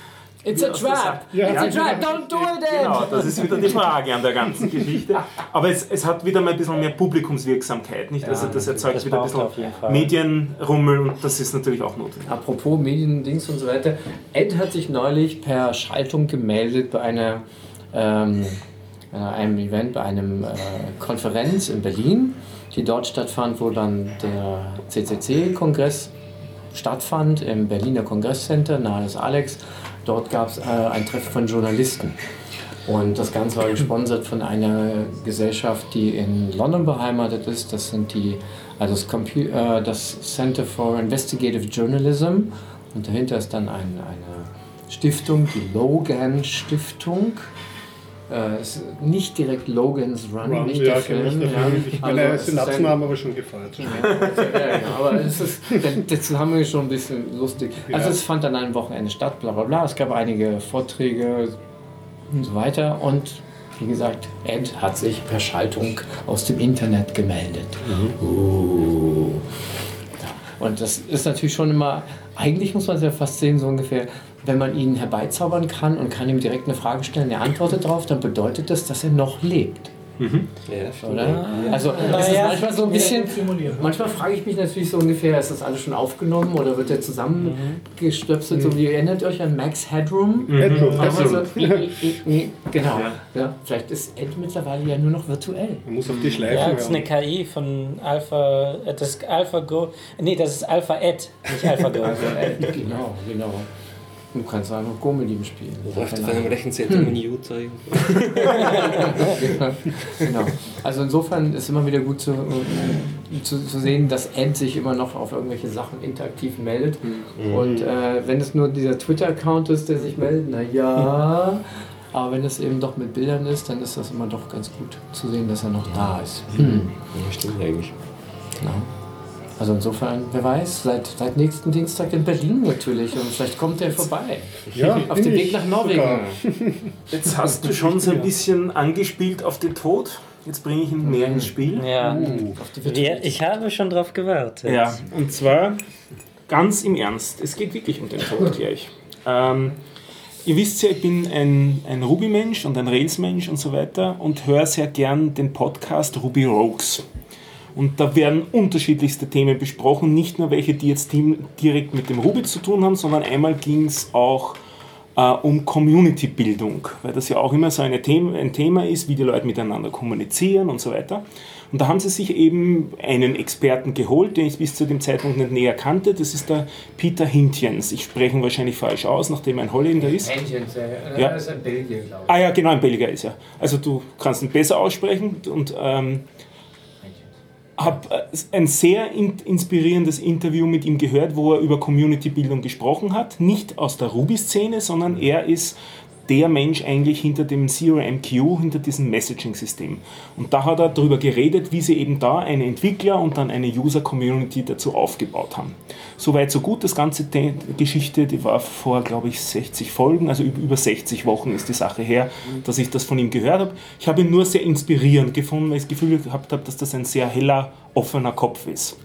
It's a trap! Sa- It's a trap! Don't do it! Genau, das ist wieder die Frage an der ganzen Geschichte. [LAUGHS] Aber es, es hat wieder mal ein bisschen mehr Publikumswirksamkeit, nicht? Also das erzeugt das wieder ein bisschen auf jeden Fall. Medienrummel und das ist natürlich auch notwendig. Apropos Mediendings und so weiter. Ed hat sich neulich per Schaltung gemeldet bei einer, ähm, äh, einem Event, bei einem äh, Konferenz in Berlin, die dort stattfand, wo dann der CCC-Kongress stattfand im Berliner Kongresscenter nahe des Alex. Dort gab es äh, ein Treffen von Journalisten. Und das Ganze war gesponsert von einer Gesellschaft, die in London beheimatet ist. Das sind die, also das, Compu äh, das Center for Investigative Journalism. Und dahinter ist dann ein, eine Stiftung, die Logan Stiftung. Äh, ist nicht direkt Logan's Run, nicht der Film. Ich Also, meine, es ein- haben aber schon gefeiert. ja, ja, aber es ist, der, der Zusammenhang ist schon ein bisschen lustig. Also es fand an einem Wochenende statt, bla bla bla. Es gab einige Vorträge und so weiter. Und wie gesagt, Ed hat sich per Schaltung aus dem Internet gemeldet. Uh. Ja. Und das ist natürlich schon immer, eigentlich muss man es ja fast sehen, so ungefähr, wenn man ihn herbeizaubern kann und kann ihm direkt eine Frage stellen, er antwortet darauf, dann bedeutet das, dass er noch lebt. Oder? Also es ist manchmal so ein bisschen. simulieren. Manchmal frage ich mich natürlich so ungefähr, ist das alles schon aufgenommen oder wird der zusammengestöpselt? So wie erinnert ihr euch an Max Headroom? Headroom, Also, Headroom. genau. Ja, vielleicht ist Ed mittlerweile ja nur noch virtuell. Man muss auf die Schleifen Ja, das ist eine. KI von Alpha, äh, das Alpha Go, nee, das ist Alpha Ed, nicht Alpha Go. genau, genau. Du kannst auch noch ihm spielen. Läuft auf Keine einem. Rechenzentrum in Utah. [LAUGHS] genau. Also insofern ist immer wieder gut zu, zu, zu sehen, dass Ed sich immer noch auf irgendwelche Sachen interaktiv meldet. Und äh, wenn es nur dieser Twitter-Account ist, der sich meldet, na ja. [LAUGHS] Aber wenn es eben doch mit Bildern ist, dann ist das immer doch ganz gut zu sehen, dass er noch da ist. Hm. Ja, stimmt eigentlich. Genau. Also insofern, wer weiß, seit, seit nächsten Dienstag in Berlin natürlich und vielleicht kommt er vorbei. Ja, [LAUGHS] Auf dem Weg nach Norwegen. sogar. Jetzt hast du schon so ein bisschen angespielt auf den Tod. Jetzt bringe ich ihn mehr ins Spiel. Ja. Die Wir, ich habe schon drauf gewartet. Ja, und zwar ganz im Ernst. Es geht wirklich um den Tod gleich. Ähm, ihr wisst ja, ich bin ein, ein Ruby-Mensch und ein Rails-Mensch und so weiter und höre sehr gern den Podcast Ruby Rogues. Und da werden unterschiedlichste Themen besprochen, nicht nur welche, die jetzt direkt mit dem Ruby zu tun haben, sondern einmal ging es auch äh, um Community-Bildung, weil das ja auch immer so Thema, ein Thema ist, wie die Leute miteinander kommunizieren und so weiter. Und da haben sie sich eben einen Experten geholt, den ich bis zu dem Zeitpunkt nicht näher kannte. Das ist der Peter Hintjens. Ich spreche ihn wahrscheinlich falsch aus, nachdem er ein Holländer ist. Hähnchen, Ja. ja. ist ein Belgier, glaube ich. Ah ja, genau, ein Belgier ist er. Also du kannst ihn besser aussprechen und ähm, habe ein sehr in inspirierendes Interview mit ihm gehört, wo er über Community-Bildung gesprochen hat. Nicht aus der Ruby-Szene, sondern er ist der Mensch eigentlich hinter dem Zero MQ, hinter diesem Messaging-System. Und da hat er darüber geredet, wie sie eben da eine Entwickler und dann eine User-Community dazu aufgebaut haben. Soweit, so gut. Das ganze Geschichte, die war vor, glaube ich, 60 Folgen, also über über 60 Wochen ist die Sache her, dass ich das von ihm gehört habe. Ich habe ihn nur sehr inspirierend gefunden, weil ich das Gefühl gehabt habe, dass das ein sehr heller, offener Kopf ist.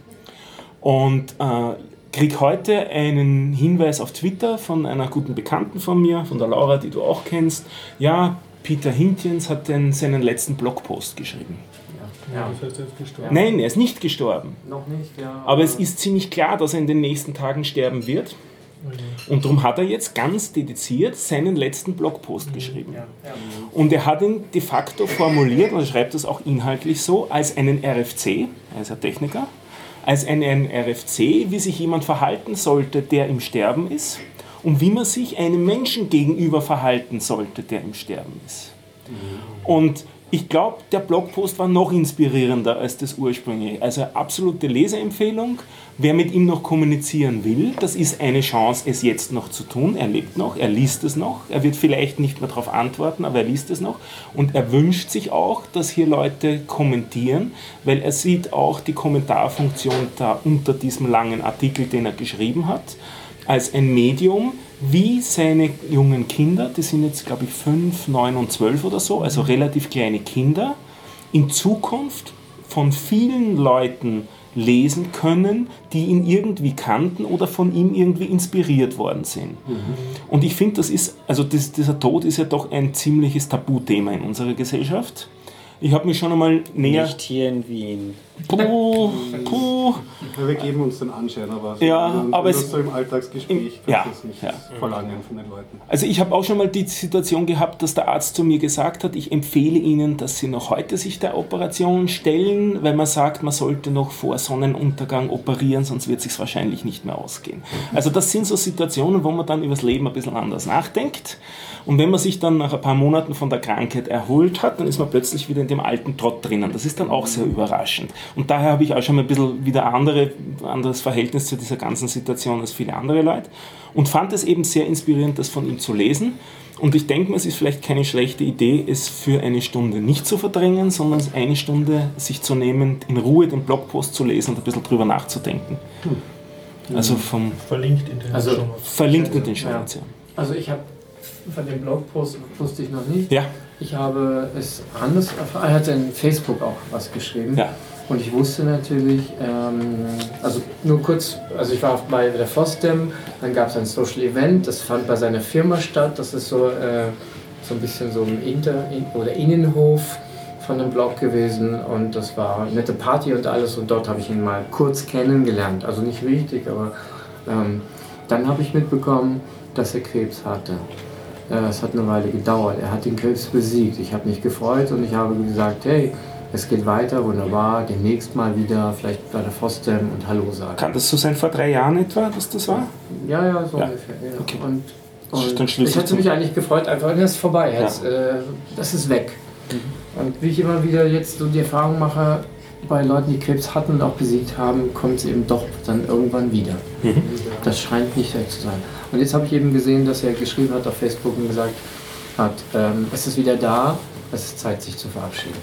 Und äh, krieg heute einen Hinweis auf Twitter von einer guten Bekannten von mir, von der Laura, die du auch kennst. Ja, Peter Hintjens hat den, seinen letzten Blogpost geschrieben. Ja. Das heißt, er ist gestorben. Nein, er ist nicht gestorben. Noch nicht, ja. Aber es ist ziemlich klar, dass er in den nächsten Tagen sterben wird. Und darum hat er jetzt ganz dediziert seinen letzten Blogpost geschrieben. Und er hat ihn de facto formuliert, und er schreibt das auch inhaltlich so, als einen RFC, er ist ein Techniker, als einen RFC, wie sich jemand verhalten sollte, der im Sterben ist, und wie man sich einem Menschen gegenüber verhalten sollte, der im Sterben ist. Und ich glaube, der Blogpost war noch inspirierender als das ursprüngliche. Also absolute Leseempfehlung. Wer mit ihm noch kommunizieren will, das ist eine Chance, es jetzt noch zu tun. Er lebt noch, er liest es noch. Er wird vielleicht nicht mehr darauf antworten, aber er liest es noch. Und er wünscht sich auch, dass hier Leute kommentieren, weil er sieht auch die Kommentarfunktion da unter diesem langen Artikel, den er geschrieben hat, als ein Medium, wie seine jungen Kinder, die sind jetzt glaube ich 5, 9 und 12 oder so, also relativ kleine Kinder, in Zukunft von vielen Leuten lesen können, die ihn irgendwie kannten oder von ihm irgendwie inspiriert worden sind. Und ich finde, das ist, also das, dieser Tod ist ja doch ein ziemliches Tabuthema in unserer Gesellschaft. Ich habe mich schon einmal näher. Nicht hier in Wien. Puh, puh. Ja, wir geben uns den Anschein, aber, Ja, wenn- aber es- das so im Alltagsgespräch Ja, kannst du es nicht ja. verlangen von den Leuten. Also ich habe auch schon mal die Situation gehabt, dass der Arzt zu mir gesagt hat, ich empfehle Ihnen, dass Sie noch heute sich der Operation stellen, weil man sagt, man sollte noch vor Sonnenuntergang operieren, sonst wird es sich wahrscheinlich nicht mehr ausgehen. Also das sind so Situationen, wo man dann über das Leben ein bisschen anders nachdenkt. Und wenn man sich dann nach ein paar Monaten von der Krankheit erholt hat, dann ist man plötzlich wieder in dem alten Trott drinnen. Das ist dann auch sehr überraschend. Und daher habe ich auch schon mal ein bisschen wieder andere, anderes Verhältnis zu dieser ganzen Situation als viele andere Leute. Und fand es eben sehr inspirierend, das von ihm zu lesen. Und ich denke mir, es ist vielleicht keine schlechte Idee, es für eine Stunde nicht zu verdrängen, sondern eine Stunde sich zu nehmen, in Ruhe den Blogpost zu lesen und ein bisschen drüber nachzudenken. Also vom Verlinkt in den Also- Show Notes. verlinkt in den Show ja. Also ich habe von dem Blogpost wusste ich noch nicht. Ja, Ich habe es anders erfahren. Er hat in Facebook auch was geschrieben. ja. Und ich wusste natürlich, ähm, also nur kurz, also ich war bei der FOSDEM, dann gab es ein Social Event, das fand bei seiner Firma statt. Das ist so, äh, so ein bisschen so ein Inter in, oder Innenhof von dem Blog gewesen und das war eine nette Party und alles und dort habe ich ihn mal kurz kennengelernt. Also nicht richtig, aber ähm, dann habe ich mitbekommen, dass er Krebs hatte. Ja, es hat eine Weile gedauert. Er hat den Krebs besiegt. Ich habe mich gefreut und ich habe gesagt, hey, es geht weiter, wunderbar, demnächst mal wieder, vielleicht bei der FOSDEM und Hallo sagen. Kann das so sein vor drei Jahren etwa, dass das war? Ja, ja, so Ja. ungefähr. Genau. Okay. Und Und ich hatte mich eigentlich gefreut, einfach, das ist vorbei, Ja. jetzt, äh, das ist weg. Und wie ich immer wieder jetzt so die Erfahrung mache, bei Leuten, die Krebs hatten und auch besiegt haben, kommt es eben doch dann irgendwann wieder. Das scheint nicht weg zu sein. Und jetzt habe ich eben gesehen, dass er geschrieben hat auf Facebook und gesagt hat, ähm, es ist wieder da, es ist Zeit, sich zu verabschieden.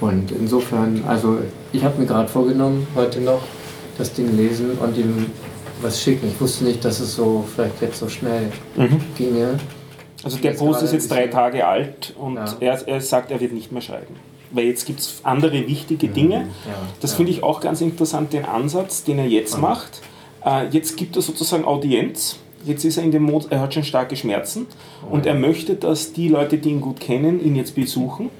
Und insofern, also ich habe mir gerade vorgenommen, heute noch das Ding lesen und ihm was schicken. Ich wusste nicht, dass es so vielleicht jetzt so schnell ginge. Also der Post ist jetzt drei Tage alt und Ja. er, er sagt, er wird nicht mehr schreiben. Weil jetzt gibt es andere wichtige Dinge. Ja, Das ja. finde ich auch ganz interessant, den Ansatz, den er jetzt Ja. macht. Äh, jetzt gibt er sozusagen Audienz. Jetzt ist er in dem Mod, er hat schon starke Schmerzen und er möchte, dass die Leute, die ihn gut kennen, ihn jetzt besuchen.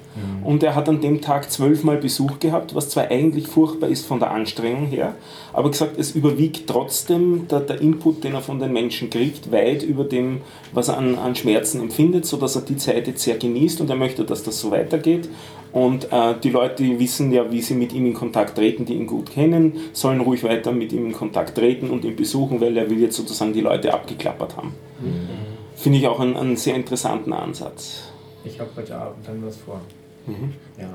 Und er hat an dem Tag zwölfmal Besuch gehabt, was zwar eigentlich furchtbar ist von der Anstrengung her, aber gesagt, es überwiegt trotzdem der, der Input, den er von den Menschen kriegt, weit über dem, was er an, an Schmerzen empfindet, sodass er die Zeit jetzt sehr genießt und er möchte, dass das so weitergeht. Und äh, die Leute, die wissen ja, wie sie mit ihm in Kontakt treten, die ihn gut kennen, sollen ruhig weiter mit ihm in Kontakt treten und ihn besuchen, weil er will jetzt sozusagen die Leute abgeklappert haben. Finde ich auch einen, einen sehr interessanten Ansatz. Ich habe heute Abend dann was vor. Ja.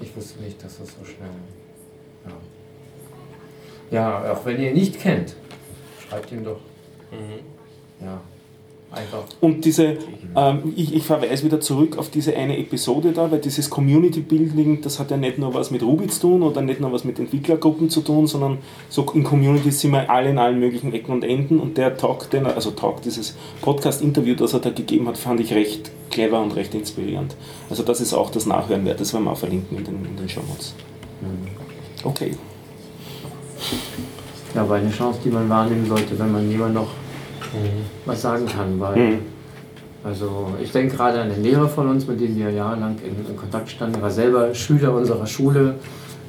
Ich wusste nicht, dass das so schnell. Ja. ja, auch wenn ihr ihn nicht kennt, schreibt ihm doch. Ja. Einfach. Und diese, ähm, ich, ich verweise wieder zurück auf diese eine Episode da, weil dieses Community Building, das hat ja nicht nur was mit Ruby zu tun oder nicht nur was mit Entwicklergruppen zu tun, sondern so in Communities sind wir alle in allen möglichen Ecken und Enden und der Talk, den er, also Talk, dieses Podcast-Interview, das er da gegeben hat, fand ich recht clever und recht inspirierend. Also das ist auch das Nachhören wert, das werden wir auch verlinken in den, in den Show Notes. Okay. Ja, aber eine Chance, die man wahrnehmen sollte, wenn man jemand noch was sagen kann. Weil, Mhm. also ich denke gerade an den Lehrer von uns, mit dem wir jahrelang in, in Kontakt standen. Er war selber Schüler unserer Schule.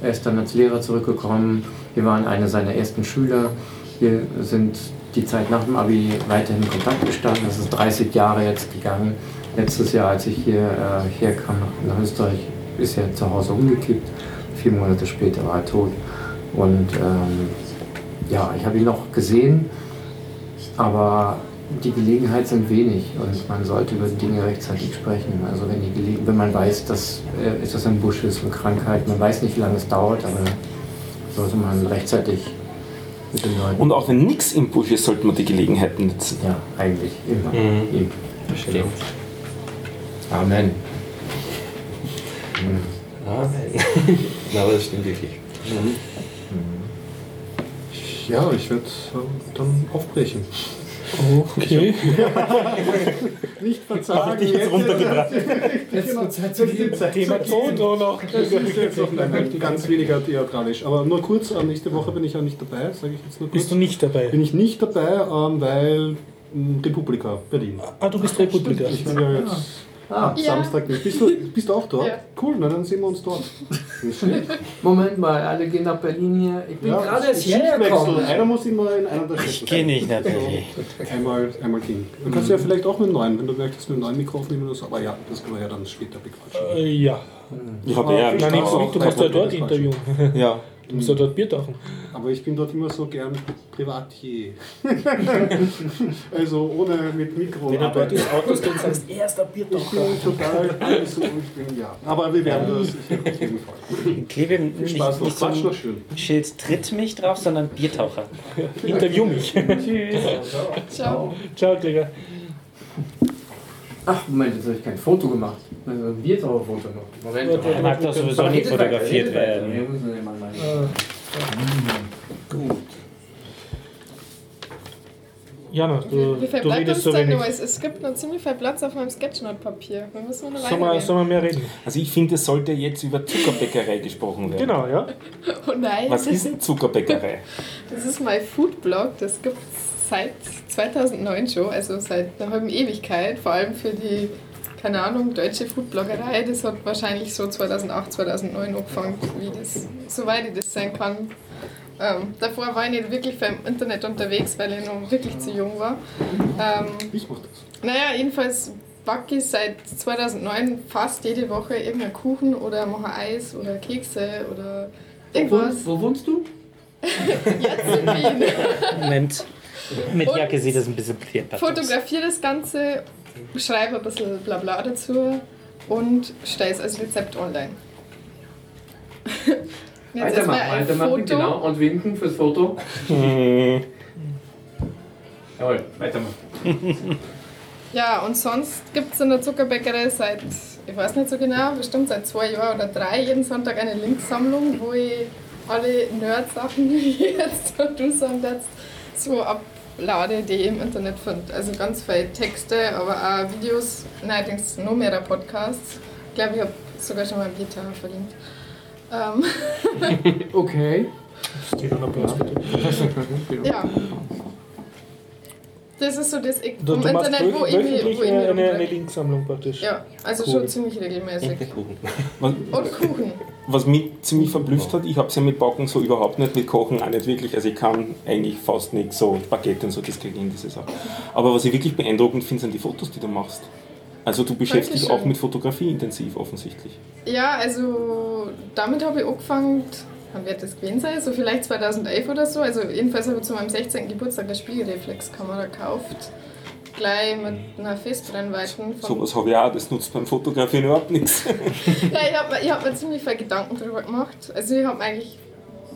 Er ist dann als Lehrer zurückgekommen. Wir waren einer seiner ersten Schüler. Wir sind die Zeit nach dem Abi weiterhin in Kontakt gestanden. Das ist 30 Jahre jetzt gegangen. Letztes Jahr, als ich hier äh, herkam nach, nach Österreich, ist er zu Hause umgekippt. Vier Monate später war er tot. Und ähm, ja, ich habe ihn noch gesehen, aber die Gelegenheit sind wenig und man sollte über Dinge rechtzeitig sprechen. Also wenn, die Gelegen wenn man weiß, dass äh, etwas im Busch ist, eine Krankheit, man weiß nicht, wie lange es dauert, aber sollte man rechtzeitig mit den Leuten. Und auch wenn nichts im Busch ist, sollte man die Gelegenheiten nutzen. ja, eigentlich immer. Mhm. Eben. Stimmt. Amen. [LAUGHS] Na, aber das stimmt wirklich. Ja, ich werde dann aufbrechen. Okay. [LAUGHS] Nicht verzagen. dich jetzt runtergebracht. Jetzt wird Zeit zu gehen. Thema Tod oder noch? Das ist jetzt noch nein, ganz weniger theatralisch. Aber nur kurz, äh, nächste Woche bin ich ja nicht dabei, sage ich jetzt nur kurz. Bist du nicht dabei? Bin ich nicht dabei, ähm, weil mh, Republika, Berlin. Ah, du bist Republiker. Ich bin ja jetzt ab Ja. Samstag nicht. Bist du, bist du auch dort? Ja. Cool, na dann sehen wir uns dort. [LAUGHS] Moment mal, alle gehen nach Berlin hier. Ich bin Ja, gerade erst hierher gekommen. Einer muss immer in einer der Städte Ich gehe nicht nach Berlin. Einmal, einmal gehen. Du kannst ja vielleicht auch mit dem neuen, wenn du möchtest, mit dem neuen Mikro aufnehmen oder so. Aber ja, das können wir ja dann später bequatschen. Äh, ja. Ich habe ja, Nein, du du kannst ja dort interviewen. [LAUGHS] ja. Du musst ja dort Bier tauchen. Aber ich bin dort immer so gern Privatier. [LAUGHS] also ohne mit Mikro. Wenn er dort ins Auto und sagst, erster Ich Biertaucher. bin total alles so, ich bin, ja. Aber wir werden das ich, auf jeden Fall. Klebe Viel nicht, Spaß noch, nicht so Quatsch noch schön. Schild tritt mich drauf, sondern Biertaucher. Interview mich. [LAUGHS] Ciao. Ciao, Gregor. Ach, Moment, jetzt habe ich kein Foto gemacht. Also ein Biertaucherfoto noch. Moment. Warte, Er mag doch sowieso nicht fotografiert werden. Wir müssen ja mal meinen. Jana, du, Wie viel du bleibt redest uns so denn wenig. noch? Es, es gibt noch ziemlich viel Platz auf meinem Sketchnote-Papier. Wir müssen nur Sollen wir, sollen wir mehr reden? Also ich finde, es sollte jetzt über Zuckerbäckerei gesprochen werden. Genau, ja. [LAUGHS] Oh nein, Was ist denn Zuckerbäckerei? das ist mein Foodblog. Das gibt es seit 2009 schon, also seit einer halben Ewigkeit. Vor allem für die, keine Ahnung, deutsche Foodbloggerei. Das hat wahrscheinlich so 2008, 2009 angefangen, wie das, soweit ich das sein kann. Ähm, davor war ich nicht wirklich für im Internet unterwegs, weil ich noch wirklich zu jung war. Ähm, Ich mach das. Naja, jedenfalls backe ich seit 2009 fast jede Woche irgendeinen Kuchen oder mache Eis oder Kekse oder irgendwas. Wo wohnst du? [LAUGHS] Jetzt in Wien. Moment. Mit Und Jacke sieht das ein bisschen blöd aus. Fotografiere das Ganze, schreibe ein bisschen Blabla dazu und stelle es als Rezept online. [LAUGHS] Jetzt Weitermachen, weitermachen, Foto. genau. Und winken fürs Foto. [LAUGHS] Jawohl, weitermachen. Ja, und sonst gibt es in der Zuckerbäckerei seit, ich weiß nicht so genau, bestimmt seit zwei Jahren oder drei, jeden Sonntag eine Linksammlung, wo ich alle Nerd-Sachen, wie [LAUGHS] jetzt und du sagen jetzt, so ablade, die ich im Internet finde. Also ganz viele Texte, aber auch Videos, allerdings noch mehr Podcasts. Ich glaube, ich habe sogar schon mal ein Gitarre verlinkt. Ähm, [LAUGHS] Okay. Steht dann Applaus bitte. ja. [LAUGHS] [LAUGHS] Das ist so das ich, Du, im du machst Internet, wo ich mich, wo ich eine, eine. Linksammlung praktisch. Ja, also Cool. schon ziemlich regelmäßig. Kuchen. [LAUGHS] Was, Und Kuchen. was mich ziemlich verblüfft hat, ich habe es ja mit Backen so überhaupt nicht, mit Kochen auch nicht wirklich. Also ich kann eigentlich fast nicht so Baguette und so, das kriege ich in diese Sache. Aber was ich wirklich beeindruckend finde, sind die Fotos, die du machst. Also du beschäftigst dich auch mit Fotografie intensiv offensichtlich. Ja, also damit habe ich angefangen, wann wird das gewesen sein? So vielleicht 2011 oder so. Also jedenfalls habe ich zu meinem 16. Geburtstag eine Spiegelreflexkamera gekauft. Gleich mit einer Festbrennweiten von... Sowas habe ich auch, das nutzt beim Fotografieren überhaupt nichts. [LAUGHS] Ja, ich habe ich hab mir ziemlich viel Gedanken darüber gemacht. Also ich habe eigentlich,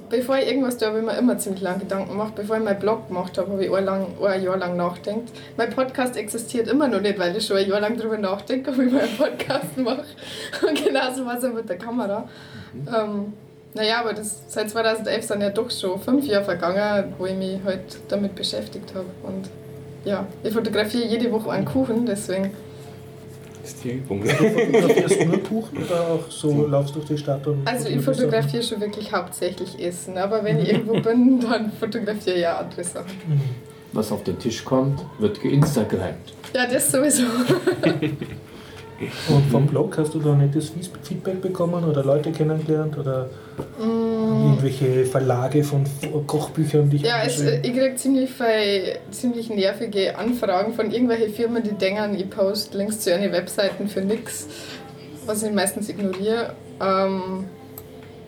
bevor ich irgendwas tue, habe ich mir immer ziemlich lange Gedanken gemacht. Bevor ich meinen Blog gemacht habe, habe ich ein, lang, ein Jahr lang nachgedacht. Mein Podcast existiert immer noch nicht, weil ich schon ein Jahr lang darüber nachdenke, ob ich mal einen Podcast [LAUGHS] mache. Und genauso war es mit der Kamera. Ähm, naja, aber das, seit 2011 sind ja doch schon fünf Jahre vergangen, wo ich mich halt damit beschäftigt habe. Und ja, ich fotografiere jede Woche einen Kuchen, deswegen Das ist die Übung. Fotografierst du nur Kuchen oder auch so laufst du durch die Stadt und Also ich fotografierst fotografiere schon wirklich hauptsächlich Essen, aber wenn ich irgendwo bin, [LAUGHS] dann fotografiere ich auch andere Sachen. Was auf den Tisch kommt, wird geinstagrammt. Ja, das sowieso. [LAUGHS] Und vom Blog hast du da nettes Feedback bekommen oder Leute kennengelernt oder irgendwelche Verlage von Kochbüchern, die ich Mm. Ja, es, ich kriege ziemlich viel, ziemlich nervige Anfragen von irgendwelchen Firmen, die denken, ich poste Links zu ihren Webseiten für nix, was ich meistens ignoriere. Ähm,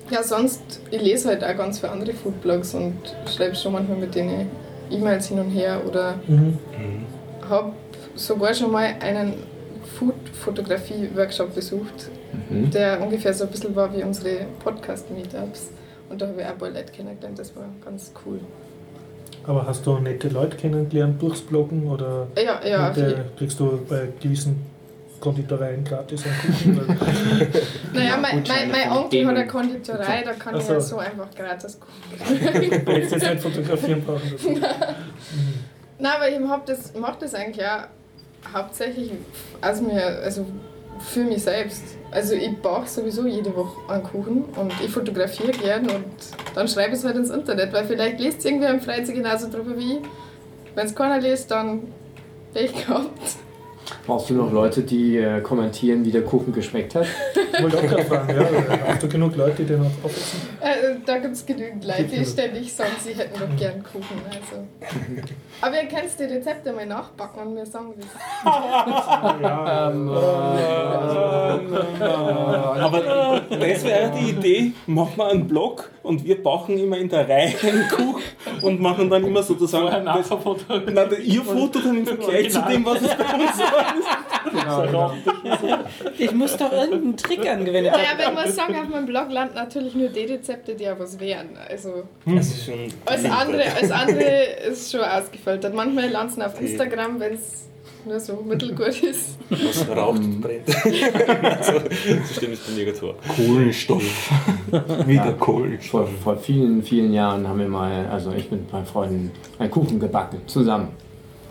ja, sonst, ich lese halt auch ganz viele andere Foodblogs und schreibe schon manchmal mit denen E-Mails hin und her oder Mhm. habe sogar schon mal einen Food-Fotografie-Workshop besucht, Mhm. der ungefähr so ein bisschen war wie unsere Podcast-Meetups. Und da habe ich auch ein paar Leute kennengelernt, das war ganz cool. Aber hast du nette Leute kennengelernt durchs Bloggen oder Ja, ja, nette- viel. kriegst du bei gewissen Konditoreien gratis einen Kuchen? [LAUGHS] Weil- Naja, mein, mein, mein von Onkel hat eine. Konditorei, da kann Ach ich so. ja so einfach gratis Kuchen kriegen. Weil ich jetzt nicht [LAUGHS] fotografieren brauchen. Das Nein, aber ich hab das, mach das eigentlich auch hauptsächlich aus mir, also für mich selbst. Also ich backe sowieso jede Woche einen Kuchen und ich fotografiere gern und dann schreibe ich es halt ins Internet, weil vielleicht liest es irgendwer freut sich genauso drüber wie ich. Wenn es keiner liest, dann Pech gehabt. Brauchst du noch Leute, die äh, kommentieren, wie der Kuchen geschmeckt hat? Ich wollte auch gerade fragen, ja, hast du genug Leute, die noch aufessen? Äh, da gibt es genügend Leute, die ständig sagen, sie hätten doch gern Kuchen. Also. [LAUGHS] Aber ihr könnt die Rezepte mal nachbacken und mir sagen, wie [LAUGHS] Aber das wäre die Idee, machen wir einen Blog und wir backen immer in der Reihe einen Kuchen und machen dann immer sozusagen das, nein, ihr Foto dann im Vergleich zu dem, was es bei uns war. Ich muss doch irgendeinen Trick angewendet Ja, haben. aber ich muss sagen, auf meinem Blog landen natürlich nur die Rezepte, die auch was wären. Also Das ist schon. alles andere, alles andere ist schon ausgefiltert. Manchmal landen sie auf Instagram, wenn es nur so mittelgut ist. Was raucht und brennt. [LAUGHS] so, so stimmt es bei mir gerade vor. Kohlenstoff. Wieder Kohlenstoff. Vor, vor vielen, vielen Jahren haben wir mal, also ich mit meinen Freunden, einen Kuchen gebacken, zusammen.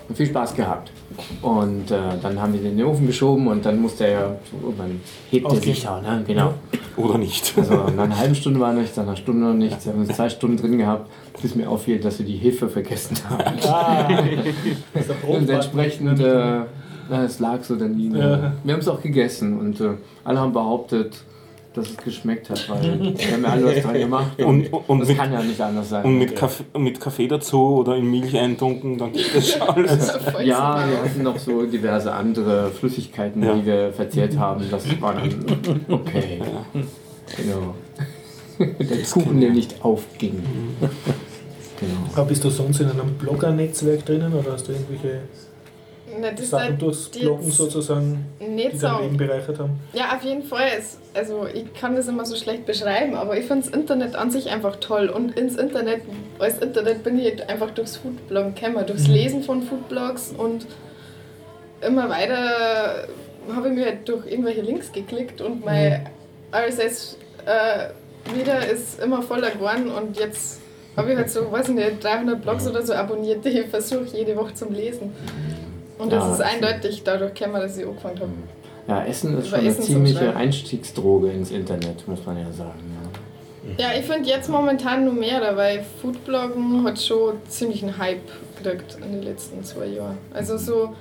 Und viel Spaß gehabt. Und äh, dann haben wir den in den Ofen geschoben und dann musste er ja, irgendwann hebt er Aufgehen. sich da, ne? Genau. [LAUGHS] Oder nicht. Also nach einer halben Stunde war nichts, nach einer Stunde noch nichts. Wir haben uns zwei Stunden drin gehabt, bis mir auffiel, dass wir die Hefe vergessen haben. [LAUGHS] und entsprechend, äh, es lag so daneben. Ja. Wir haben es auch gegessen und äh, alle haben behauptet, dass es geschmeckt hat, weil wir haben ja alle was [LAUGHS] dran gemacht. Und, und, das mit, kann ja nicht anders sein. und mit, Kaffee, mit Kaffee dazu oder in Milch eintunken, dann geht das schon alles. Ja, wir hatten noch so diverse andere Flüssigkeiten, Ja. die wir verzehrt haben. Das war dann okay. Genau. [LAUGHS] Der Kuchen, der nicht aufging. Genau. Aber bist du sonst in einem Blogger-Netzwerk drinnen oder hast du irgendwelche Na, das Sachen die jetzt sozusagen, die nicht so. dein Leben bereichert haben? Ja, auf jeden Fall. Es, also ich kann das immer so schlecht beschreiben, aber ich finde das Internet an sich einfach toll. Und ins Internet, als Internet bin ich halt einfach durchs Foodbloggen gekommen, durchs Lesen von Foodblogs und immer weiter habe ich mir halt durch irgendwelche Links geklickt und mein RSS äh, wieder ist immer voller geworden und jetzt habe ich halt so, weiß ich nicht, 300 Blogs oder so abonniert, die ich versuche jede Woche zum Lesen. Und das Ja, ist eindeutig dadurch gekommen, dass ich angefangen habe. Ja, Essen ist Über schon eine Essen zum ziemliche. Einstiegsdroge ins Internet, muss man ja sagen. Ja. Ja, ich finde jetzt momentan nur mehr, weil Foodbloggen hat schon ziemlich einen Hype gekriegt in den letzten zwei Jahren. Also so,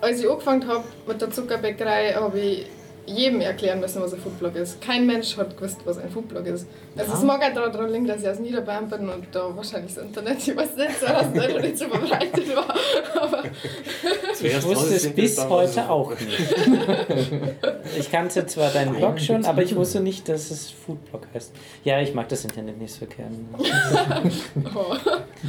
als ich angefangen habe mit der Zuckerbäckerei, habe ich jedem erklären müssen, was ein Foodblog ist. Kein Mensch hat gewusst, was ein Foodblog ist. Also es mag auch daran liegen, dass ich aus Niederbayern bin und da wahrscheinlich das Internet, ich weiß nicht, so dass das noch nicht so verbreitet war. Aber [LAUGHS] Ich wusste es bis heute auch nicht. [LAUGHS] Ich kannte zwar deinen Blog schon, aber ich wusste nicht, dass es Foodblog heißt. Ja, ich mag das Internet nicht so gern. [LAUGHS] oh.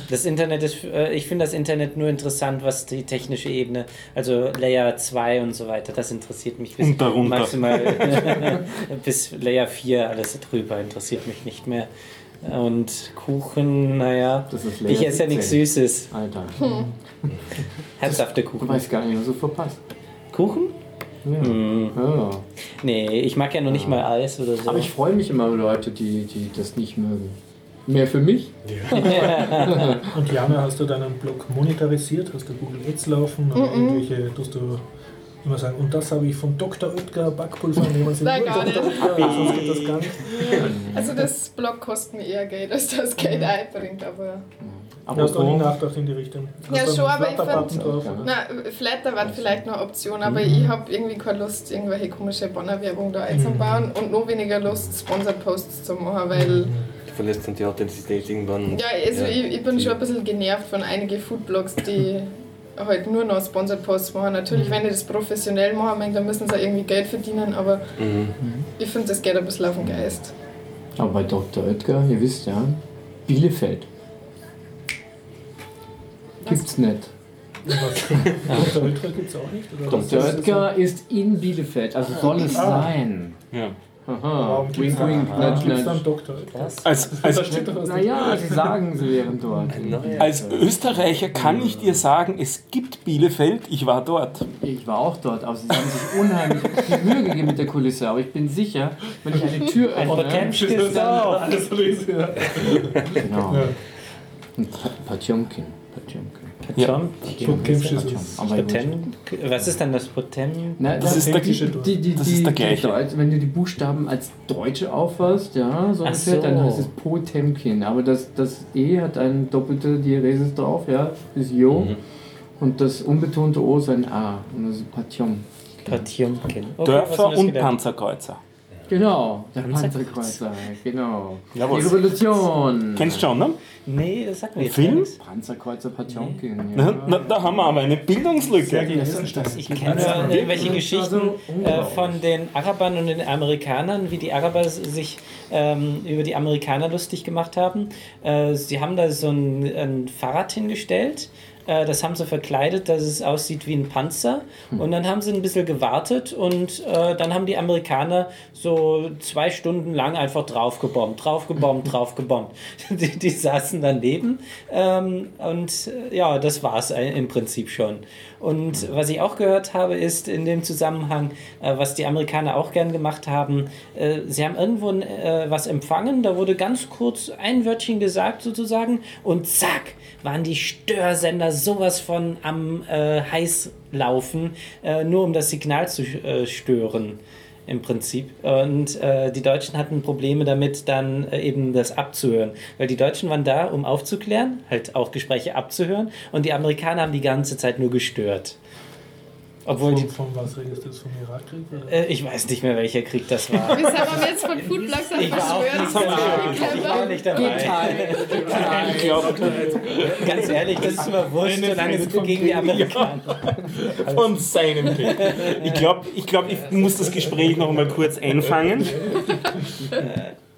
Das Internet ist, äh, ich finde das Internet nur interessant, was die technische Ebene, also Layer 2 und so weiter, das interessiert mich Und darunter. Maximal [LAUGHS] bis Layer 4 alles drüber interessiert mich nicht mehr. Und Kuchen, naja, Das ist Layer ich esse ja nichts 17. Süßes. Alter, [LAUGHS] Herzhafte du Kuchen. weißt gar nicht, was du verpasst. Kuchen? Ja. Hm. Ja. Nee, ich mag ja noch nicht mal Eis oder so. Aber ich freue mich immer über Leute, die, die das nicht mögen. Mehr für mich? [LAUGHS] Und Jana, hast du deinen Blog monetarisiert? Hast du Google Ads laufen? Oder irgendwelche, tust du immer sagen, und das habe ich von Dr. Oetker Backpulver nehmen Sie Nein, gar Dr. nicht. Oetker, sonst geht das gar nicht. Also das Blog kostet mir eher Geld, als das Geld einbringt, aber... Du hast auch nie Apropos- nachgedacht in die Richtung. Ja, schon, aber ich? Ja. oder? Na, Flatter war vielleicht noch eine Option, aber ich habe irgendwie keine Lust, irgendwelche komische Bannerwerbung da einzubauen und noch weniger Lust, Sponsor-Posts zu machen, weil, Du verlässt dann die Authentizität irgendwann. ja, also ich, ich bin schon ein bisschen genervt von einigen Foodblogs, die [LAUGHS] halt nur noch Sponsored-Posts machen. Natürlich, wenn die das professionell machen, mein, dann müssen sie auch irgendwie Geld verdienen, aber Mhm. ich finde, das geht ein bisschen auf den Geist. Aber bei Dr. Oetker, ihr wisst ja, Bielefeld. Gibt's nicht. Was? [LAUGHS] Dr. Oetker gibt es auch nicht? Oder was Dr. Oetker ist in Bielefeld, also soll es Ah. sein. Ja. Aha, Warum gibt es wink, wink, dann, nudge, gibt's dann. Dr. Oetker? Was? Als, Da als, was Naja, sie sagen, sie wären dort. als Österreicher kann ich dir sagen, es gibt Bielefeld, ich war dort. Ich war auch dort, aber sie haben sich unheimlich viel Mühe gegeben mit der Kulisse. Aber ich bin sicher, wenn ich eine Tür Ein öffne, Potemkin ist auch. Alles lesen, ja. genau. Ein Patjomkin. Patjomkin. Aber gut. Potem, was ist dann das Potem? Na, Das ist der- die, die, die, das ist die, der die gleiche. Deut- wenn du die Buchstaben als Deutsche auffasst, ja, so ungefähr, so. dann heißt es Potemkin. Aber das, das E hat eine doppelte Diaresis drauf, ja, ist Jo. Mhm. Und das unbetonte O ist ein A. Und das ist Patjom. Potemkin. Okay, Dörfer und gelernt? Panzerkreuzer. Genau, der Panzerkreuzer. Genau. Jawohl. Die Revolution. Kennst du schon, ne? Nee, das sagt mir jetzt Film? nichts. Panzerkreuzer Patjomkin, Na, ja. na, da haben wir aber eine Bildungslücke. Ich kenne nur irgendwelche Geschichten äh, von den Arabern und den Amerikanern, wie die Araber sich ähm, über die Amerikaner lustig gemacht haben. Äh, sie haben da so ein, ein Fahrrad hingestellt. Äh, Das haben sie verkleidet, dass es aussieht wie ein Panzer. Und dann haben sie ein bisschen gewartet und äh, dann haben die Amerikaner so zwei Stunden lang einfach draufgebombt, draufgebombt, [LAUGHS] draufgebombt. Die, die saßen daneben ähm, und äh, ja, das war es im Prinzip schon. Und was ich auch gehört habe, ist in dem Zusammenhang, äh, was die Amerikaner auch gern gemacht haben, äh, sie haben irgendwo äh, was empfangen, da wurde ganz kurz ein Wörtchen gesagt sozusagen. Und zack, waren die Störsender sowas von am äh, Heißlaufen, äh, nur um das Signal zu äh, stören im Prinzip. Und äh, die Deutschen hatten Probleme damit, dann äh, eben das abzuhören. Weil die Deutschen waren da, um aufzuklären, halt auch Gespräche abzuhören. Und die Amerikaner haben die ganze Zeit nur gestört. Obwohl Von, von was redest du? Vom Irakkrieg? äh, ich weiß nicht mehr, welcher Krieg das war. Wir jetzt von Foodblogs an Ich war auch nicht dabei. Ich war nicht dabei. Ich glaube, Ganz ehrlich, das ist mir wurscht, solange es gegen die Amerikaner. von seinem Krieg. Ich glaube, ich, glaub, ich muss das Gespräch noch mal kurz einfangen.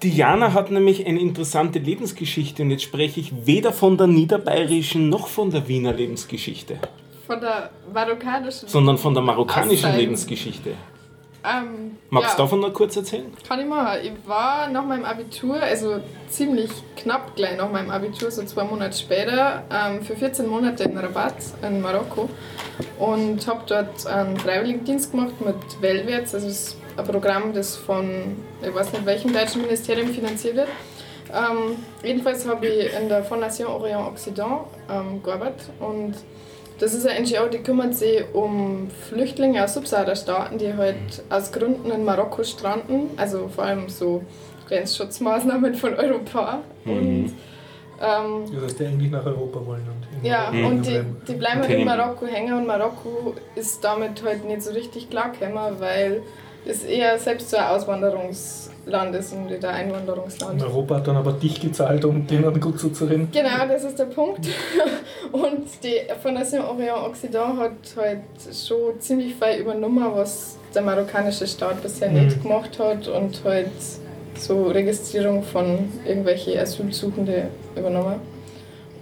Diana hat nämlich eine interessante Lebensgeschichte und jetzt spreche ich weder von der niederbayerischen noch von der Wiener Lebensgeschichte, Von der marokkanischen. sondern von der marokkanischen. Lebensgeschichte. Ähm, Magst du ja, davon noch kurz erzählen? Kann ich machen. Ich war nach meinem Abitur, also ziemlich knapp gleich nach meinem Abitur, so zwei Monate später, ähm, für 14 Monate in Rabat in Marokko und habe dort einen Freiwilligendienst gemacht mit Wellwärts. Also es ist ein Programm, das von, ich weiß nicht welchem deutschen Ministerium finanziert wird. Ähm, jedenfalls habe ich in der Fondation Orient Occident ähm, gearbeitet und das ist eine NGO, die kümmert sich um Flüchtlinge aus Subsahara-Staaten, die halt aus Gründen in Marokko stranden, also vor allem so Grenzschutzmaßnahmen von Europa. Und, ähm, Ja, dass die eigentlich nach Europa wollen. Und ja, Europa und die, bleiben. die bleiben halt in Marokko hängen und Marokko ist damit halt nicht so richtig klargekommen, weil es eher selbst so ein Auswanderungsland ist und nicht ein Einwanderungsland. Europa hat dann aber dich gezahlt, um denen gut zuzureden. Genau, das ist der Punkt. [LAUGHS] Und die Fondation Orient Occident hat halt schon ziemlich viel übernommen, was der marokkanische Staat bisher Mhm. nicht gemacht hat und halt so Registrierung von irgendwelchen Asylsuchenden übernommen.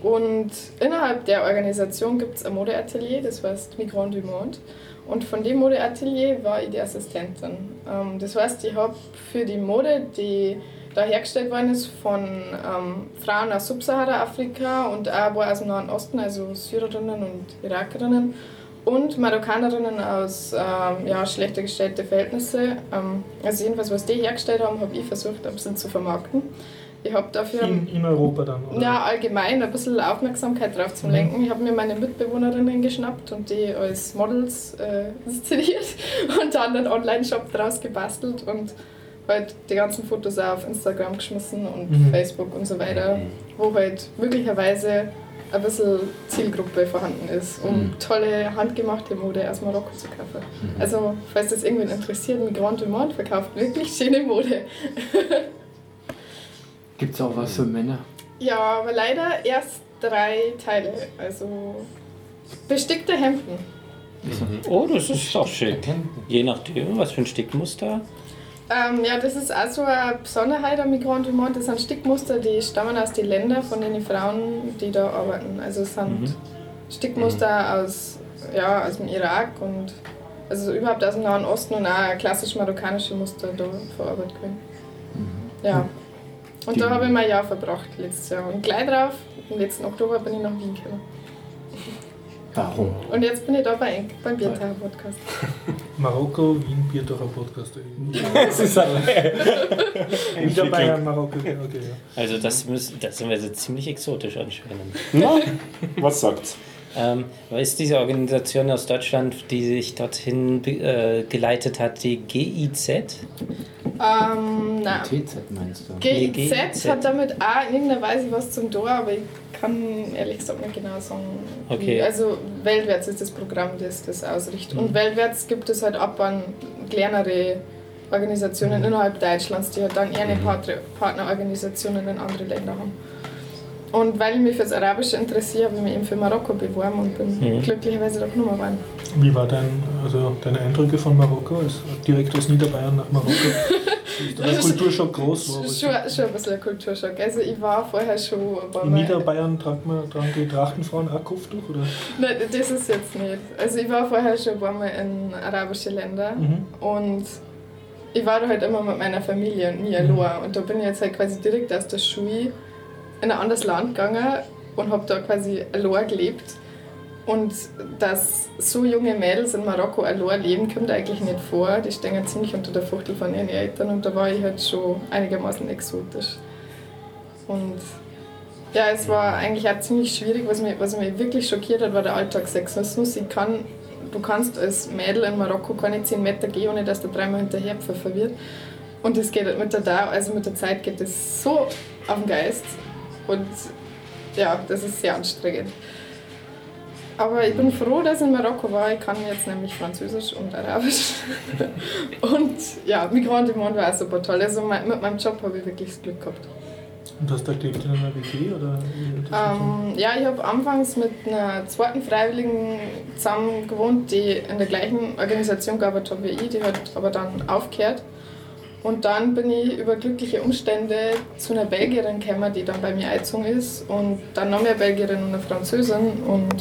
Und innerhalb der Organisation gibt es ein Modeatelier, das heißt Migrant du Monde. Und von dem Modeatelier war ich die Assistentin. Ähm, das heißt, ich habe für die Mode, die da hergestellt worden ist von ähm, Frauen aus Subsahara-Afrika und auch aus dem Nahen Osten, also Syrerinnen und Irakerinnen und Marokkanerinnen aus ähm, ja, schlechter gestellten Verhältnissen. Ähm, also jedenfalls, was die hergestellt haben, habe ich versucht, ein bisschen zu vermarkten. Ich habe dafür... In, in Europa dann, oder? Ja, allgemein ein bisschen Aufmerksamkeit drauf zu lenken. Ich habe mir meine Mitbewohnerinnen geschnappt und die als Models äh, [LAUGHS] inszeniert und dann einen Online-Shop draus gebastelt und halt die ganzen Fotos auch auf Instagram geschmissen und Mhm. Facebook und so weiter, wo halt möglicherweise ein bisschen Zielgruppe vorhanden ist, um tolle handgemachte Mode aus Marokko zu kaufen. Also, falls das irgendwen interessiert, Migrant du Monde verkauft wirklich schöne Mode. [LAUGHS] Gibt es auch was für Männer? Ja, aber leider erst drei Teile. Also bestickte Hemden. Oh, das ist auch schick. Je nachdem, was für ein Stickmuster. Ähm, ja, das ist auch so eine Besonderheit am Migrant du Monde. Das sind Stickmuster, die stammen aus den Ländern von den Frauen, die da arbeiten. Also es sind Stickmuster aus, ja, aus dem Irak und also überhaupt aus dem Nahen Osten und auch klassisch marokkanische Muster da verarbeitet werden. Ja. Und da habe ich mein Jahr verbracht letztes Jahr. Und gleich drauf, im letzten Oktober, bin ich nach Wien gekommen. Warum? Und jetzt bin ich da bei Enk, beim Biertager Podcast. [LAUGHS] Marokko, Wien, Bierdacher Podcast. [LAUGHS] Es ist ein Wieder Bayern, Marokko, okay, ja. Also das, müssen, das sind wir jetzt ziemlich exotisch anscheinend. Na, was sagt's? Ähm, aber ist diese Organisation aus Deutschland, die sich dorthin äh, geleitet hat, die GIZ? Ähm, nein. TZ meinst du? GIZ GIZ. hat damit auch in irgendeiner Weise was zum Tor, aber ich kann ehrlich gesagt nicht genau sagen. wie. Okay. Also Weltwärts ist das Programm, das das ausrichtet. Und Weltwärts gibt es halt ab an kleinere Organisationen innerhalb Deutschlands, die halt dann eher eine Partner Partnerorganisationen in andere Länder haben. Und weil ich mich für das Arabische interessiere, habe ich mich eben für Marokko beworben und bin Mhm. glücklicherweise da genommen worden. Wie war dein, also deine Eindrücke von Marokko? Als, direkt aus Niederbayern nach Marokko? [LAUGHS] Ist der Kulturschock groß? Wo, Schon, schon ein bisschen ein Kulturschock. Also ich war vorher schon ein paar in Niederbayern tragen, wir, tragen die Trachtenfrauen auch Kopftuch? Oder? Nein, das ist jetzt nicht. Also ich war vorher schon ein paar Mal in arabische Länder Mhm. und ich war da halt immer mit meiner Familie und nie allein. Und da bin ich jetzt halt quasi direkt aus der Schule in ein anderes Land gegangen und habe da quasi allein gelebt. Und dass so junge Mädels in Marokko allein leben, kommt eigentlich nicht vor. Die stehen ziemlich unter der Fuchtel von ihren Eltern und da war ich halt schon einigermaßen exotisch. Und ja, es war eigentlich auch ziemlich schwierig. Was mich, was mich wirklich schockiert hat, war der Alltagssexismus. Ich kann, du kannst als Mädel in Marokko keine 10 Meter gehen, ohne dass du dreimal hinterher wird. Und das geht halt mit der, also mit der Zeit geht das so auf den Geist. Und ja, das ist sehr anstrengend. Aber ich bin froh, dass ich in Marokko war. Ich kann jetzt nämlich Französisch und Arabisch. [LAUGHS] und ja, Migrant du Monde war auch super toll. Also mit meinem Job habe ich wirklich das Glück gehabt. Und hast du da gelebt in einer WG? Oder Ähm, ja, ich habe anfangs mit einer zweiten Freiwilligen zusammen gewohnt, die in der gleichen Organisation gearbeitet hat wie ich, die hat aber dann aufgehört. Und dann bin ich über glückliche Umstände zu einer Belgierin gekommen, die dann bei mir eingezogen ist. Und dann noch mehr Belgierin und eine Französin. Und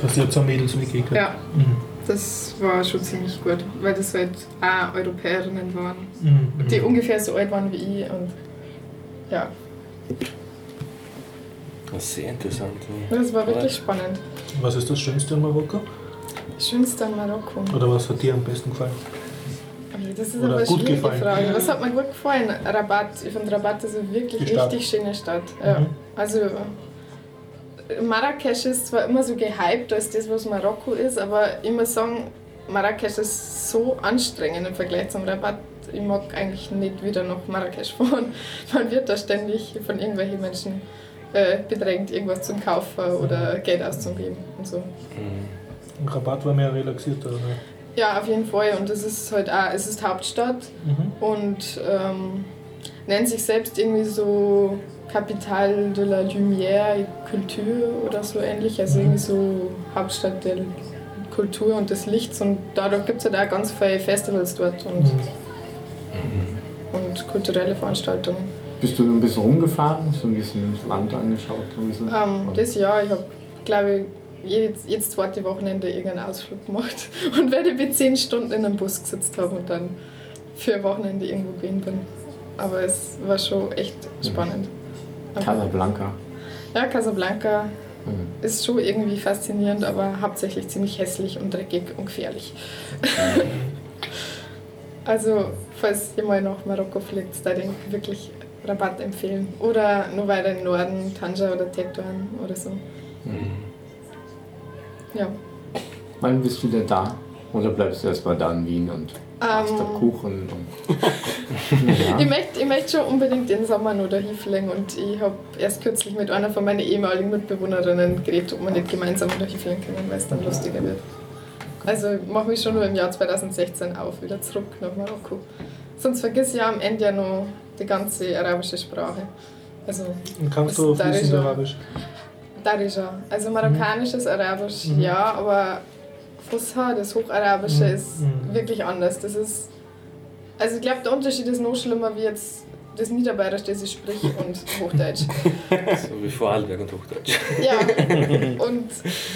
Hast du jetzt auch Mädels mitgekriegt? ja, Mhm. das war schon ziemlich gut, weil das halt auch Europäerinnen waren, Mhm. die ungefähr so alt waren wie ich. Und ja, Das ist sehr interessant. das war wirklich spannend. Was ist das Schönste an Marokko? Das Schönste an Marokko. Oder was hat dir am besten gefallen? Das ist Oder aber eine schwierige gefallen. Frage. Was hat mir gut gefallen? Rabat. Ich finde Rabat ist eine wirklich richtig schöne Stadt. Ja. Mhm. Also Marrakesch ist zwar immer so gehypt als das, was Marokko ist, aber ich muss sagen, Marrakesch ist so anstrengend im Vergleich zum Rabat. Ich mag eigentlich nicht wieder nach Marrakesch [LAUGHS] fahren. Man wird da ständig von irgendwelchen Menschen äh, bedrängt, irgendwas zum Kaufen oder Geld auszugeben und so. Im Rabat war mehr relaxierter. Ne? Ja, auf jeden Fall. Und es ist halt auch, es ist Hauptstadt Mhm. und ähm, nennt sich selbst irgendwie so Capitale de la Lumière et Culture oder so ähnlich. Also irgendwie so Hauptstadt der Kultur und des Lichts. Und dadurch gibt es halt auch ganz viele Festivals dort und, und kulturelle Veranstaltungen. Bist du ein bisschen rumgefahren? Du ein bisschen das Land angeschaut? Ein bisschen? Ähm, das Jahr, ich habe, glaube ich, jedes, jedes zweite Wochenende irgendeinen Ausflug gemacht. [LAUGHS] Und ich mit zehn Stunden in einem Bus gesetzt habe und dann für ein Wochenende irgendwo gewesen bin. Aber es war schon echt spannend. Casablanca. Ja, Casablanca Mhm. ist schon irgendwie faszinierend, aber hauptsächlich ziemlich hässlich und dreckig und gefährlich. [LAUGHS] also, falls ihr mal nach Marokko fliegt, da denke ich wirklich Rabatt empfehlen. Oder nur weiter im Norden, Tanja oder Tetuan oder so. Ja. Wann bist du denn da? Oder bleibst du erstmal da in Wien und machst da Ähm, Kuchen? Und [LAUGHS] Ich ja. möchte, ich möchte schon unbedingt den Sommer noch da hinfliegen und ich habe erst kürzlich mit einer von meinen ehemaligen Mitbewohnerinnen geredet, ob wir nicht gemeinsam da hinfliegen können, weil es dann lustiger wird. Also ich mache mich schon nur im Jahr 2016 auf, wieder zurück nach Marokko. Sonst vergiss ich ja am Ende ja noch die ganze arabische Sprache. Also Und kannst du fließend. Arabisch? Darija. Also marokkanisches Arabisch, Mhm. ja, aber Fusha, das Hocharabische, Mhm. ist Mhm. wirklich anders. Das ist, also ich glaube, der Unterschied ist noch schlimmer wie jetzt das Niederbayerisch, das ich sprich, und Hochdeutsch. [LAUGHS] So wie Vorarlberg und Hochdeutsch. ja, [LAUGHS] und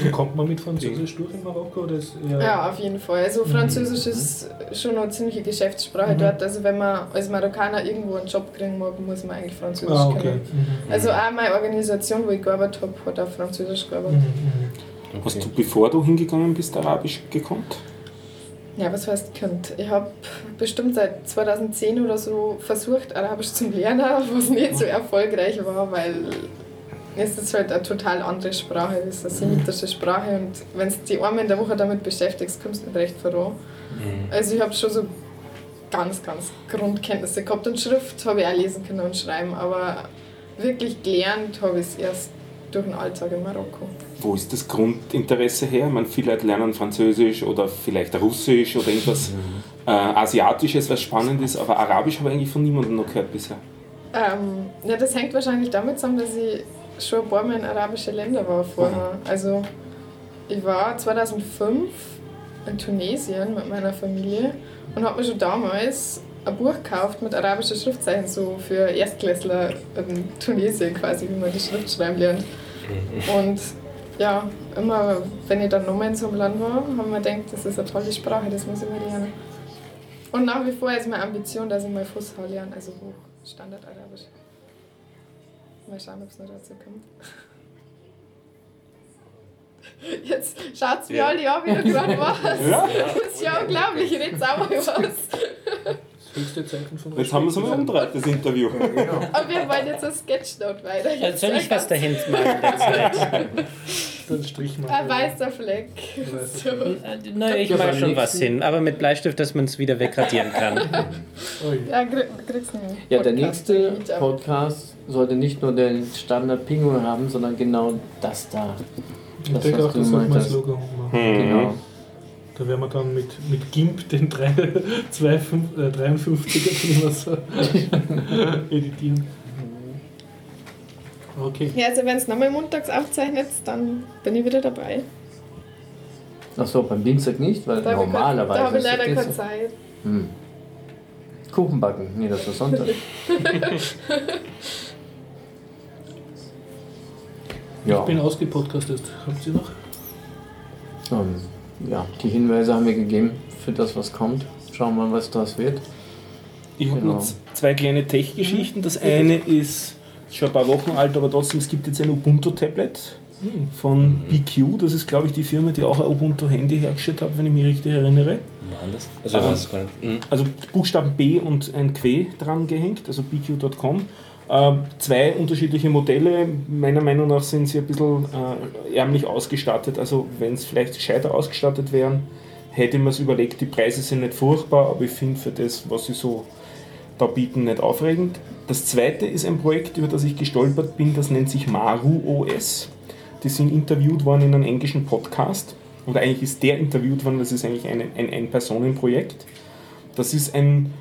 Und kommt man mit Französisch durch in Marokko? Oder ist eher ja, auf jeden Fall. Also Französisch ist schon eine ziemliche Geschäftssprache Mhm. dort. Also wenn man als Marokkaner irgendwo einen Job kriegen mag, muss man eigentlich Französisch Ah, okay. können. Mhm. Also auch meine Organisation, wo ich gearbeitet habe, hat auf Französisch gearbeitet. Mhm. Hast du, bevor du hingegangen bist, Arabisch gekonnt? Ja, was heißt könnt? Ich habe bestimmt seit 2010 oder so versucht, Arabisch zu lernen, [LAUGHS] was nicht so erfolgreich war, weil es ist halt eine total andere Sprache, es ist eine semitische Sprache und wenn du die einmal in der Woche damit beschäftigst, kommst du nicht recht voran. Also ich habe schon so ganz, ganz Grundkenntnisse gehabt und Schrift habe ich auch lesen können und schreiben, aber wirklich gelernt habe ich es erst durch den Alltag in Marokko. Wo ist das Grundinteresse her? Meine, viele Leute lernen Französisch oder vielleicht Russisch oder irgendwas äh, Asiatisches, was spannend ist, aber Arabisch habe ich eigentlich von niemandem noch gehört bisher. Ähm, ja, das hängt wahrscheinlich damit zusammen, dass ich schon ein paar Mal in arabische Länder war vorher. Also ich war 2005 in Tunesien mit meiner Familie und habe mir schon damals ein Buch gekauft mit arabischen Schriftzeichen, so für Erstklässler in Tunesien quasi, wie man die Schrift schreiben lernt. Und ja, immer wenn ich dann nochmal in so einem Land war, haben wir gedacht, das ist eine tolle Sprache, das muss ich mal lernen. Und nach wie vor ist meine Ambition, dass ich mal Fußball lerne, also Hoch Standard Arabisch. Mal schauen, ob es noch dazu kommt. [LAUGHS] Jetzt schaut's mir Ja. alle an, wie du gerade warst. Das ist ja unglaublich, ich rede sauber was. [LAUGHS] Höchste Zeichen von Jetzt haben wir es mal umgedreht, das Interview. Aber wir wollen jetzt ein Sketchnote weiter. Also soll ich was dahin machen? Dann Strich mal. Ein weißer Fleck. So. Nein, ich beim schon was hin, aber mit Bleistift, dass man es wieder wegradieren kann. [LAUGHS] Ja, kriegst du Ja, der nächste Podcast sollte nicht nur den Standard Pinguin haben, sondern genau das da. Ich Das, denke was auch, du das sollte man als. Logo machen. Genau. Da werden wir dann mit, mit GIMP den 3, 2, 5, äh, 53er oder so editieren. Okay. Ja, also wenn es nochmal montags aufzeichnet, dann bin ich wieder dabei. Achso, beim Dienstag nicht, weil Da habe ich, normalerweise. da habe ich ist der leider keine Zeit. Hm. Kuchen backen. Nee, das war Sonntag. [LAUGHS] ja. Ich bin ausgepodcastet. Habt ihr noch? Ähm, ja, die Hinweise haben wir gegeben für das, was kommt. Schauen wir mal, was das wird. Ich habe Genau. noch zwei kleine Tech-Geschichten. Das eine ist schon ein paar Wochen alt, aber trotzdem, es gibt jetzt ein Ubuntu-Tablet von BQ. Das ist, glaube ich, die Firma, die auch ein Ubuntu-Handy hergestellt hat, wenn ich mich richtig erinnere. Das? Also. Mhm. Also Buchstaben B und ein Q dran gehängt, also BQ.com. Ähm, zwei unterschiedliche Modelle. Meiner Meinung nach sind sie ein bisschen äh, ärmlich ausgestattet. Also wenn es vielleicht gescheiter ausgestattet wären, hätte man es überlegt. Die Preise sind nicht furchtbar, aber ich finde für das, was sie so da bieten, nicht aufregend. Das zweite ist ein Projekt, über das ich gestolpert bin, das nennt sich Maru OS. Die sind interviewt worden in einem englischen Podcast. Und eigentlich ist der interviewt worden, das ist eigentlich ein Ein-Personen-Projekt. Das ist ein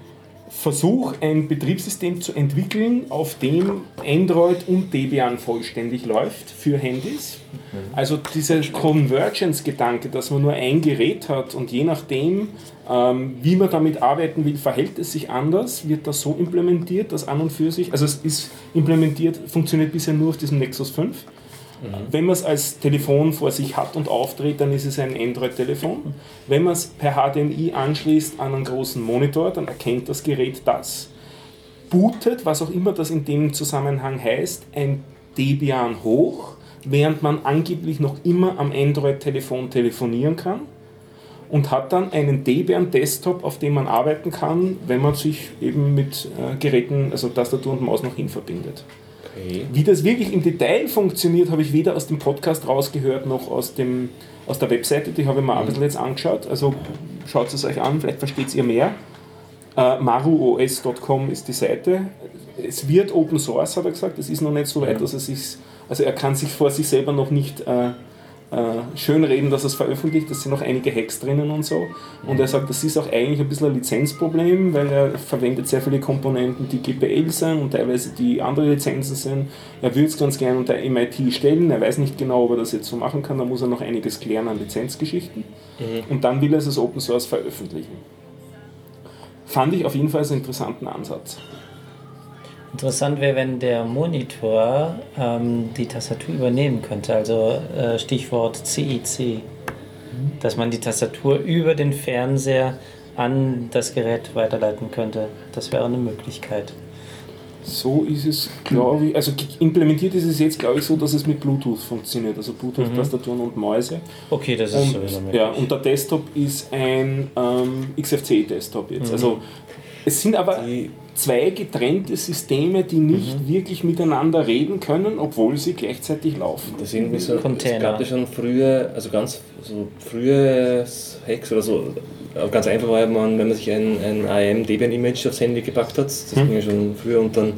Versuch, ein Betriebssystem zu entwickeln, auf dem Android und Debian vollständig läuft für Handys. Also dieser Convergence-Gedanke, dass man nur ein Gerät hat und je nachdem, ähm, wie man damit arbeiten will, verhält es sich anders, wird das so implementiert, dass an und für sich, also es ist implementiert, funktioniert bisher nur auf diesem Nexus 5. Wenn man es als Telefon vor sich hat und aufdreht, dann ist es ein Android-Telefon. Wenn man es per HDMI anschließt an einen großen Monitor, dann erkennt das Gerät das. Bootet, was auch immer das in dem Zusammenhang heißt, ein Debian hoch, während man angeblich noch immer am Android-Telefon telefonieren kann und hat dann einen Debian-Desktop, auf dem man arbeiten kann, wenn man sich eben mit äh, Geräten, also Tastatur und Maus noch hin verbindet. Okay. Wie das wirklich im Detail funktioniert, habe ich weder aus dem Podcast rausgehört noch aus, dem, aus der Webseite. Die habe ich mir auch ein bisschen jetzt angeschaut. Also schaut es euch an, vielleicht versteht ihr mehr. Äh, maruos.com ist die Seite. Es wird Open Source, hat er gesagt. Es ist noch nicht so weit, dass er sich, also er kann sich vor sich selber noch nicht äh, äh, schönreden, dass er es veröffentlicht. Da sind noch einige Hacks drinnen und so. Und er sagt, das ist auch eigentlich ein bisschen ein Lizenzproblem, weil er verwendet sehr viele Komponenten, die GPL sind und teilweise die andere Lizenzen sind. Er würde es ganz gerne unter MIT stellen. Er weiß nicht genau, ob er das jetzt so machen kann. Da muss er noch einiges klären an Lizenzgeschichten. Und dann will er es als Open Source veröffentlichen. Fand ich auf jeden Fall einen interessanten Ansatz. Interessant wäre, wenn der Monitor ähm, die Tastatur übernehmen könnte, also äh, Stichwort CIC. Dass man die Tastatur über den Fernseher an das Gerät weiterleiten könnte. Das wäre eine Möglichkeit. So ist es, glaube ich, also implementiert ist es jetzt, glaube ich, so, dass es mit Bluetooth funktioniert, also Bluetooth-Tastaturen und Mäuse. Okay, das ist Und, sowieso möglich. ja, und der Desktop ist ein ähm, XFCE-Desktop jetzt. Also es sind aber Die- zwei getrennte Systeme, die nicht wirklich miteinander reden können, obwohl sie gleichzeitig laufen. Das ist irgendwie so, Container. es gab ja schon früher, also ganz so frühe Hacks oder so, aber ganz einfach war man, wenn man sich ein, ein ARM Debian Image aufs Handy gepackt hat, das ging ja schon früher und dann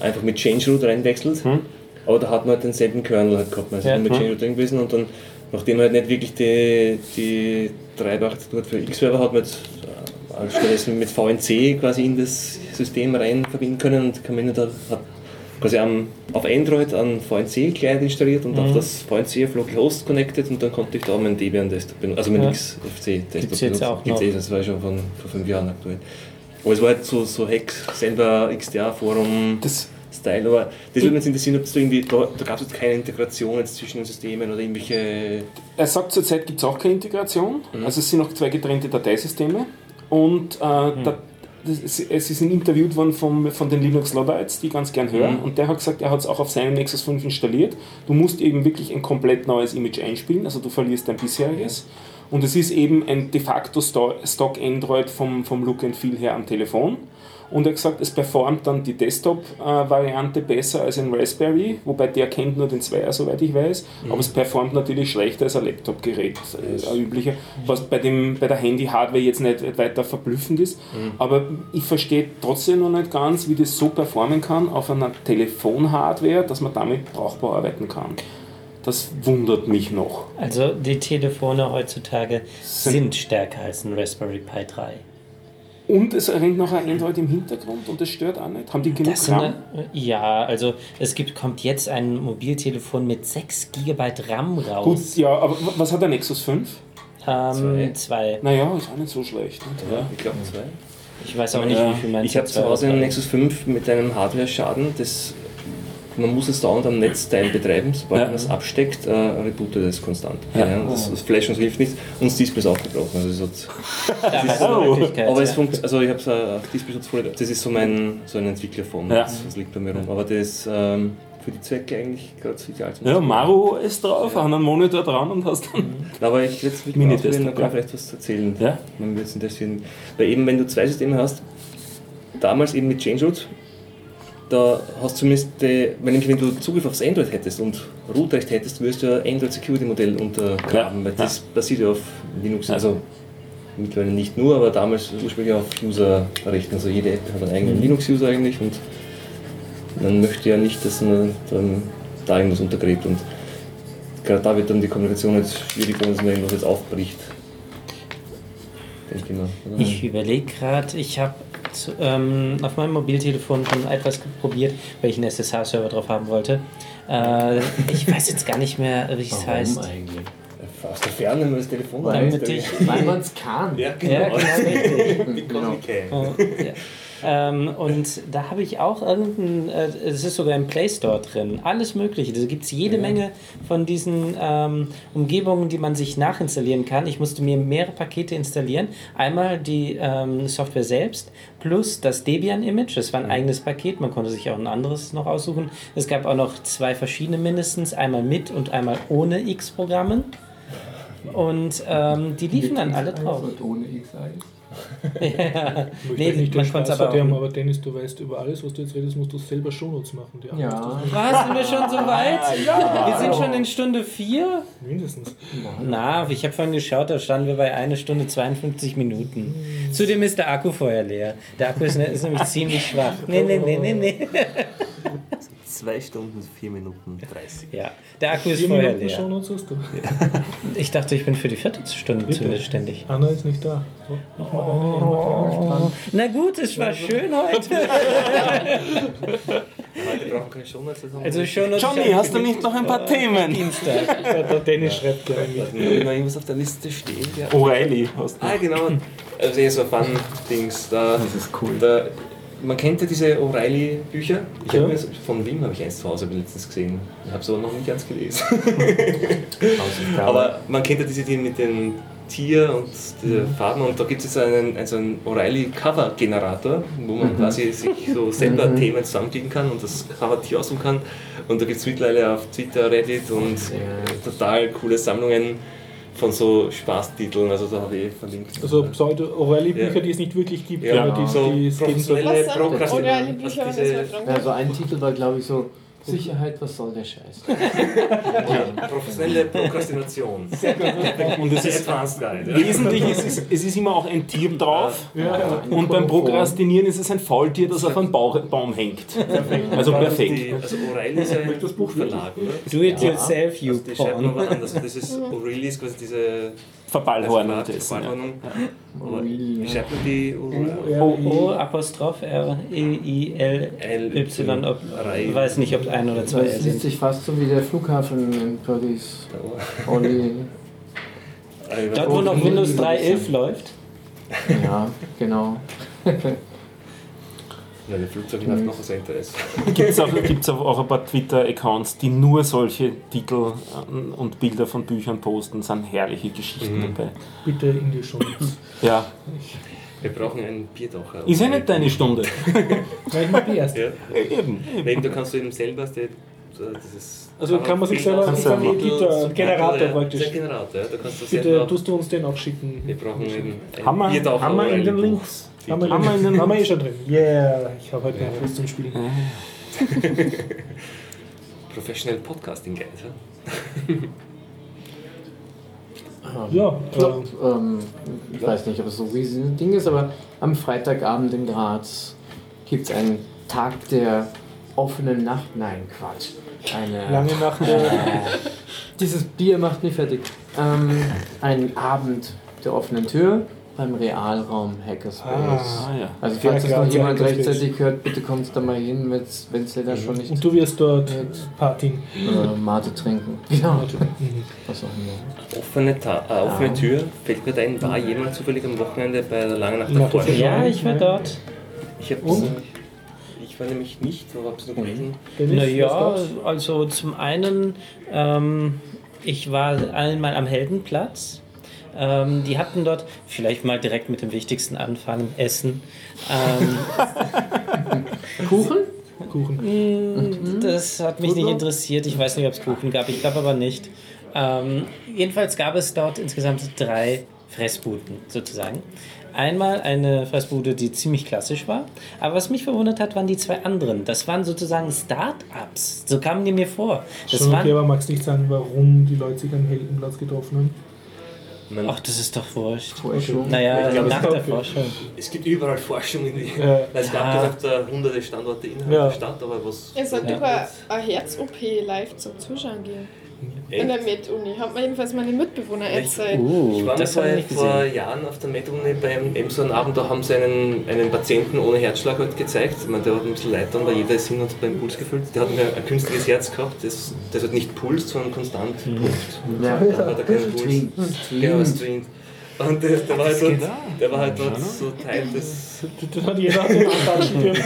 einfach mit Change Root reinwechselt. Aber da hat man halt denselben Kernel halt gehabt, man ist Ja. mit Change Root drin gewesen und dann, nachdem man halt nicht wirklich die, die Treiberarchitektur hat für X-Server hat, man jetzt äh, stattdessen mit VNC quasi in das System rein verbinden können und Camino da hat quasi am, auf Android an VNC-Client installiert und auf das VNC auf Localhost connected und dann konnte ich da meinen Debian Desktop benutzen, also meinen Ja. XFC Desktop Gibt's jetzt auch noch. eh, das war schon von vor fünf Jahren aktuell. Aber es war halt so, so Hack, selber XDA-Forum. Das, Style, aber das würde mich interessieren, ob es da irgendwie, da, da gab es jetzt keine Integration jetzt zwischen den Systemen oder irgendwelche. er sagt, zurzeit gibt es auch keine Integration, also es sind noch zwei getrennte Dateisysteme und äh, da, das ist, es ist interviewt worden vom, von den Linux Luddites, die ganz gern hören. Und der hat gesagt, er hat es auch auf seinem Nexus 5 installiert. Du musst eben wirklich ein komplett neues Image einspielen, also du verlierst dein bisheriges. Und es ist eben ein de facto Sto- Stock Android vom, vom Look and Feel her am Telefon. Und er hat gesagt, es performt dann die Desktop-Variante besser als ein Raspberry, wobei der kennt nur den Zweier, soweit ich weiß. Aber es performt natürlich schlechter als ein Laptop-Gerät, äh, ein üblicher, was bei, dem, bei der Handy-Hardware jetzt nicht weiter verblüffend ist. Aber ich verstehe trotzdem noch nicht ganz, wie das so performen kann auf einer Telefon-Hardware, dass man damit brauchbar arbeiten kann. Das wundert mich noch. Also die Telefone heutzutage sind stärker als ein Raspberry Pi 3. Und es rennt noch ein Android im Hintergrund und das stört auch nicht. Haben die genug Das RAM? äh, ja, also es gibt, kommt jetzt ein Mobiltelefon mit 6 GB RAM Gut, raus. ja, aber was hat der Nexus 5? ähm, zwei. Naja, ist auch nicht so schlecht. Nicht? Ja, ich glaube zwei. Ich weiß auch nicht, wie viel mein Ich habe zu Hause einen Nexus 5 mit einem Hardware-Schaden, das man muss es dauernd am Netzteil betreiben, sobald Ja. man es absteckt, äh, rebootet es konstant. Ja. Ja. das, das Flashen hilft nicht und das Display ist auch gebrochen. Also es hat, Da hast du eine Möglichkeit, aber es ja. funkt, also ich habe äh, Displayschutz voll. Das ist so mein so ein Entwicklerphone, Ja. das, das liegt bei mir rum. Aber das ähm, für die Zwecke eigentlich gerade so ideal zum Ja. Maru ist drauf, an einem Monitor dran und hast dann. Aber ich werde es mit mir ausprobieren, dann kann ja. vielleicht was erzählen. Ja. Man wird es interessieren. Weil eben, wenn du zwei Systeme hast, damals eben mit Changeroot, da hast du zumindest, äh, wenn, nämlich wenn du Zugriff aufs Android hättest und Rootrecht hättest, würdest du ein Android Security Modell untergraben, Ja. weil das basiert ja auf Linux. Also mittlerweile nicht nur, aber damals ursprünglich auf Userrechten. Also jede App hat einen eigenen Linux-User eigentlich und man möchte ja nicht, dass man dann da irgendwas untergräbt und gerade da wird dann die Kommunikation jetzt schwierig, wenn man irgendwas jetzt aufbricht. Denke ich mal. Ich überlege gerade, ich habe ähm, auf meinem Mobiltelefon schon etwas probiert, weil ich einen SSH-Server drauf haben wollte. Äh, ich weiß jetzt gar nicht mehr, wie es heißt. eigentlich? Aus der Ferne, wenn man das Telefon Damit ich, Weil man es kann. Ja, ja, genau, [LAUGHS] richtig. Die Genau. Oh, ja. Ähm, und da habe ich auch irgendein, äh, es ist sogar im Play Store drin, alles Mögliche. Da gibt es jede Menge von diesen ähm, Umgebungen, die man sich nachinstallieren kann. Ich musste mir mehrere Pakete installieren. Einmal die ähm, Software selbst plus das Debian-Image, das war ein eigenes Paket, man konnte sich auch ein anderes noch aussuchen. Es gab auch noch zwei verschiedene mindestens, einmal mit und einmal ohne X-Programmen. Und ähm, die liefen dann alle drauf. Ohne XI. Ja. Ich Nee, nicht, man konnte aber haben, aber Dennis, du weißt über alles, was du jetzt redest, musst du selber Shownotes machen. Die Ja. Was, sind wir schon so weit? Wir sind schon in Stunde 4? du- Mindestens. Na, ich habe vorhin geschaut, da standen wir bei 1 Stunde 52 Minuten. Zudem ist der Akku vorher leer. Der Akku ist, ist nämlich ziemlich schwach. Nee, nee, nee, nee, nee. [LAUGHS] Zwei Stunden, vier Minuten, 30. Ja, der Akku ist Vier vorher Minuten leer. Shownotes hast du. Ich dachte, ich bin für die vierte Stunde Bitte. zuständig. Anna ist nicht da. So, eine. Na gut, es war schön heute. Also schon Johnny, hast du nicht noch ein paar Themen? Dienstag. Der Dennis schreibt. Hatten wir noch irgendwas auf der Liste stehen? Ja. O'Reilly hast du. Ah, genau. Also so Fun-Dings. Da, das ist cool. Da, man kennt ja diese O'Reilly-Bücher. Ich Ja. von Wim habe ich eins zu Hause letztens gesehen. Ich habe es aber noch nicht ganz gelesen. [LAUGHS] aber man kennt ja diese die mit den Tier und die Farben und da gibt es jetzt einen, also einen O'Reilly-Cover-Generator, wo man quasi sich so selber Themen zusammenklicken kann und das Cover-Tier aussuchen kann. Und da gibt es mittlerweile auf Twitter, Reddit und äh, total coole Sammlungen von so Spaßtiteln. Also da habe ich verlinkt. Also Pseudo-O'Reilly-Bücher, Ja. die es nicht wirklich gibt, Ja, aber die, so die es geben soll. professionelle Bücher, Also diese Also ein Titel war, glaube ich, so Sicherheit, was soll der Scheiß? [LAUGHS] professionelle Prokrastination. Und es ist Advanced Guide. ja. wesentlich, es ist, es ist immer auch ein Tier drauf. Und beim Prokrastinieren ist es ein Faultier, das auf einem Bau- Baum hängt. Also perfekt. Also O'Reilly ist ja ein das Buchverlag, oder? Do it yourself, you Also anders. Das ist O'Reilly ist quasi diese Verballhornet ist. Ja. Verballhornung. Wie schreibt man die O'Reilly? O, O Apostroph R E I L Y. Ob, Reihe. weiß nicht, ob ein oder zwei Das liest sich fast so wie der Flughafen in Paris. Only, Dort, wo noch Windows 3.11 läuft. ja, genau. [LAUGHS] Ja, der Flugzeug läuft noch was Interesse. Gibt es auch, gibt's auch ein paar Twitter-Accounts, die nur solche Titel ähm, und Bilder von Büchern posten, sind herrliche Geschichten Mhm. dabei. Bitte in die Shownotes. Ja, Wir brauchen einen Bierdacher. ist ja nicht deine Stunde. [LAUGHS] Nein, ich mach die erst. Ja. Eben. Nein, du kannst du eben selber dieses. Also kann man sich selber einen. Editor, einen Generator Ja, praktisch. Der Generator, ja. Da kannst du Bitte selber. tust du uns den auch schicken. Wir brauchen eben ein Haben wir- Bierdacher haben wir in den. Links? Haben wir, Haben wir haben eh schon drin. [LAUGHS] Yeah, ich habe heute noch Lust zum Spielen. [LAUGHS] Professional Podcasting Guide. Ja? Ja, äh, ähm, ich weiß nicht, ob es so ein riesiges Ding ist, aber am Freitagabend in Graz gibt es einen Tag der offenen Nacht. Nein, Quatsch. Eine, lange Nacht. Äh, [LAUGHS] Dieses Bier macht mich fertig. Ähm, ein Abend der offenen Tür beim Realraum Hackerspace. Ah, ja. Also falls Ja, es klar, noch jemand rechtzeitig hört, bitte kommt da mal hin, wenn es da schon nicht Und du wirst dort Party. äh, Mate trinken. Genau. Mhm. Was auch immer. Offene, Ta äh, offene Tür, fällt mir da ein, war jemand zufällig am Wochenende bei der Langen Nacht Forschung? Ja, ich war dort. Ich hab's, ich war nämlich nicht, aber hab's noch gelesen. Dennis, was Naja, also zum einen, ähm, ich war einmal am Heldenplatz. Ähm, die hatten dort, vielleicht mal direkt mit dem Wichtigsten anfangen, Essen. Ähm, [LAUGHS] Kuchen? Kuchen. das hat mich nicht interessiert. Ich weiß nicht, ob es Kuchen gab. Ich glaube aber nicht. Ähm, jedenfalls gab es dort insgesamt drei Fressbuden sozusagen. Einmal eine Fressbude, die ziemlich klassisch war. Aber was mich verwundert hat, waren die zwei anderen. Das waren sozusagen Start-ups. So kamen die mir vor. Das Schon okay, waren aber magst du nicht sagen, warum die Leute sich am Heldenplatz getroffen haben? Man, Ach, das ist doch wurscht. Forschung. Naja, Ich glaub, nach es der Forschung. es gibt überall Forschung in die. Ja. Es gab Ja. gesagt, äh, hunderte Standorte innerhalb Ja. der Stadt, aber was. Es hat Ja. über eine Herz-OP live zum Zuschauen In der? Med-Uni. Hat mir jedenfalls meine Mitbewohner erzählt. Uh, Ich war das mal vor, Jahren auf der Med-Uni beim eben so einem Abend, da haben sie einen, einen Patienten ohne Herzschlag halt gezeigt. Ich meine, der hat ein bisschen Leid dann, weil jeder ist hin und beim Puls gefühlt. Der hat mir ein künstliches Herz gehabt, das, das hat nicht pulst, sondern konstant pumpt. Ja. Da hat er keinen Puls. Streamt. Genau, streamt. Und der, der, war halt dort, der war halt dort so Teil des. Das hat jeder antatschen dürfen.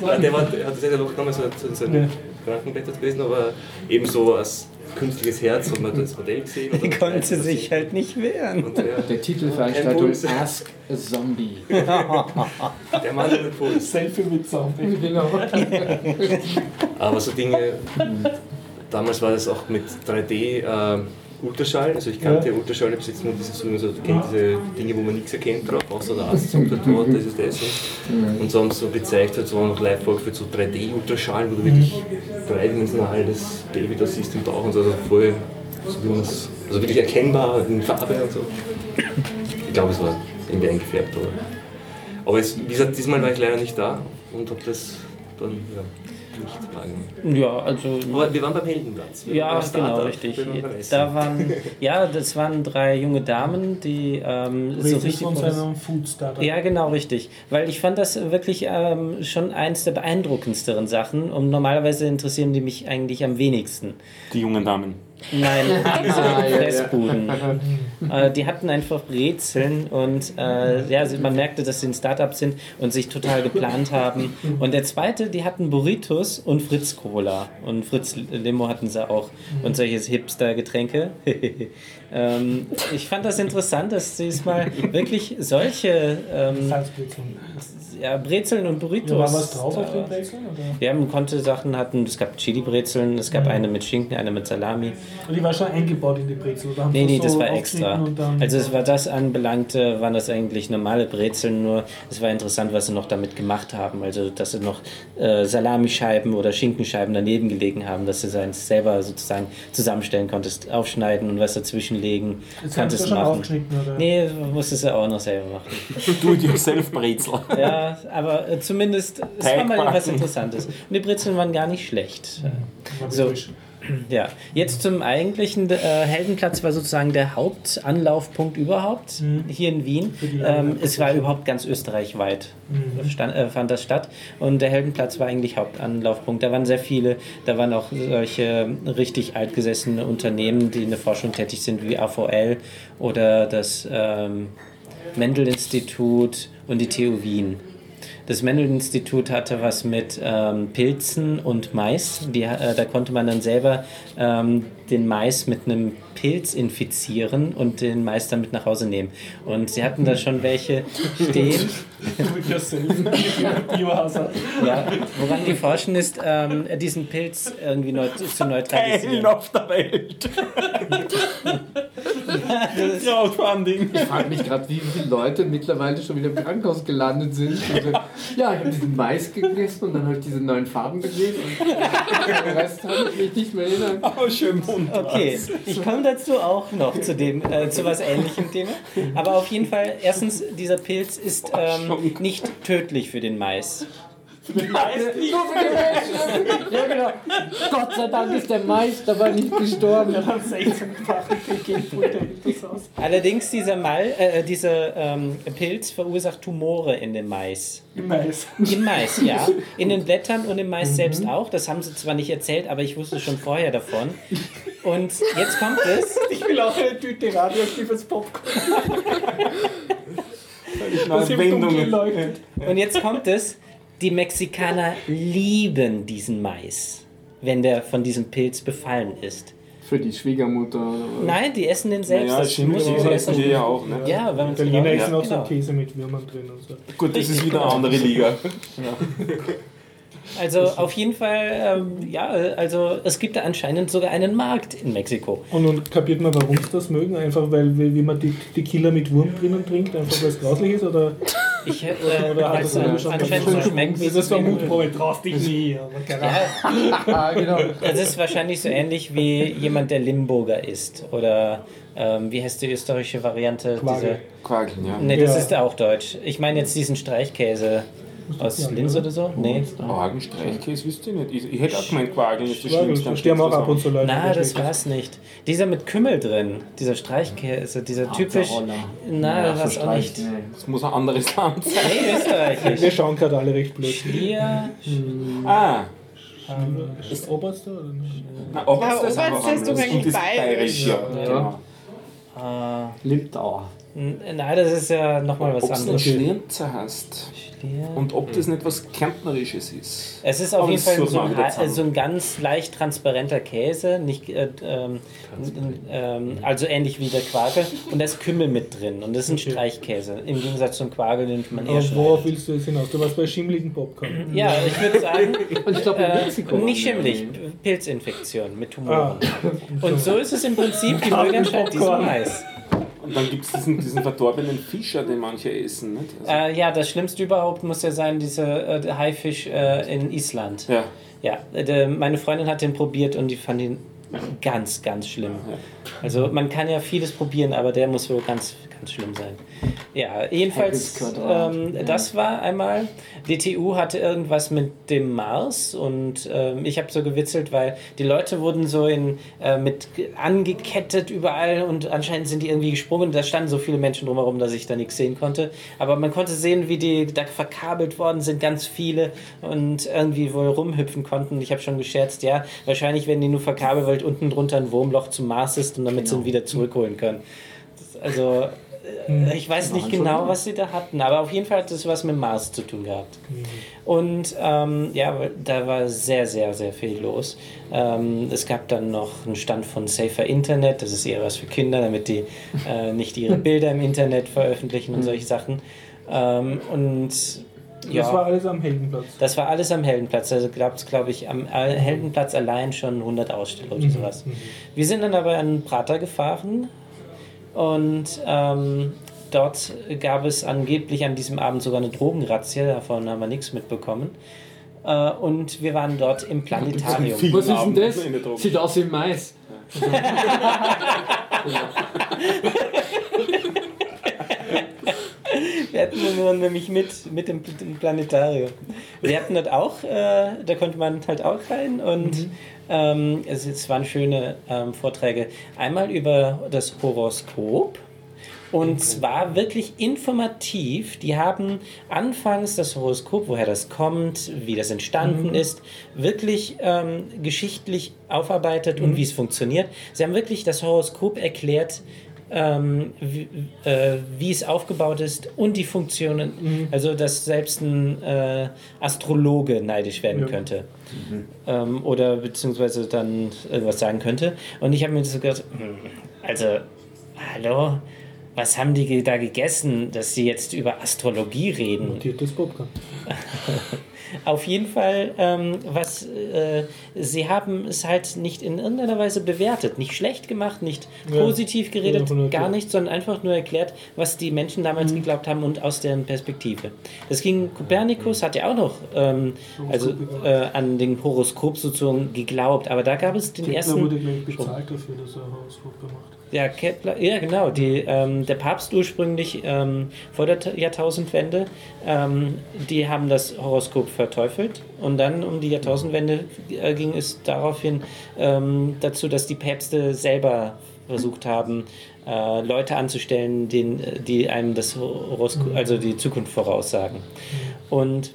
[LAUGHS] Der, war, hat das ja noch damals so in seinem Ja. Krankenbett gewesen, aber ebenso als künstliches Herz hat man das Modell gesehen. [LAUGHS] Die konnte sich halt nicht wehren. Und der, Der Titel der Veranstaltung Puls. Ask a Zombie. [LAUGHS] der Mann ohne Puls. Selfie mit Zombie. [LAUGHS] genau. Aber so Dinge, damals war das auch mit 3D äh, Ultraschall, also ich kannte Ja. Ultraschall, ich habe jetzt nur diese, so, also, ich kennt diese Dinge, wo man nichts erkennt drauf, außer der Arzt [LAUGHS] sagt, oh, das ist das. Und, und so haben sie so gezeigt, halt so noch live vorgeführt, so 3D-Ultraschall, wo du wirklich dreidimensional das Baby da siehst im Bauch und so, also voll, so wie man es, also wirklich erkennbar in Farbe und so. Ich glaube, es war irgendwie eingefärbt, aber. Aber es, wie gesagt, diesmal war ich leider nicht da und habe das dann ja. Ja, also. Aber wir waren beim Heldenplatz. Wir Ja, genau, richtig. waren beim Essen. Da waren, [LAUGHS] ja, das waren drei junge Damen, die ähm, so richtig. von seinem Food Startup. Ja, genau, richtig. Weil ich fand das wirklich ähm, schon eins der beeindruckendsten Sachen und normalerweise interessieren die mich eigentlich am wenigsten. Die jungen Damen. Nein. [LAUGHS] Fressbuden. Äh, die hatten einfach Brezeln und äh, ja, man merkte, dass sie ein Startup sind und sich total geplant haben. Und der zweite, die hatten Burritos und Fritz Cola. Und Fritz Limo hatten sie auch. Und solche Hipster-Getränke. [LAUGHS] ähm, ich fand das interessant, dass diesmal wirklich solche ähm, Salzbrezeln. ja, Brezeln und Burritos. Ja, war was drauf auf den Brezeln? Oder? Ja, man konnte Sachen hatten, es gab Chili-Brezeln, es gab eine mit Schinken, eine mit Salami. Und die war schon eingebaut in die Brezel? Oder haben Nee, sie nee, das so war extra. Also es war das anbelangt, äh, waren das eigentlich normale Brezeln, nur es war interessant, was sie noch damit gemacht haben. Also dass sie noch äh, Salamischeiben oder Schinkenscheiben daneben gelegen haben, dass du seins selber sozusagen zusammenstellen konntest, aufschneiden und was dazwischen legen. Jetzt haben sie konntest das schon machen. aufgeschnitten, oder? Nee, musstest du auch noch selber machen. [LAUGHS] Do-it-yourself-Brezel. Ja, aber äh, zumindest, es war mal was Interessantes. Und die Brezeln waren gar nicht schlecht. War So. [CLEARS THROAT] Ja, jetzt zum eigentlichen äh, Heldenplatz war sozusagen der Hauptanlaufpunkt überhaupt hier in Wien. Ähm, es war überhaupt ganz österreichweit stand, äh, fand das statt und der Heldenplatz war eigentlich Hauptanlaufpunkt. Da waren sehr viele, da waren auch solche richtig altgesessene Unternehmen, die in der Forschung tätig sind, wie AVL oder das ähm, Mendel-Institut und die TU Wien. Das Mendel-Institut hatte was mit ähm, Pilzen und Mais. Die, äh, da konnte man dann selber ähm, den Mais mit einem Pilz infizieren und den Mais dann mit nach Hause nehmen. Und sie hatten da schon welche stehen. Ja, woran die forschen ist, ähm, diesen Pilz irgendwie neu, zu neutralisieren. auf der Welt. [LAUGHS] Crowdfunding. Ich frage mich gerade, wie viele Leute mittlerweile schon wieder im Krankenhaus gelandet sind. Also, ja, ich habe diesen Mais gegessen und dann habe ich diese neuen Farben gesehen und den Rest habe ich mich nicht mehr erinnern. Oh, schön bunt. Okay, ich komme dazu auch noch zu dem, äh, zu was ähnlichem Thema. Aber auf jeden Fall, erstens, dieser Pilz ist ähm, nicht tödlich für den Mais. Nur für den Mais. Ja, genau. Gott sei Dank ist der Mais dabei nicht gestorben. Allerdings dieser, Mal, äh, dieser ähm, Pilz verursacht Tumore in dem Mais. Im Mais. Im Mais, ja. [LAUGHS] In den Blättern und im Mais selbst auch. Das haben sie zwar nicht erzählt, aber ich wusste schon vorher davon. Und jetzt kommt es. Ich will auch eine Tüte radioaktives Popcorn. Das Das leuchtet. Und jetzt kommt es. Die Mexikaner lieben diesen Mais, wenn der von diesem Pilz befallen ist. Für die Schwiegermutter. oder was? Nein, die essen den selbst. Ja, die ich essen die ja auch. Ne? Ja, wenn man Italiener ja, essen auch so genau. Käse mit Würmern drin und so. Gut, das ist wieder eine andere Liga. [LAUGHS] Also auf jeden Fall, ähm, ja, also es gibt da anscheinend sogar einen Markt in Mexiko. Und nun kapiert man, warum sie das mögen? Einfach weil, wie wie man die, die Killer mit Wurm drinnen trinkt, einfach weil es grauslich ist? Oder, Ich, äh, oder also, das schon anscheinend so schmeckt wie Das ist Vermutprobe, traust dich nie. Ahnung. [LAUGHS] Ah, genau. Es ist wahrscheinlich so ähnlich wie jemand, der Limburger isst. Oder ähm, wie heißt die österreichische Variante? Quagel. Quageln, ja. Ne, das Ja. ist auch deutsch. Ich meine jetzt diesen Streichkäse aus Linz oder so? Nee. Magen, Streichkäse, wisst ihr nicht. Ich, ich hätte auch gemeint, Quageln ist das Quagel, Schlimmste. da am sterben auch ab und zu Leute. Na, das war's nicht. Dieser mit Kümmel drin, dieser Streichkäse, dieser typisch. Ja, das war's auch nicht. Das muss ein anderes Land sein. Nee, österreichisch. Wir schauen gerade alle recht blöd. Schlier. Ah, Ist Oberster oder nicht? na, Oberst Ja, ist aber Oberst ist doch harmlos. eigentlich bayerisch. bayerisch, ja. Genau. Lindauer. n- nein, das ist ja nochmal was Ob es einen anderes. Schlierzer hast. Und ob das nicht was Kärntnerisches ist. Es ist auf Aber jeden Fall so ein, so ein ganz leicht transparenter Käse, nicht, äh, ähm, ähm, also ähnlich wie der Quakel. Und da ist Kümmel mit drin und das ist ein Okay. Streichkäse. Im Gegensatz zum Quakel, den man eher schneidet. worauf willst du jetzt hinaus? Du warst bei schimmligen Popcorn. [CLEARS THROAT] Ja, ich würde sagen, [LAUGHS] Und ich glaube, in äh, nicht schimmlig, Pilzinfektion mit Ah. Tumoren. Und so ist es im Prinzip, die mögen anscheinend diesen. Mais. Und dann gibt es diesen, diesen verdorbenen Fischer, den manche essen. Nicht? Also, Äh, ja, das Schlimmste überhaupt muss ja sein, dieser äh, Haifisch äh, in Island. ja. Ja, äh, meine Freundin hat den probiert und die fand ihn ganz, ganz schlimm. Also man kann ja vieles probieren, aber der muss wohl ganz, ganz schlimm sein. Ja, jedenfalls, ähm, das war einmal, die TU hatte irgendwas mit dem Mars und ähm, ich habe so gewitzelt, weil die Leute wurden so in, äh, mit angekettet überall und anscheinend sind die irgendwie gesprungen. Da standen so viele Menschen drumherum, dass ich da nichts sehen konnte. Aber man konnte sehen, wie die da verkabelt worden sind, ganz viele und irgendwie wohl rumhüpfen konnten. Ich habe schon gescherzt, ja, wahrscheinlich werden die nur verkabelt, weil unten drunter ein Wurmloch zum Mars ist und damit sie ihn wieder zurückholen können. Das, also, äh, ich weiß nicht genau, was sie da hatten, aber auf jeden Fall hat das was mit Mars zu tun gehabt. Und ähm, ja, da war sehr, sehr, sehr viel los. Ähm, es gab dann noch einen Stand von Safer Internet, das ist eher was für Kinder, damit die äh, [LAUGHS] nicht ihre Bilder im Internet veröffentlichen und solche Sachen. Ähm, und ja, Das war alles am Heldenplatz. das war alles am Heldenplatz. Also gab es, glaube ich, am äh, Heldenplatz allein schon 100 Aussteller oder sowas. Wir sind dann aber an Prater gefahren und ähm, dort gab es angeblich an diesem Abend sogar eine Drogenrazzia. Davon haben wir nichts mitbekommen. Äh, und wir waren dort im Planetarium. Was ist denn das? Sieht aus wie Mais. [LAUGHS] Wir hatten dann nämlich mit, mit dem, Planetarium. Wir hatten dort auch, äh, da konnte man halt auch rein und ähm, es, es waren schöne ähm, Vorträge. Einmal über das Horoskop. Und zwar wirklich informativ. Die haben anfangs das Horoskop, woher das kommt, wie das entstanden ist, wirklich ähm, geschichtlich aufarbeitet und wie es funktioniert. Sie haben wirklich das Horoskop erklärt, ähm, wie, äh, wie es aufgebaut ist und die Funktionen. Also, dass selbst ein äh, Astrologe neidisch werden könnte. Ähm, oder beziehungsweise dann irgendwas sagen könnte. Und ich habe mir so gedacht, hm, also, hallo? Was haben die da gegessen, dass sie jetzt über Astrologie reden? Mutiertes [LAUGHS] Popcorn. Auf jeden Fall, ähm, was äh, sie haben es halt nicht in irgendeiner Weise bewertet, nicht schlecht gemacht, nicht Ja. positiv geredet, Ja, gar nicht, sondern einfach nur erklärt, was die Menschen damals geglaubt haben und aus deren Perspektive. Das ging Kopernikus hat ja auch noch ähm, also äh, an den Horoskop sozusagen geglaubt, aber da gab es den Kepler ersten wurde gleich bezahlt dafür, dass er Horoskop gemacht hat. Ja, Kepler, ja genau. Die, ähm, der Papst ursprünglich ähm, vor der Ta- Jahrtausendwende, ähm, die haben das Horoskop verteufelt. Und dann um die Jahrtausendwende äh, ging es daraufhin ähm, dazu, dass die Päpste selber versucht haben, äh, Leute anzustellen, den, die einem das Horoskop, also die Zukunft voraussagen. Und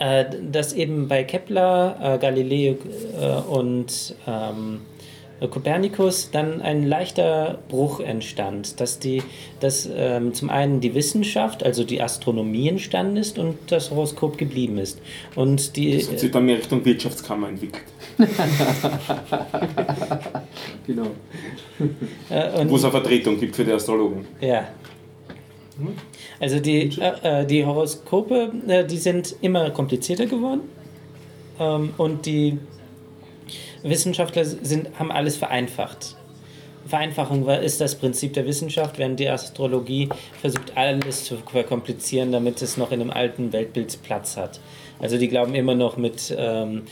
äh, dass eben bei Kepler, äh, Galileo äh, und ähm, Kopernikus dann ein leichter Bruch entstand, dass, die, dass ähm, zum einen die Wissenschaft, also die Astronomie entstanden ist und das Horoskop geblieben ist. Und die, Das hat sich dann mehr Richtung Wirtschaftskammer entwickelt. [LAUGHS] Genau. äh, Wo es eine Vertretung gibt für die Astrologen. Ja. Also die, äh, äh, die Horoskope, äh, die sind immer komplizierter geworden ähm, und die Wissenschaftler sind, haben alles vereinfacht. Vereinfachung ist das Prinzip der Wissenschaft, während die Astrologie versucht, alles zu verkomplizieren, damit es noch in einem alten Weltbild Platz hat. Also die glauben immer noch mit ähm,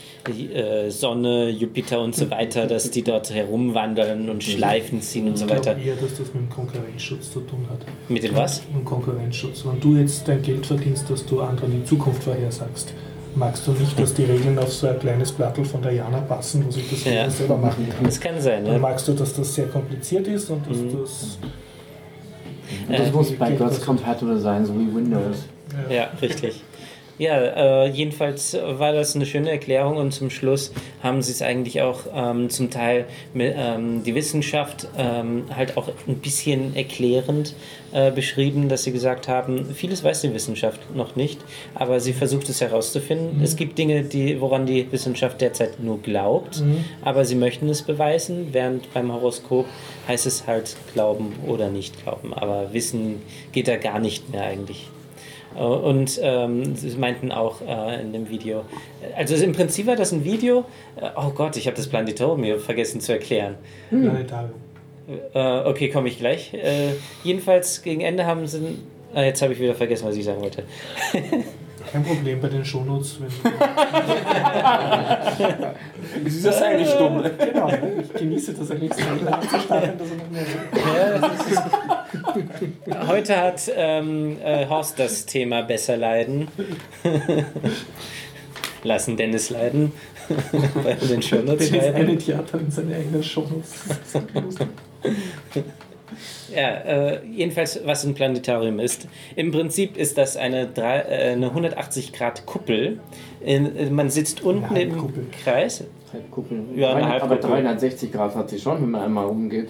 äh, Sonne, Jupiter und so weiter, [LAUGHS] dass die dort herumwandern und Schleifen ziehen und so Ich glaube weiter. eher, dass das mit dem Konkurrenzschutz zu tun hat. Mit dem was? Mit dem Konkurrenzschutz. Wenn du jetzt dein Geld verdienst, dass du anderen die Zukunft vorhersagst, magst du nicht, dass die Regeln auf so ein kleines Blattl von der Jana passen, wo sich das Ja. selber machen kann. Das kann sein, Dann ja. magst du, dass das sehr kompliziert ist und dass Mhm. das. Und das Äh, muss backwards compatible sein, so wie Windows. Ja, richtig. Ja, äh, jedenfalls war das eine schöne Erklärung und zum Schluss haben sie es eigentlich auch ähm, zum Teil mit, ähm, die Wissenschaft ähm, halt auch ein bisschen erklärend äh, beschrieben, dass sie gesagt haben, vieles weiß die Wissenschaft noch nicht, aber sie versucht es herauszufinden. Es gibt Dinge, die, woran die Wissenschaft derzeit nur glaubt, aber sie möchten es beweisen, während beim Horoskop heißt es halt glauben oder nicht glauben, aber Wissen geht da gar nicht mehr eigentlich. Äh, Und ähm, sie meinten auch äh, in dem Video, also im Prinzip war das ein Video, äh, oh Gott, ich habe das Planetarium vergessen zu erklären. Planetarium. Äh, okay, komme ich gleich. Äh, jedenfalls gegen Ende haben sie, ah, jetzt habe ich wieder vergessen, was ich sagen wollte. [LAUGHS] Kein Problem bei den Shownotes. Wenn [LAUGHS] Das ist ja seine Stunde. genau, ich genieße das eigentlich so er Ja, das ist- [LAUGHS] Heute hat ähm, äh, Horst das Thema besser leiden. [LAUGHS] Lassen Dennis leiden. [LAUGHS] Bei den Shownotes Dennis schreiben. eine Theater in seine eigenen Shownotes. Das ist lustig. Ja, äh, jedenfalls, was ein Planetarium ist. Im Prinzip ist das eine, drei, äh, eine 180-Grad-Kuppel. In, äh, man sitzt unten im. Kreis. Halbkuppel. Ja, eine aber Halbkuppel. 360 Grad hat sie schon, wenn man einmal umgeht.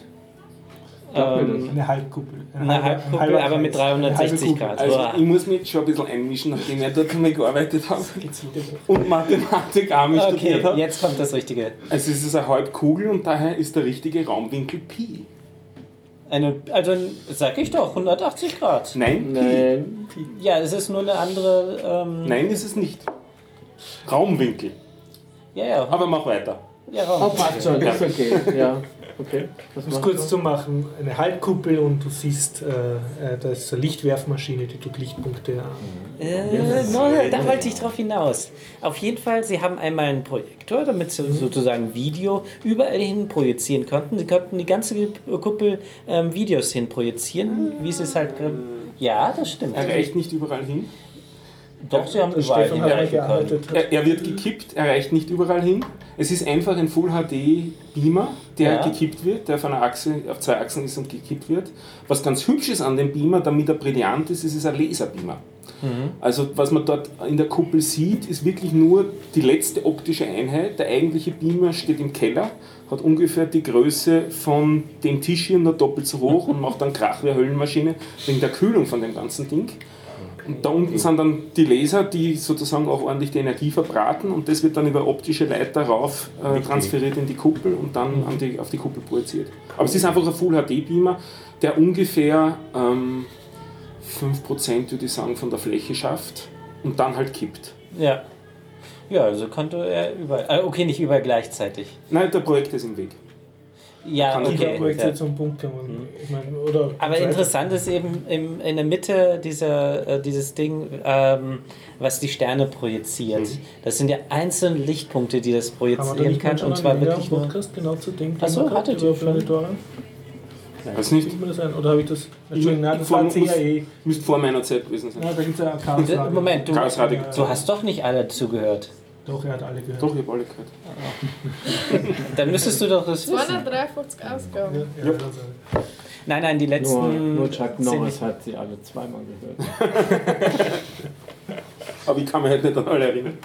Das. Eine Halbkuppel. Eine halber- Halbkuppel, aber mit Kreis. Eine halbe 360 Kuppel. Grad. Also ich muss mich jetzt schon ein bisschen einmischen, nachdem ich dort einmal gearbeitet habe und Mathematik auch mit Okay, studiert habe. jetzt kommt das Richtige. Also es ist eine Halbkugel und daher ist der richtige Raumwinkel Pi. Eine, also, sag ich doch, 180 Grad. Nein, Pi. Nein. Ja, es ist nur eine andere. Ähm, Nein, ist es nicht. Raumwinkel. Ja, ja, Aber mach weiter. ja, Oh, Raum. passt schon, ist okay. Ja, okay. Um es kurz zu machen, eine Halbkuppel und du siehst, äh, äh, da ist eine Lichtwerfmaschine, die tut Lichtpunkte an. Äh, no, da wollte ich drauf hinaus. Auf jeden Fall, sie haben einmal einen Projektor, damit sie sozusagen Video überall hin projizieren konnten. Sie konnten die ganze Kuppel ähm, Videos hin projizieren, wie sie es halt. ge- Ja, das stimmt. Er reicht nicht überall hin. Doch, sie haben überall Stefan hat gearbeitet. Er, er wird gekippt, er reicht nicht überall hin. Es ist einfach ein Full HD Beamer, der Ja. gekippt wird, der auf einer Achse, auf zwei Achsen ist und gekippt wird. Was ganz hübsch ist an dem Beamer, damit er brillant ist, ist es ein Laserbeamer. Also was man dort in der Kuppel sieht, ist wirklich nur die letzte optische Einheit. Der eigentliche Beamer steht im Keller, hat ungefähr die Größe von dem Tisch hier nur doppelt so hoch und macht dann Krach wie eine Höllenmaschine wegen der Kühlung von dem ganzen Ding. Und da unten sind dann die Laser, die sozusagen auch ordentlich die Energie verbraten und das wird dann über optische Leiter rauf äh, transferiert in die Kuppel und dann an die, auf die Kuppel projiziert. Aber es ist einfach ein Full HD Beamer, der ungefähr ähm, 5% würde ich sagen von der Fläche schafft und dann halt kippt. Ja. Ja, also konnte er überall. Äh, okay, nicht überall gleichzeitig. Nein, der Projekt ist im Weg. Ja, Kann ich Ich habe okay. Projekte Ja. zum Punkt kommen. Ich meine, oder Aber interessant ist eben im, in der Mitte dieser, äh, dieses Ding, ähm, was die Sterne projiziert. Das sind ja einzelne Lichtpunkte, die das projizieren kann. Und zwar wirklich nur. Podcast genau zu dem Ach so, Thema über ihr schon? Planetarium? Weiß nicht. Sieht man das ein? Oder habe ich das? Entschuldigung, nein, das Vor- war CAE. Müsste vor meiner Zeit gewesen sein. Ja, da gibt es ja Chaos. Moment, du, du hast doch nicht alle zugehört. Doch, er hat alle gehört. Doch, ich habe alle gehört. Dann müsstest du doch das wissen. 253 Ausgaben. Ja, ja, also. Nein, nein, die Nur, letzten. nur Chuck sind Norris hat sie alle zweimal gehört. [LAUGHS] Aber ich kann mich halt nicht an alle erinnern.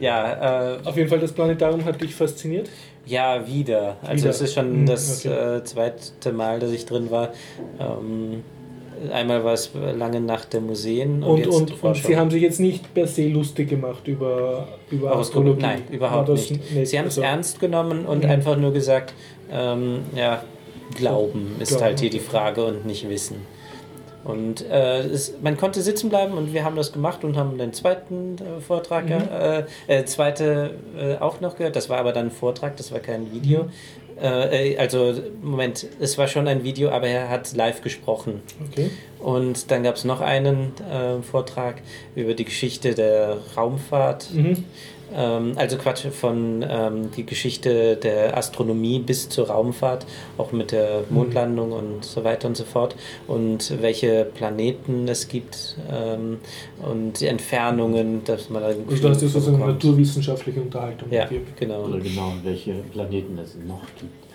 Ja, äh, Auf jeden Fall, das Planetarium hat dich fasziniert. ja, wieder. Also Wieder. es ist schon Hm, das okay. äh, zweite Mal, dass ich drin war. Ähm, einmal war es lange Nacht der Museen und, Und, jetzt und, und. Sie haben sich jetzt nicht per se lustig gemacht über, über Horoskop- Astrologie. Nein, überhaupt das nicht. Sie haben es also- ernst genommen und Mhm. einfach nur gesagt, ähm, ja, Glauben ist Glauben, halt hier die. Frage und nicht Wissen. Und äh, es, man konnte sitzen bleiben und wir haben das gemacht und haben den zweiten äh, Vortrag, Mhm. äh, äh, zweite äh, auch noch gehört. Das war aber dann ein Vortrag, das war kein Video. Äh, äh, also, Moment, es war schon ein Video, aber er hat live gesprochen. Okay. Und dann gab es noch einen äh, Vortrag über die Geschichte der Raumfahrt. Mhm. Ähm, also Quatsch, von ähm, die Geschichte der Astronomie bis zur Raumfahrt, auch mit der Mondlandung und so weiter und so fort. Und welche Planeten es gibt ähm, und die Entfernungen, dass man da Also Gefühl jetzt sozusagen bekommt. naturwissenschaftliche Unterhaltung Ja, genau. Oder genau, welche Planeten es noch gibt,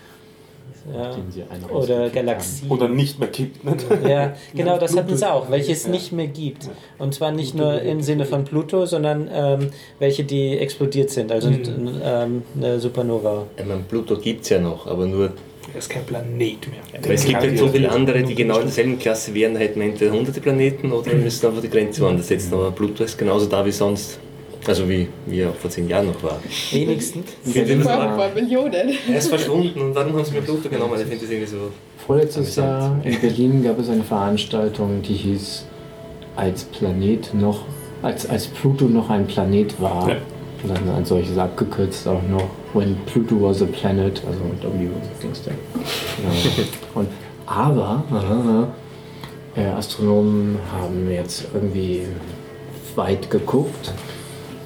Ja. denen sie eine Oder Galaxien. Oder nicht mehr gibt. Nicht? Ja, genau, [LAUGHS] das hatten sie auch, welche es Ja. nicht mehr gibt. Und zwar nicht nur im Sinne von Pluto, sondern ähm, welche, die explodiert sind, also Mhm. ähm, eine Supernova. Ich meine, Pluto gibt es ja noch, aber nur. Er ist kein Planet mehr. Weil es gibt halt so viele andere, die genau in derselben Klasse wären, hätten entweder hunderte Planeten oder müssen einfach die Grenze woanders setzen. Aber Pluto ist genauso da wie sonst. Also wie, wie er vor zehn Jahren noch war. Wenigstens. Ich finde das Vor war, ein paar Millionen. er ist verschwunden und warum haben sie mir Pluto genommen? Ich finde das irgendwie so. Vorletztes Jahr in Berlin gab es eine Veranstaltung, die hieß als Planet noch, als, als Pluto noch ein Planet war. Ja. Und dann ein solches abgekürzt auch noch, When Pluto was a planet, also W Dings da. Ja. Und aber äh, Astronomen haben jetzt irgendwie weit geguckt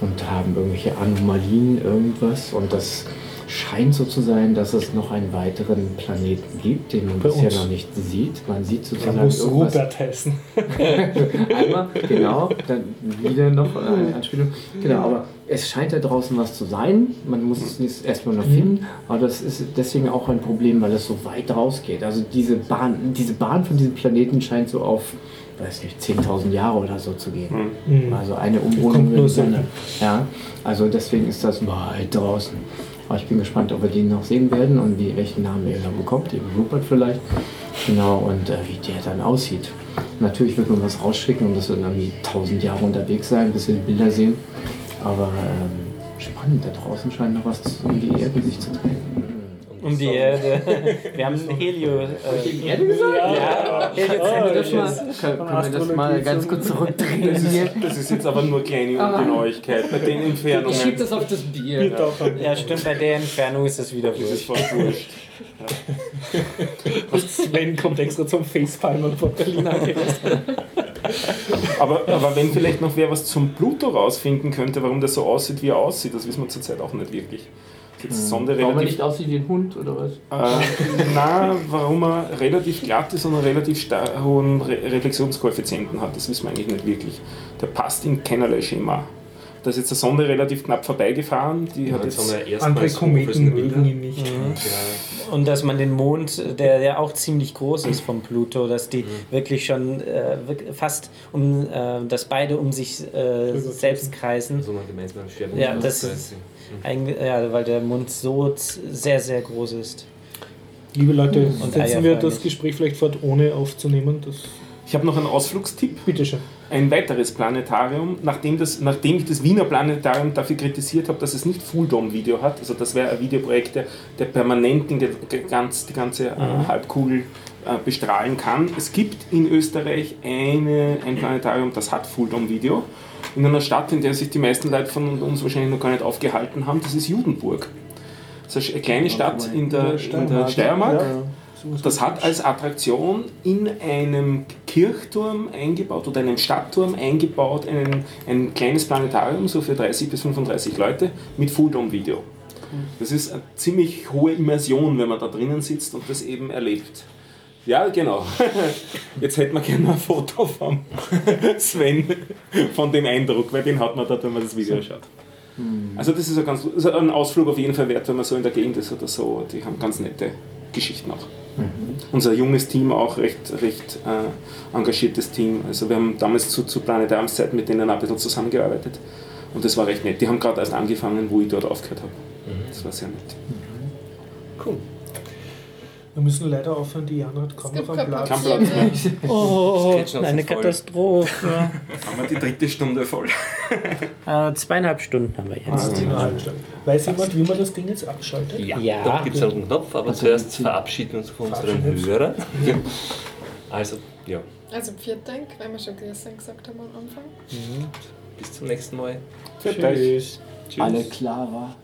und haben irgendwelche Anomalien, irgendwas. Und das scheint so zu sein, dass es noch einen weiteren Planeten gibt, den man Bei bisher uns. noch nicht sieht. Man sieht sozusagen muss irgendwas. Rupert heißen. [LAUGHS] Einmal, genau, dann wieder noch eine Anspielung. Genau, aber es scheint da draußen was zu sein. Man muss es nicht erstmal noch finden, aber das ist deswegen auch ein Problem, weil es so weit rausgeht. Also diese Bahn, diese Bahn von diesem Planeten scheint so auf, weiß nicht, 10.000 Jahre oder so zu gehen. Mhm. Also eine. Sonne. Ja, also deswegen ist das weit draußen. Aber ich bin gespannt, ob wir den noch sehen werden und wie, welchen Namen er dann bekommt. Eben Rupert vielleicht. Genau, und äh, wie der dann aussieht. Natürlich wird man was rausschicken und das wird irgendwie 1000 Jahre unterwegs sein, bis wir die Bilder sehen. Aber ähm, spannend, da draußen scheint noch was um die Erde sich zu drehen. Um die Erde. [LAUGHS] Wir haben Helio. Äh, Erde gesagt? ja, Heliozentrisches. Können, können wir das mal ganz kurz zurückdrehen hier? Das ist jetzt aber nur kleine Ungenauigkeit. Bei den Ich schieb Entfernungen das auf das Bier. Ja, stimmt, bei der Entfernung ist es wieder ist es wurscht. fast wurscht. [LAUGHS] Sven kommt extra zum Facepalmen von Berlin angereist. Aber, aber wenn vielleicht noch wer was zum Pluto rausfinden könnte, warum der so aussieht, wie er aussieht, das wissen wir zurzeit auch nicht wirklich. Jetzt Sonde Warum er relativ nicht aussieht wie ein Hund oder was? Äh, na, warum er relativ glatt ist und einen relativ hohen Re Reflexionskoeffizienten hat, das wissen wir eigentlich nicht wirklich. Der passt in keinerlei Schema. Da ist jetzt der Sonde relativ knapp vorbeigefahren, die hat jetzt. Andere Kometen mögen ihn nicht. Und dass man den Mond, der ja auch ziemlich groß ist vom Pluto, dass die wirklich schon äh, fast um, äh, dass beide um sich äh, selbst kreisen. So mal gemeinsam sterben. Ja, das ist ja, weil der Mond so sehr, sehr groß ist. Liebe Leute, Und setzen wir das nicht. Gespräch vielleicht fort, ohne aufzunehmen. Das, Ich habe noch einen Ausflugstipp. bitteschön. Ein weiteres Planetarium, nachdem, das, nachdem ich das Wiener Planetarium dafür kritisiert habe, dass es nicht Full Dome Video hat, also das wäre ein Videoprojekt, der, der permanent den, ge- ganz, die ganze äh, Halbkugel äh, bestrahlen kann. Es gibt in Österreich eine, ein Planetarium, das hat Full Dome Video, in einer Stadt, in der sich die meisten Leute von uns wahrscheinlich noch gar nicht aufgehalten haben, das ist Judenburg. Das ist eine kleine Stadt in der, in der Steiermark. Das hat als Attraktion in einem Kirchturm eingebaut oder einem Stadtturm eingebaut einen, ein kleines Planetarium, so für 30 bis 35 Leute, mit Full Dome Video. Das ist eine ziemlich hohe Immersion, wenn man da drinnen sitzt und das eben erlebt. Ja, genau. [LAUGHS] Jetzt hätten wir gerne ein Foto von [LAUGHS] Sven, von dem Eindruck, weil den hat man da, wenn man das Video schaut. Also das ist ein, ganz, also ein Ausflug auf jeden Fall wert, wenn man so in der Gegend ist oder so. Die haben ganz nette Geschichten auch. Unser junges Team auch recht, recht äh, engagiertes Team. Also wir haben damals zu, zu Planetarmszeit mit denen ein bisschen zusammengearbeitet. Und das war recht nett. Die haben gerade erst angefangen, wo ich dort aufgehört habe. Das war sehr nett. Cool. Wir müssen leider aufhören, die Jana hat kaum noch einen keinen Platz. Kein Platz mehr. Oh, Das geht schon eine. Katastrophe. Haben wir die dritte Stunde voll. [LAUGHS] äh, zweieinhalb Stunden haben wir Ah, jetzt. eine halbe Stunde. Weiß jemand, wie man das Ding jetzt abschaltet? Ja, Ja. da gibt es einen Knopf, aber zuerst verabschieden wir uns von unseren. Hörern. [LAUGHS] Also, ja, Also vielen Dank, weil wir schon Grüße gesagt haben am Anfang. bis zum nächsten Mal. Euch. Tschüss. Alle Clara.